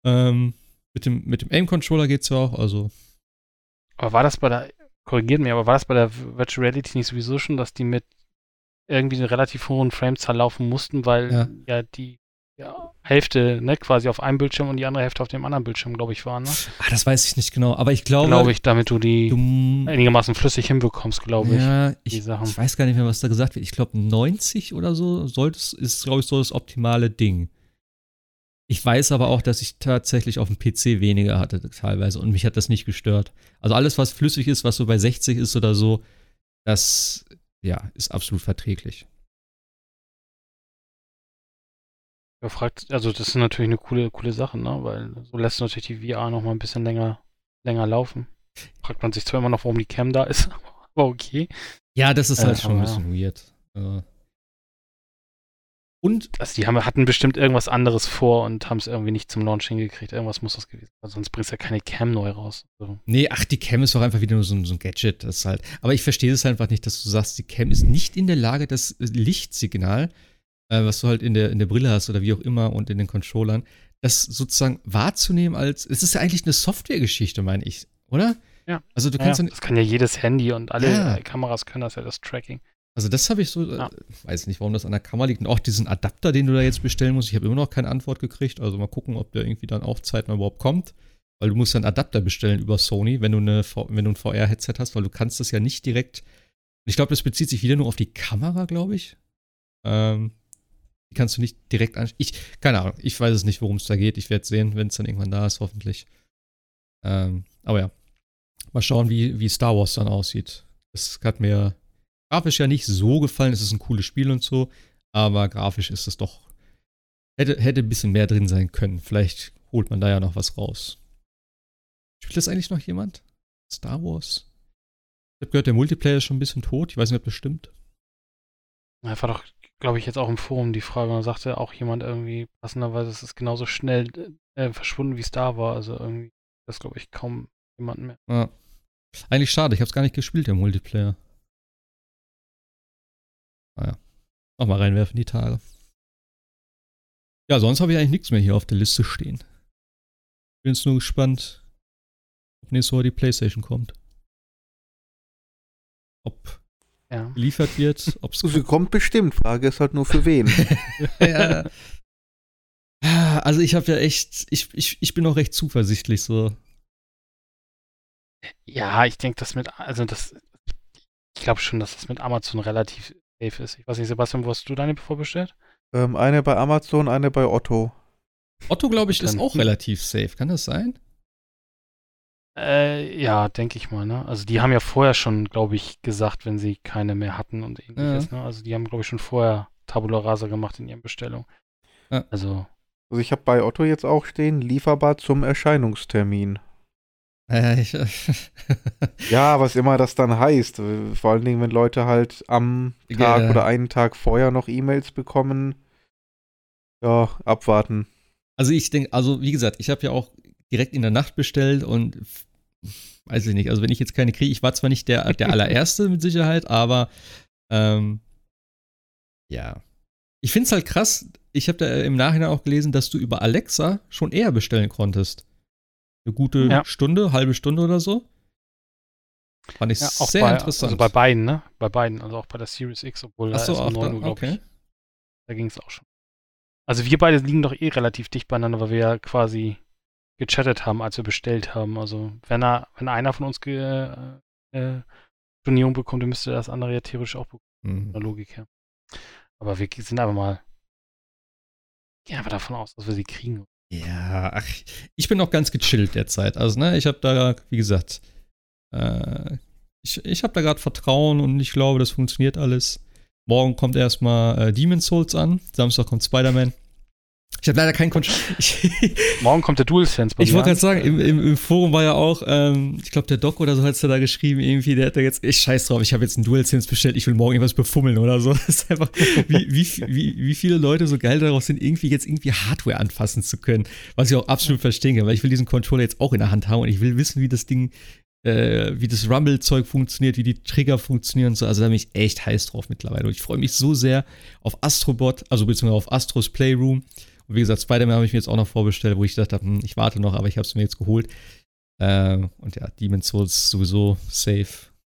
Ähm, mit dem, mit dem Aim-Controller geht es ja auch, also. Aber war das bei der, korrigiert mir, aber war das bei der Virtual Reality nicht sowieso schon, dass die mit irgendwie eine relativ hohen Framezahl laufen mussten, weil ja, ja die ja, Hälfte, ne, quasi auf einem Bildschirm und die andere Hälfte auf dem anderen Bildschirm, glaube ich, war, ne? Ah, das weiß ich nicht genau, aber ich glaube. Glaube ich, damit du die du, einigermaßen flüssig hinbekommst, glaube ich. Ja, ich, ich, weiß gar nicht mehr, was da gesagt wird. Ich glaube, 90 oder so sollte ist, glaube ich, so das optimale Ding. Ich weiß aber auch, dass ich tatsächlich auf dem PC weniger hatte, teilweise, und mich hat das nicht gestört. Also alles, was flüssig ist, was so bei 60 ist oder so, das, ja, ist absolut verträglich. Ja, fragt, also das ist natürlich eine coole, coole Sache, ne? Weil so lässt natürlich die VR noch mal ein bisschen länger, länger laufen. Fragt man sich zwar immer noch, warum die Cam da ist, aber okay. Ja, das ist halt äh, schon ein bisschen ja. weird. Also. Und also die haben, hatten bestimmt irgendwas anderes vor und haben es irgendwie nicht zum Launch hingekriegt. Irgendwas muss das gewesen sein. Sonst bringst du ja keine Cam neu raus. Also. Nee, ach, die Cam ist doch einfach wieder nur so, so ein Gadget. Das halt. Aber ich verstehe es einfach nicht, dass du sagst, die Cam ist nicht in der Lage, das Lichtsignal äh, was du halt in der, in der Brille hast oder wie auch immer und in den Controllern, das sozusagen wahrzunehmen als, es ist ja eigentlich eine Softwaregeschichte, meine ich, oder? Ja. Also du kannst ja, ja, das kann ja jedes Handy und alle ja. Kameras können das ja, das Tracking. Also das habe ich so, ja. äh, weiß nicht, warum das an der Kamera liegt. Und auch diesen Adapter, den du da jetzt bestellen musst, ich habe immer noch keine Antwort gekriegt. Also mal gucken, ob der irgendwie dann auch zeitnah überhaupt kommt. Weil du musst einen Adapter bestellen über Sony, wenn du, eine, wenn du ein VR-Headset hast, weil du kannst das ja nicht direkt. Ich glaube, das bezieht sich wieder nur auf die Kamera, glaube ich. Ähm, die kannst du nicht direkt anschauen. Ich, keine Ahnung, ich weiß es nicht, worum es da geht. Ich werde sehen, wenn es dann irgendwann da ist, hoffentlich. Ähm, aber ja. Mal schauen, wie, wie Star Wars dann aussieht. Das hat mir grafisch ja nicht so gefallen. Es ist ein cooles Spiel und so. Aber grafisch ist es doch. Hätte, hätte ein bisschen mehr drin sein können. Vielleicht holt man da ja noch was raus. Spielt das eigentlich noch jemand? Star Wars? Ich habe gehört, der Multiplayer ist schon ein bisschen tot. Ich weiß nicht, ob das stimmt. Einfach doch glaube ich, jetzt auch im Forum die Frage. Und da sagte auch jemand irgendwie, passenderweise, es ist genauso schnell äh, verschwunden, wie es da war. Also irgendwie, das glaube ich kaum jemanden mehr. Ja. Eigentlich schade, ich habe es gar nicht gespielt, der Multiplayer. Nochmal reinwerfen die Tage. Ja, sonst habe ich eigentlich nichts mehr hier auf der Liste stehen. Bin jetzt nur gespannt, ob nächste Woche die Playstation kommt. Ob ja. geliefert wird. Ob's Sie kommt bestimmt. Frage ist halt nur für wen. ja. Also ich habe ja echt, ich, ich, ich bin auch recht zuversichtlich so. Ja, ich denke, das mit, also das, ich glaube schon, dass das mit Amazon relativ safe ist. Ich weiß nicht, Sebastian, wo hast du deine vorbestellt? Ähm, eine bei Amazon, eine bei Otto. Otto, glaube ich, ist auch relativ safe. Kann das sein? Äh, ja, denke ich mal, ne? Also die haben ja vorher schon, glaube ich, gesagt, wenn sie keine mehr hatten und ähnliches, ja. ne? Also die haben, glaube ich, schon vorher Tabula Rasa gemacht in ihren Bestellungen. Ja. Also. Also ich habe bei Otto jetzt auch stehen, lieferbar zum Erscheinungstermin. Ja, was immer das dann heißt. Vor allen Dingen, wenn Leute halt am Tag ja. oder einen Tag vorher noch E-Mails bekommen. Ja, abwarten. Also ich denke, also wie gesagt, ich habe ja auch direkt in der Nacht bestellt und weiß ich nicht, also wenn ich jetzt keine kriege, ich war zwar nicht der, der allererste mit Sicherheit, aber ähm, ja. Ich finde es halt krass, ich habe da im Nachhinein auch gelesen, dass du über Alexa schon eher bestellen konntest. Eine gute ja. Stunde, halbe Stunde oder so. Fand ich ja, sehr bei, interessant. Also bei beiden, ne? Bei beiden, also auch bei der Series X, obwohl Ach so, da ist um 9 Uhr, glaube ich. Da ging es auch schon. Also wir beide liegen doch eh relativ dicht beieinander, weil wir ja quasi gechattet haben, als wir bestellt haben. Also wenn er, wenn einer von uns ge, äh, Stornierung bekommt, dann müsste das andere ja theoretisch auch bekommen. Mhm. Von der Logik her. Aber wir sind aber mal. Gehen einfach davon aus, dass wir sie kriegen. Ja, ach, ich bin noch ganz gechillt derzeit. Also, ne, ich habe da, wie gesagt, äh, ich, ich habe da gerade Vertrauen und ich glaube, das funktioniert alles. Morgen kommt erstmal äh, Demon's Souls an. Samstag kommt Spider-Man. Ich habe leider keinen Controller. Morgen kommt der DualSense bei Ich wollte gerade sagen, im, im, im, Forum war ja auch, ähm, ich glaube, der Doc oder so hat es da geschrieben, irgendwie, der hat da jetzt, ich scheiß drauf, ich habe jetzt einen DualSense bestellt, ich will morgen irgendwas befummeln oder so. Das ist einfach, wie, wie, wie, wie viele Leute so geil darauf sind, irgendwie jetzt irgendwie Hardware anfassen zu können. Was ich auch absolut verstehe, weil ich will diesen Controller jetzt auch in der Hand haben und ich will wissen, wie das Ding, äh, wie das Rumble-Zeug funktioniert, wie die Trigger funktionieren und so. Also da bin ich echt heiß drauf mittlerweile. Und ich freue mich so sehr auf Astrobot, also beziehungsweise auf Astros Playroom. Und wie gesagt, Spider-Man habe ich mir jetzt auch noch vorbestellt, wo ich dachte, hm, ich warte noch, aber ich habe es mir jetzt geholt. Äh, und ja, Demon's Souls sowieso safe.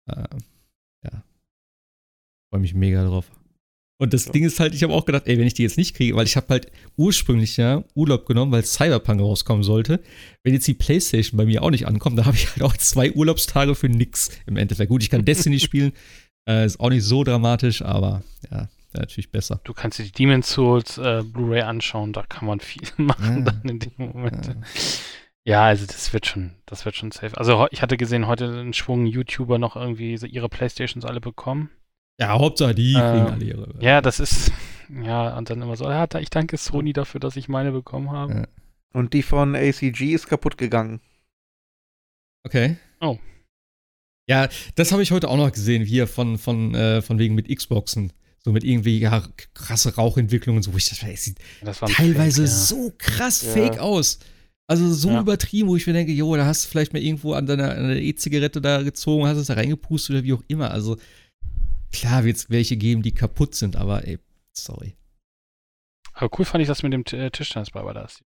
Äh, ja. Freue mich mega drauf. Und das ja. Ding ist halt, ich habe auch gedacht, ey, wenn ich die jetzt nicht kriege, weil ich habe halt ursprünglich ja Urlaub genommen, weil Cyberpunk rauskommen sollte. Wenn jetzt die Playstation bei mir auch nicht ankommt, da habe ich halt auch zwei Urlaubstage für nix im Endeffekt. Gut, ich kann Destiny spielen, äh, ist auch nicht so dramatisch, aber ja, natürlich besser. Du kannst dir die Demon's Souls äh, Blu-ray anschauen, da kann man viel machen ja. dann in dem Moment. Ja. ja. also das wird schon, das wird schon safe. Also ich hatte gesehen, heute einen Schwung YouTuber noch irgendwie so ihre Playstations alle bekommen. Ja, Hauptsache die kriegen ähm, alle ihre. Ja, das ist, ja, und dann immer so, ja, ich danke Sony dafür, dass ich meine bekommen habe. Ja. Und die von ACG ist kaputt gegangen. Okay. Oh. Ja, das habe ich heute auch noch gesehen, hier von, von, äh, von wegen mit Xboxen. So mit irgendwie ja, krasse Rauchentwicklungen, so wo ich das, das sieht das teilweise Fake, ja. so krass ja. fake aus. Also so ja. übertrieben, wo ich mir denke, jo, da hast du vielleicht mal irgendwo an deiner, an E-Zigarette da gezogen, hast es da reingepustet oder wie auch immer. Also Klar wird es welche geben, die kaputt sind, aber ey, sorry. Aber cool fand ich das mit dem äh, Tischtennisball war das.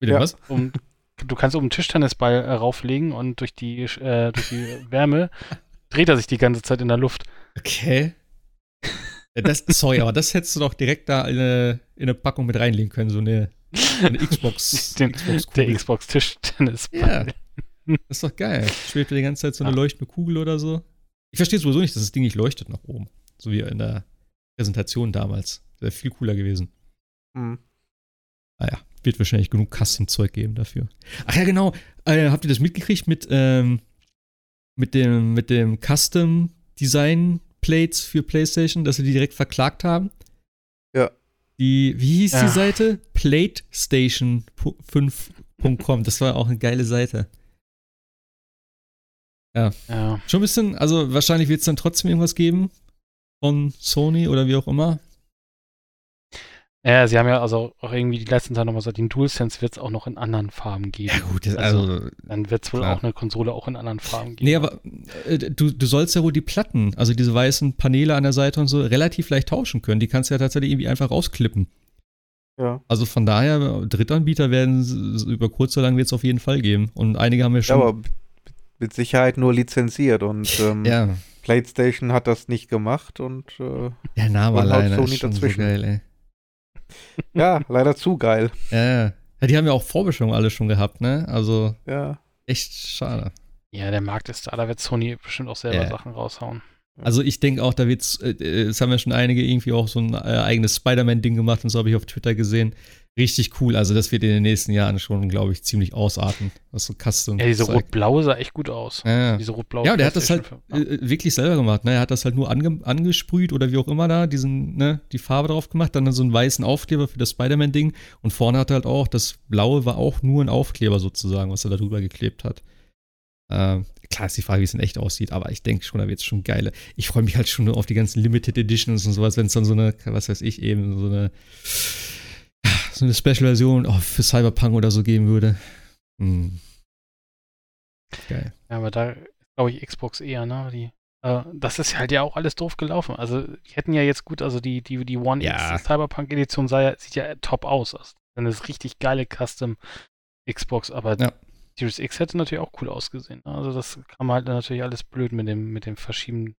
Mit dem ja. was? Um, du kannst oben einen Tischtennisball äh, rauflegen und durch die, äh, durch die Wärme dreht er sich die ganze Zeit in der Luft. Okay. Das, sorry, aber das hättest du doch direkt da in eine, in eine Packung mit reinlegen können, so eine, eine Xbox. Den, Xbox der Xbox Tischtennisball. Ja. Das ist doch geil. Schwebt die ganze Zeit so eine ja. leuchtende Kugel oder so. Ich verstehe sowieso nicht, dass das Ding nicht leuchtet nach oben. So wie in der Präsentation damals. Wäre viel cooler gewesen. Mhm. Naja, wird wahrscheinlich genug Custom-Zeug geben dafür. Ach ja, genau. Äh, habt ihr das mitgekriegt mit, ähm, mit dem, mit dem Custom-Design-Plates für PlayStation, dass sie die direkt verklagt haben? Ja. Die, wie hieß ja. die Seite? PlateStation5.com. Das war auch eine geile Seite. Ja. ja. Schon ein bisschen, also wahrscheinlich wird es dann trotzdem irgendwas geben von Sony oder wie auch immer. Ja, sie haben ja also auch irgendwie die letzten Tage nochmal gesagt, den DualSense wird es auch noch in anderen Farben geben. Ja, gut, also, also dann wird es wohl klar. auch eine Konsole auch in anderen Farben geben. Nee, aber äh, du, du sollst ja wohl die Platten, also diese weißen Paneele an der Seite und so, relativ leicht tauschen können. Die kannst du ja tatsächlich irgendwie einfach rausklippen. Ja. Also von daher, Drittanbieter werden über kurz oder lang wird es auf jeden Fall geben. Und einige haben ja schon. Ja, aber mit Sicherheit nur lizenziert und ähm, ja. PlayStation hat das nicht gemacht und äh, der Name alleine Sony ist schon dazwischen. so geil, ey. Ja, leider zu geil. Ja, ja. die haben ja auch Vorbestellungen alle schon gehabt, ne? Also ja. echt schade. Ja, der Markt ist da, da wird Sony bestimmt auch selber ja. Sachen raushauen. Also ich denke auch, da wird's, äh, äh, es haben ja schon einige irgendwie auch so ein äh, eigenes Spider-Man-Ding gemacht und so habe ich auf Twitter gesehen richtig cool. Also das wird in den nächsten Jahren schon, glaube ich, ziemlich ausarten, was so Custom. Ja, diese rot-blaue sah echt gut aus. Ja, diese rot-blaue. Ja, der hat das halt ja. Äh, wirklich selber gemacht. Ne? Er hat das halt nur ange angesprüht oder wie auch immer da, diesen, ne, die Farbe drauf gemacht, dann so einen weißen Aufkleber für das Spider-Man-Ding und vorne hat er halt auch, das blaue war auch nur ein Aufkleber sozusagen, was er da drüber geklebt hat. Äh, klar ist die Frage, wie es in echt aussieht, aber ich denke schon, da wird es schon geile. Ich freue mich halt schon auf die ganzen Limited Editions und sowas, wenn es dann so eine, was weiß ich, eben so eine so eine Special-Version oh, für Cyberpunk oder so geben würde. Hm. Geil. Ja, aber da glaube ich Xbox eher, ne? Die, äh, das ist halt ja auch alles doof gelaufen. Also, die hätten ja jetzt gut, also die, die, die One ja. X Cyberpunk Edition sah ja, sieht ja top aus. Also, eine richtig geile Custom Xbox, aber ja. Series X hätte natürlich auch cool ausgesehen. Ne? Also, das kam halt natürlich alles blöd mit dem, mit dem Verschieben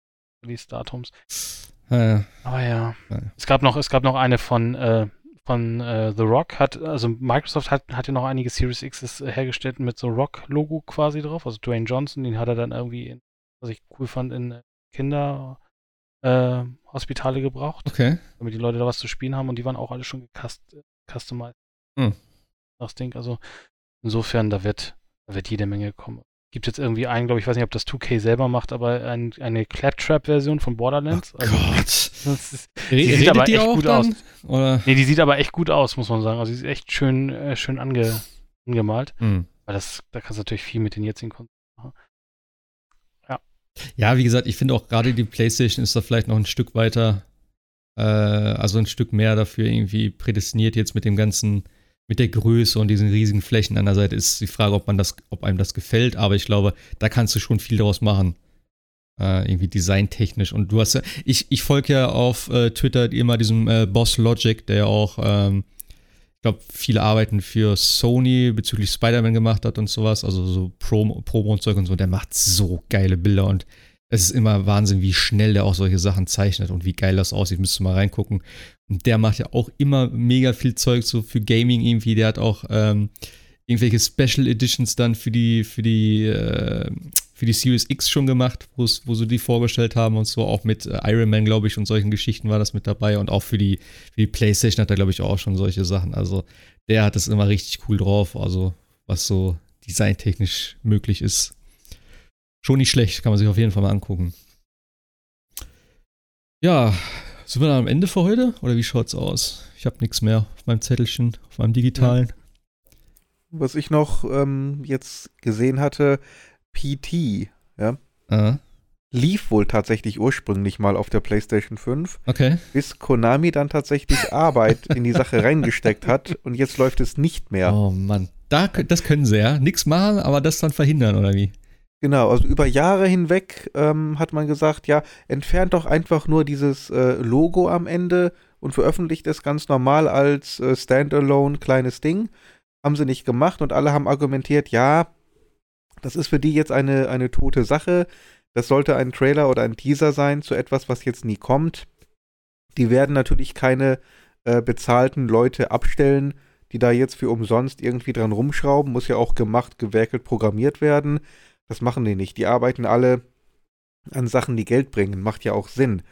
Release-Datums. Ja, aber ja. Es gab noch, es gab noch eine von, äh, von äh, The Rock hat, also Microsoft hat, hat ja noch einige Series X's hergestellt mit so Rock-Logo quasi drauf. Also Dwayne Johnson, den hat er dann irgendwie, in, was ich cool fand, in Kinderhospitale äh, gebraucht. Okay. Damit die Leute da was zu spielen haben und die waren auch alle schon gecustomized. Hm. Das Ding, also insofern, da wird, da wird jede Menge kommen gibt jetzt irgendwie einen, glaube ich, weiß nicht, ob das 2K selber macht, aber ein, eine Claptrap-Version von Borderlands. Oh also, Gott. Ist, die Redet sieht aber echt gut dann? aus. Oder? Nee, die sieht aber echt gut aus, muss man sagen. Also sie ist echt schön, äh, schön ange, angemalt. Mhm. Weil das, da kannst du natürlich viel mit den jetzigen Konsolen machen. Ja. Ja, wie gesagt, ich finde auch gerade die PlayStation ist da vielleicht noch ein Stück weiter, äh, also ein Stück mehr dafür irgendwie prädestiniert jetzt mit dem ganzen mit der Größe und diesen riesigen Flächen an der Seite ist die Frage, ob man das, ob einem das gefällt, aber ich glaube, da kannst du schon viel daraus machen. Äh, irgendwie designtechnisch. Und du hast ja, ich, ich folge ja auf äh, Twitter immer diesem äh, Boss Logic, der ja auch ähm, ich glaube, viele Arbeiten für Sony bezüglich Spider-Man gemacht hat und sowas, also so Promo, Promo und Zeug und so. Der macht so geile Bilder und es ist immer Wahnsinn, wie schnell der auch solche Sachen zeichnet und wie geil das aussieht. Müsst ihr mal reingucken. Und der macht ja auch immer mega viel Zeug so für Gaming irgendwie. Der hat auch ähm, irgendwelche Special Editions dann für die, für die, äh, für die Series X schon gemacht, wo sie die vorgestellt haben und so. Auch mit äh, Iron Man, glaube ich, und solchen Geschichten war das mit dabei. Und auch für die, für die PlayStation hat er, glaube ich, auch schon solche Sachen. Also der hat es immer richtig cool drauf. Also was so designtechnisch möglich ist. Schon nicht schlecht, kann man sich auf jeden Fall mal angucken. Ja, sind wir dann am Ende für heute? Oder wie schaut's aus? Ich habe nichts mehr auf meinem Zettelchen, auf meinem digitalen. Was ich noch ähm, jetzt gesehen hatte, PT, ja. Ah. Lief wohl tatsächlich ursprünglich mal auf der PlayStation 5. Okay. Bis Konami dann tatsächlich Arbeit in die Sache reingesteckt hat und jetzt läuft es nicht mehr. Oh Mann. Da, das können sie ja. Nichts machen, aber das dann verhindern, oder wie? Genau, also über Jahre hinweg ähm, hat man gesagt, ja, entfernt doch einfach nur dieses äh, Logo am Ende und veröffentlicht es ganz normal als äh, Standalone kleines Ding. Haben sie nicht gemacht und alle haben argumentiert, ja, das ist für die jetzt eine, eine tote Sache. Das sollte ein Trailer oder ein Teaser sein zu etwas, was jetzt nie kommt. Die werden natürlich keine äh, bezahlten Leute abstellen, die da jetzt für umsonst irgendwie dran rumschrauben. Muss ja auch gemacht, gewerkelt, programmiert werden. Das machen die nicht. Die arbeiten alle an Sachen, die Geld bringen. Macht ja auch Sinn.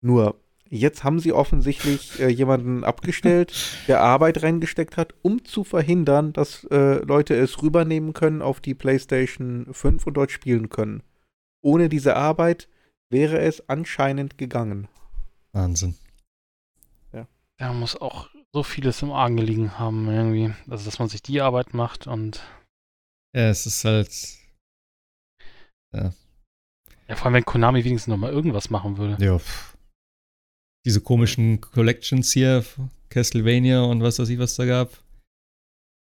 Nur, jetzt haben sie offensichtlich äh, jemanden abgestellt, der Arbeit reingesteckt hat, um zu verhindern, dass äh, Leute es rübernehmen können auf die PlayStation 5 und dort spielen können. Ohne diese Arbeit wäre es anscheinend gegangen. Wahnsinn. Ja. Da muss auch so vieles im Argen gelegen haben, irgendwie. Also, dass man sich die Arbeit macht und. Ja, es ist halt ja. Ja, vor allem, wenn Konami wenigstens noch mal irgendwas machen würde. Ja. Diese komischen Collections hier, Castlevania und was weiß ich, was da gab.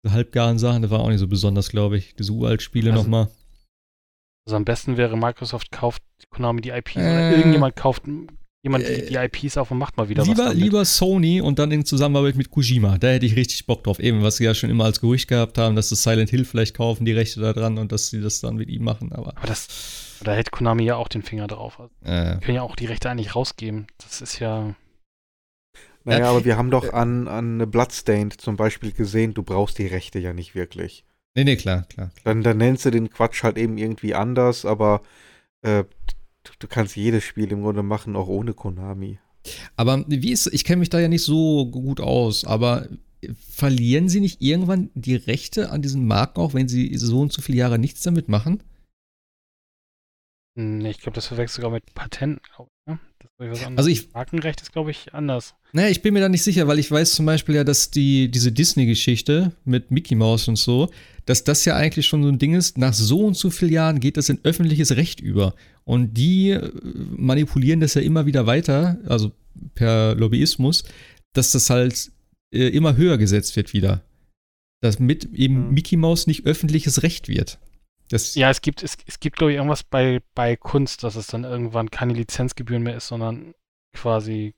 Diese halbgaren Sachen, das war auch nicht so besonders, glaube ich. Diese Uralt-Spiele also, nochmal. Also am besten wäre, Microsoft kauft Konami die IPs äh, oder irgendjemand kauft jemand die, die, IPs auf und macht mal wieder lieber, was damit. Lieber Sony und dann in Zusammenarbeit mit Kojima. Da hätte ich richtig Bock drauf. Eben, was sie ja schon immer als Gerücht gehabt haben, dass sie Silent Hill vielleicht kaufen, die Rechte da dran und dass sie das dann mit ihm machen. Aber, aber das, da hält Konami ja auch den Finger drauf. Also, äh. Können ja auch die Rechte eigentlich rausgeben. Das ist ja. Naja, aber wir haben doch an, an Bloodstained zum Beispiel gesehen, du brauchst die Rechte ja nicht wirklich. Nee, nee, klar, klar. Dann, dann nennst du den Quatsch halt eben irgendwie anders, aber äh, du, du kannst jedes Spiel im Grunde machen, auch ohne Konami. Aber wie ist, ich kenne mich da ja nicht so gut aus, aber verlieren sie nicht irgendwann die Rechte an diesen Marken auch, wenn sie so und so viele Jahre nichts damit machen? Nee, ich glaube, das verwechselt sogar mit Patenten, glaube ich. Ne? also ich, Markenrecht ist, glaube ich, anders. Naja, ich bin mir da nicht sicher, weil ich weiß zum Beispiel ja, dass die, diese Disney-Geschichte mit Mickey Mouse und so, dass das ja eigentlich schon so ein Ding ist, nach so und so vielen Jahren geht das in öffentliches Recht über. Und die äh, manipulieren das ja immer wieder weiter, also per Lobbyismus, dass das halt äh, immer höher gesetzt wird wieder. Dass mit eben mhm. Mickey Mouse nicht öffentliches Recht wird. Das ja, es gibt, es, es gibt, glaube ich, irgendwas bei, bei Kunst, dass es dann irgendwann keine Lizenzgebühren mehr ist, sondern quasi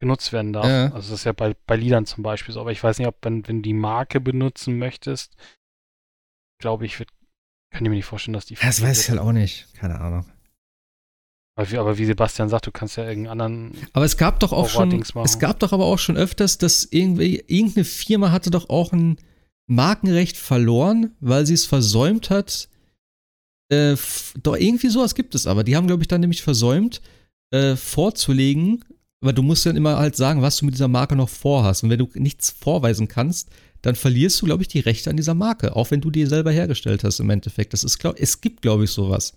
genutzt werden darf. Ja. Also das ist ja bei, bei Liedern zum Beispiel so. Aber ich weiß nicht, ob wenn, wenn du die Marke benutzen möchtest, glaube ich, wird, kann ich mir nicht vorstellen, dass die. Das weiß ich halt auch nicht. Keine Ahnung. Aber wie, aber wie Sebastian sagt, du kannst ja irgendeinen anderen. Aber es gab doch auch schon. Es gab doch aber auch schon öfters, dass irgendwie, irgendeine Firma hatte doch auch ein Markenrecht verloren, weil sie es versäumt hat, äh, doch irgendwie sowas gibt es aber. Die haben, glaube ich, dann nämlich versäumt, äh, vorzulegen, weil du musst dann immer halt sagen, was du mit dieser Marke noch vorhast. Und wenn du nichts vorweisen kannst, dann verlierst du, glaube ich, die Rechte an dieser Marke, auch wenn du die selber hergestellt hast im Endeffekt. Das ist, glaub, es gibt, glaube ich, sowas.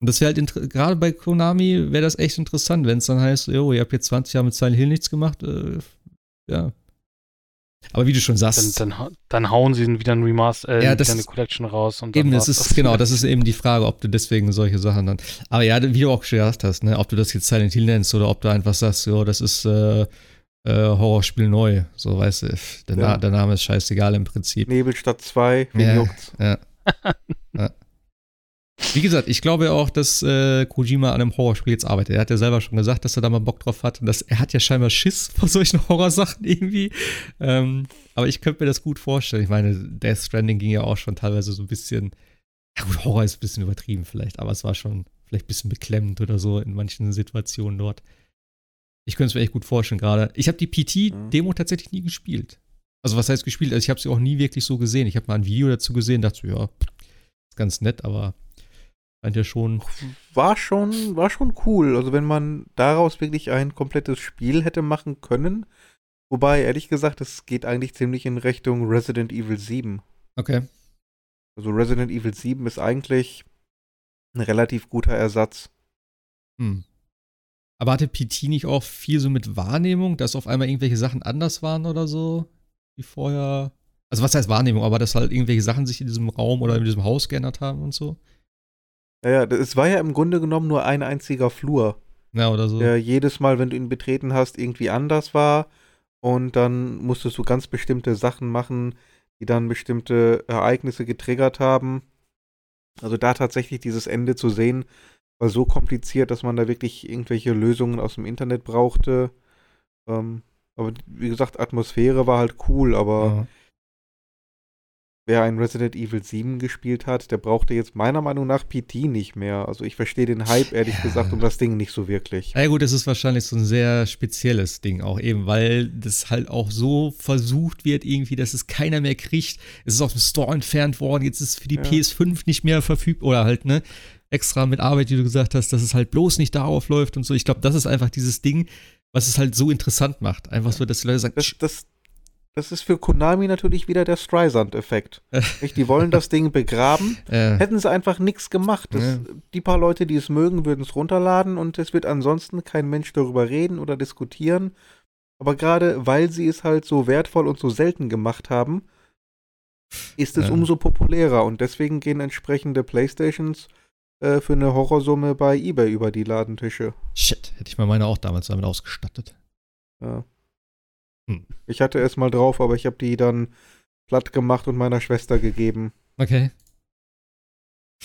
Und das wäre halt, gerade bei Konami wäre das echt interessant, wenn es dann heißt, jo, ihr habt jetzt 20 Jahre mit Silent Hill nichts gemacht, äh, ja, aber wie du schon sagst. Dann, dann, dann hauen sie wieder ein Remaster, äh, ja, das, eine Collection raus. Und eben, das ist, das. genau, das ist eben die Frage, ob du deswegen solche Sachen dann. Aber ja, wie du auch schon gesagt hast, ne, ob du das jetzt Silent Hill nennst oder ob du einfach sagst, jo, das ist äh, äh, Horrorspiel neu. So, weißt du, der, ja. der, Name ist scheißegal im Prinzip. Nebelstadt 2, wie ja, juckt's? Ja. ja. Wie gesagt, ich glaube auch, dass äh, Kojima an einem Horrorspiel jetzt arbeitet. Er hat ja selber schon gesagt, dass er da mal Bock drauf hat. Und das, er hat ja scheinbar Schiss vor solchen Horrorsachen irgendwie. Ähm, aber ich könnte mir das gut vorstellen. Ich meine, Death Stranding ging ja auch schon teilweise so ein bisschen. Ja, gut, Horror ist ein bisschen übertrieben vielleicht, aber es war schon vielleicht ein bisschen beklemmend oder so in manchen Situationen dort. Ich könnte es mir echt gut vorstellen, gerade. Ich habe die PT-Demo mhm. tatsächlich nie gespielt. Also, was heißt gespielt? Also, ich habe sie auch nie wirklich so gesehen. Ich habe mal ein Video dazu gesehen, dachte so, ja, ist ganz nett, aber fand ja schon. War schon, war schon cool. Also, wenn man daraus wirklich ein komplettes Spiel hätte machen können. Wobei, ehrlich gesagt, es geht eigentlich ziemlich in Richtung Resident Evil 7. Okay. Also, Resident Evil 7 ist eigentlich ein relativ guter Ersatz. Hm. Aber hatte PT nicht auch viel so mit Wahrnehmung, dass auf einmal irgendwelche Sachen anders waren oder so? Wie vorher? Also was heißt Wahrnehmung, aber dass halt irgendwelche Sachen sich in diesem Raum oder in diesem Haus geändert haben und so? Ja, es war ja im Grunde genommen nur ein einziger Flur. Ja, oder so. Der jedes Mal, wenn du ihn betreten hast, irgendwie anders war. Und dann musstest du ganz bestimmte Sachen machen, die dann bestimmte Ereignisse getriggert haben. Also da tatsächlich dieses Ende zu sehen, war so kompliziert, dass man da wirklich irgendwelche Lösungen aus dem Internet brauchte. Ähm, aber wie gesagt, Atmosphäre war halt cool, aber ja. Wer ein Resident Evil 7 gespielt hat, der brauchte jetzt meiner Meinung nach PT nicht mehr. Also ich verstehe den Hype ehrlich ja. gesagt um das Ding nicht so wirklich. Ja gut, das ist wahrscheinlich so ein sehr spezielles Ding auch eben, weil das halt auch so versucht wird irgendwie, dass es keiner mehr kriegt. Es ist aus dem Store entfernt worden, jetzt ist es für die ja. PS5 nicht mehr verfügbar oder halt, ne? extra mit Arbeit, wie du gesagt hast, dass es halt bloß nicht darauf läuft und so. Ich glaube, das ist einfach dieses Ding, was es halt so interessant macht. Einfach so, dass die Leute sagen, das, das, das ist für Konami natürlich wieder der Streisand-Effekt. die wollen das Ding begraben. Äh. Hätten sie einfach nichts gemacht. Das, ja. Die paar Leute, die es mögen, würden es runterladen und es wird ansonsten kein Mensch darüber reden oder diskutieren. Aber gerade weil sie es halt so wertvoll und so selten gemacht haben, ist es ja. umso populärer und deswegen gehen entsprechende Playstations äh, für eine Horrorsumme bei eBay über die Ladentische. Shit, hätte ich mal meine auch damals damit ausgestattet. Ja. Hm. Ich hatte es mal drauf, aber ich habe die dann platt gemacht und meiner Schwester gegeben. Okay.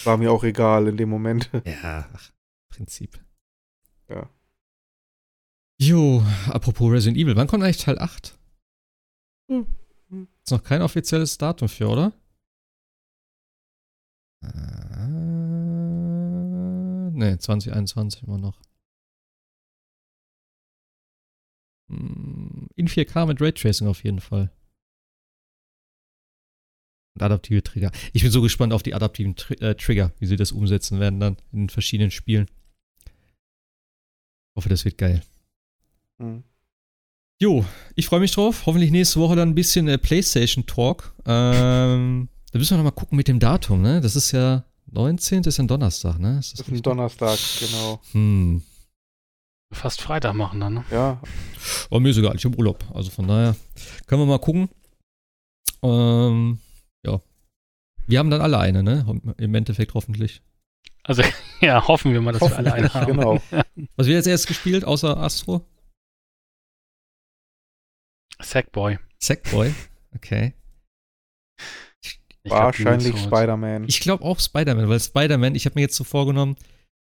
War mir auch egal in dem Moment. Ja, ach, Prinzip. Ja. Jo, apropos Resident Evil, wann kommt eigentlich Teil 8? Hm. Ist noch kein offizielles Datum für, oder? Ne, 2021 immer noch. In 4K mit Raytracing auf jeden Fall. Und adaptive Trigger. Ich bin so gespannt auf die adaptiven Tri äh, Trigger, wie sie das umsetzen werden dann in verschiedenen Spielen. Ich hoffe, das wird geil. Mhm. Jo, ich freue mich drauf. Hoffentlich nächste Woche dann ein bisschen äh, PlayStation Talk. Ähm, da müssen wir nochmal gucken mit dem Datum, ne? Das ist ja 19. ist ein Donnerstag, ne? Ist das, das ist ein Donnerstag, genau. Hm. Fast Freitag machen dann, ne? Ja. Aber mir ist egal, ich habe Urlaub. Also von daher können wir mal gucken. Ähm, ja. Wir haben dann alle eine, ne? Im Endeffekt hoffentlich. Also, ja, hoffen wir mal, dass wir alle eine haben. Genau. Was wird jetzt erst gespielt, außer Astro? Sackboy. Sackboy? Okay. Wahrscheinlich Spider-Man. Ich glaube auch Spider-Man, weil Spider-Man, ich habe mir jetzt so vorgenommen,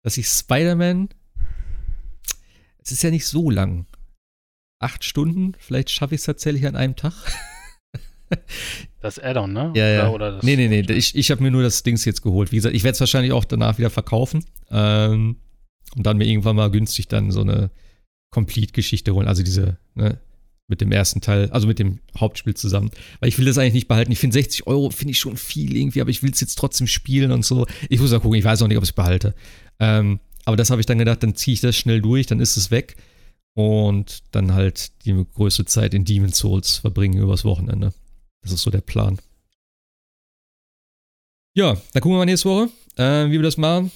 dass ich Spider-Man, es ist ja nicht so lang. Acht Stunden, vielleicht schaffe ich es tatsächlich an einem Tag. Das Add-on, ne? Ja, ja. Oder, oder nee, nee, nee. Ich, ich habe mir nur das Dings jetzt geholt. Wie gesagt, ich werde es wahrscheinlich auch danach wieder verkaufen. Ähm, und dann mir irgendwann mal günstig dann so eine Complete-Geschichte holen. Also diese, ne, mit dem ersten Teil, also mit dem Hauptspiel zusammen. Weil ich will das eigentlich nicht behalten. Ich finde 60 Euro finde ich schon viel irgendwie, aber ich will es jetzt trotzdem spielen und so. Ich muss mal gucken, ich weiß auch nicht, ob ich es behalte. Ähm, aber das habe ich dann gedacht, dann ziehe ich das schnell durch, dann ist es weg und dann halt die größte Zeit in Demon's Souls verbringen übers Wochenende. Das ist so der Plan. Ja, dann gucken wir mal nächste Woche, äh, wie wir das machen.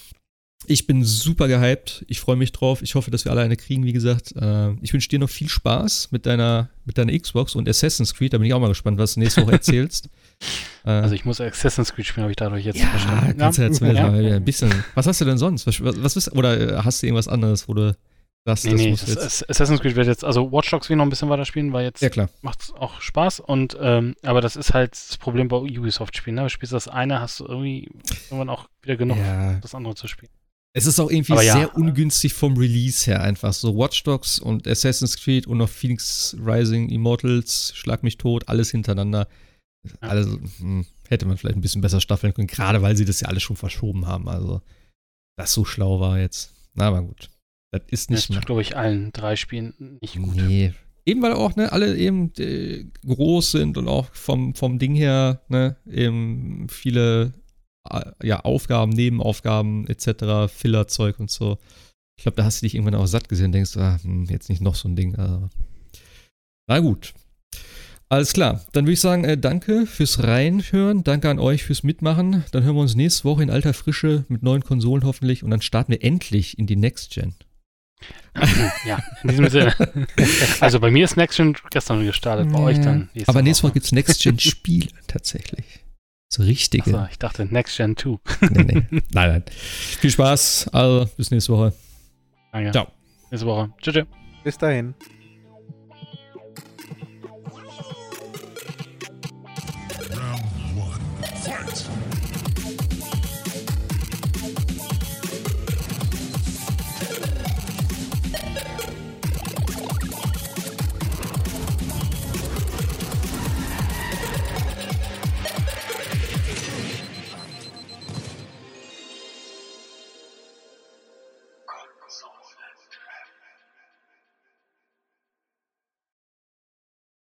Ich bin super gehypt. Ich freue mich drauf. Ich hoffe, dass wir alle eine kriegen, wie gesagt. Äh, ich wünsche dir noch viel Spaß mit deiner, mit deiner Xbox und Assassin's Creed. Da bin ich auch mal gespannt, was du nächste Woche erzählst. Äh, also ich muss Assassin's Creed spielen, habe ich dadurch jetzt ja, verstanden. Kannst ja, jetzt ja. mal ein bisschen. Was hast du denn sonst? Was, was, was oder hast du irgendwas anderes, wo du Das, nee, das nee, muss jetzt Assassin's Creed wird jetzt, also Watch Dogs will noch ein bisschen weiterspielen, weil jetzt ja, klar. macht auch Spaß und ähm, aber das ist halt das Problem bei Ubisoft-Spielen. Ne? Du spielst das eine, hast du irgendwie irgendwann auch wieder genug, ja. das andere zu spielen. Es ist auch irgendwie ja, sehr ungünstig vom Release her einfach. So Watch Dogs und Assassin's Creed und noch Phoenix Rising, Immortals, Schlag mich tot, alles hintereinander. Ja. Also hätte man vielleicht ein bisschen besser staffeln können, gerade weil sie das ja alles schon verschoben haben. Also das so schlau war jetzt. Na, aber gut. Das ist nicht. Das tut, glaube ich, allen drei Spielen nicht gut. Nee. Eben weil auch, ne, alle eben äh, groß sind und auch vom, vom Ding her, ne, eben viele äh, ja, Aufgaben, Nebenaufgaben etc., Fillerzeug und so. Ich glaube, da hast du dich irgendwann auch satt gesehen und denkst, ah, hm, jetzt nicht noch so ein Ding. Also. Na gut. Alles klar. Dann würde ich sagen, äh, danke fürs Reinhören. Danke an euch fürs Mitmachen. Dann hören wir uns nächste Woche in alter Frische mit neuen Konsolen hoffentlich und dann starten wir endlich in die Next Gen. ja, in diesem Sinne. Also bei mir ist Next Gen gestern gestartet, bei ja. euch dann. Nächste Aber nächste Woche gibt es Next Gen Spiele tatsächlich. So richtige. Achso, ich dachte Next Gen 2. nee, nee. Nein, nein. Viel Spaß. Also bis nächste Woche. Danke. Ciao. Nächste Woche. Tschüss. Bis dahin.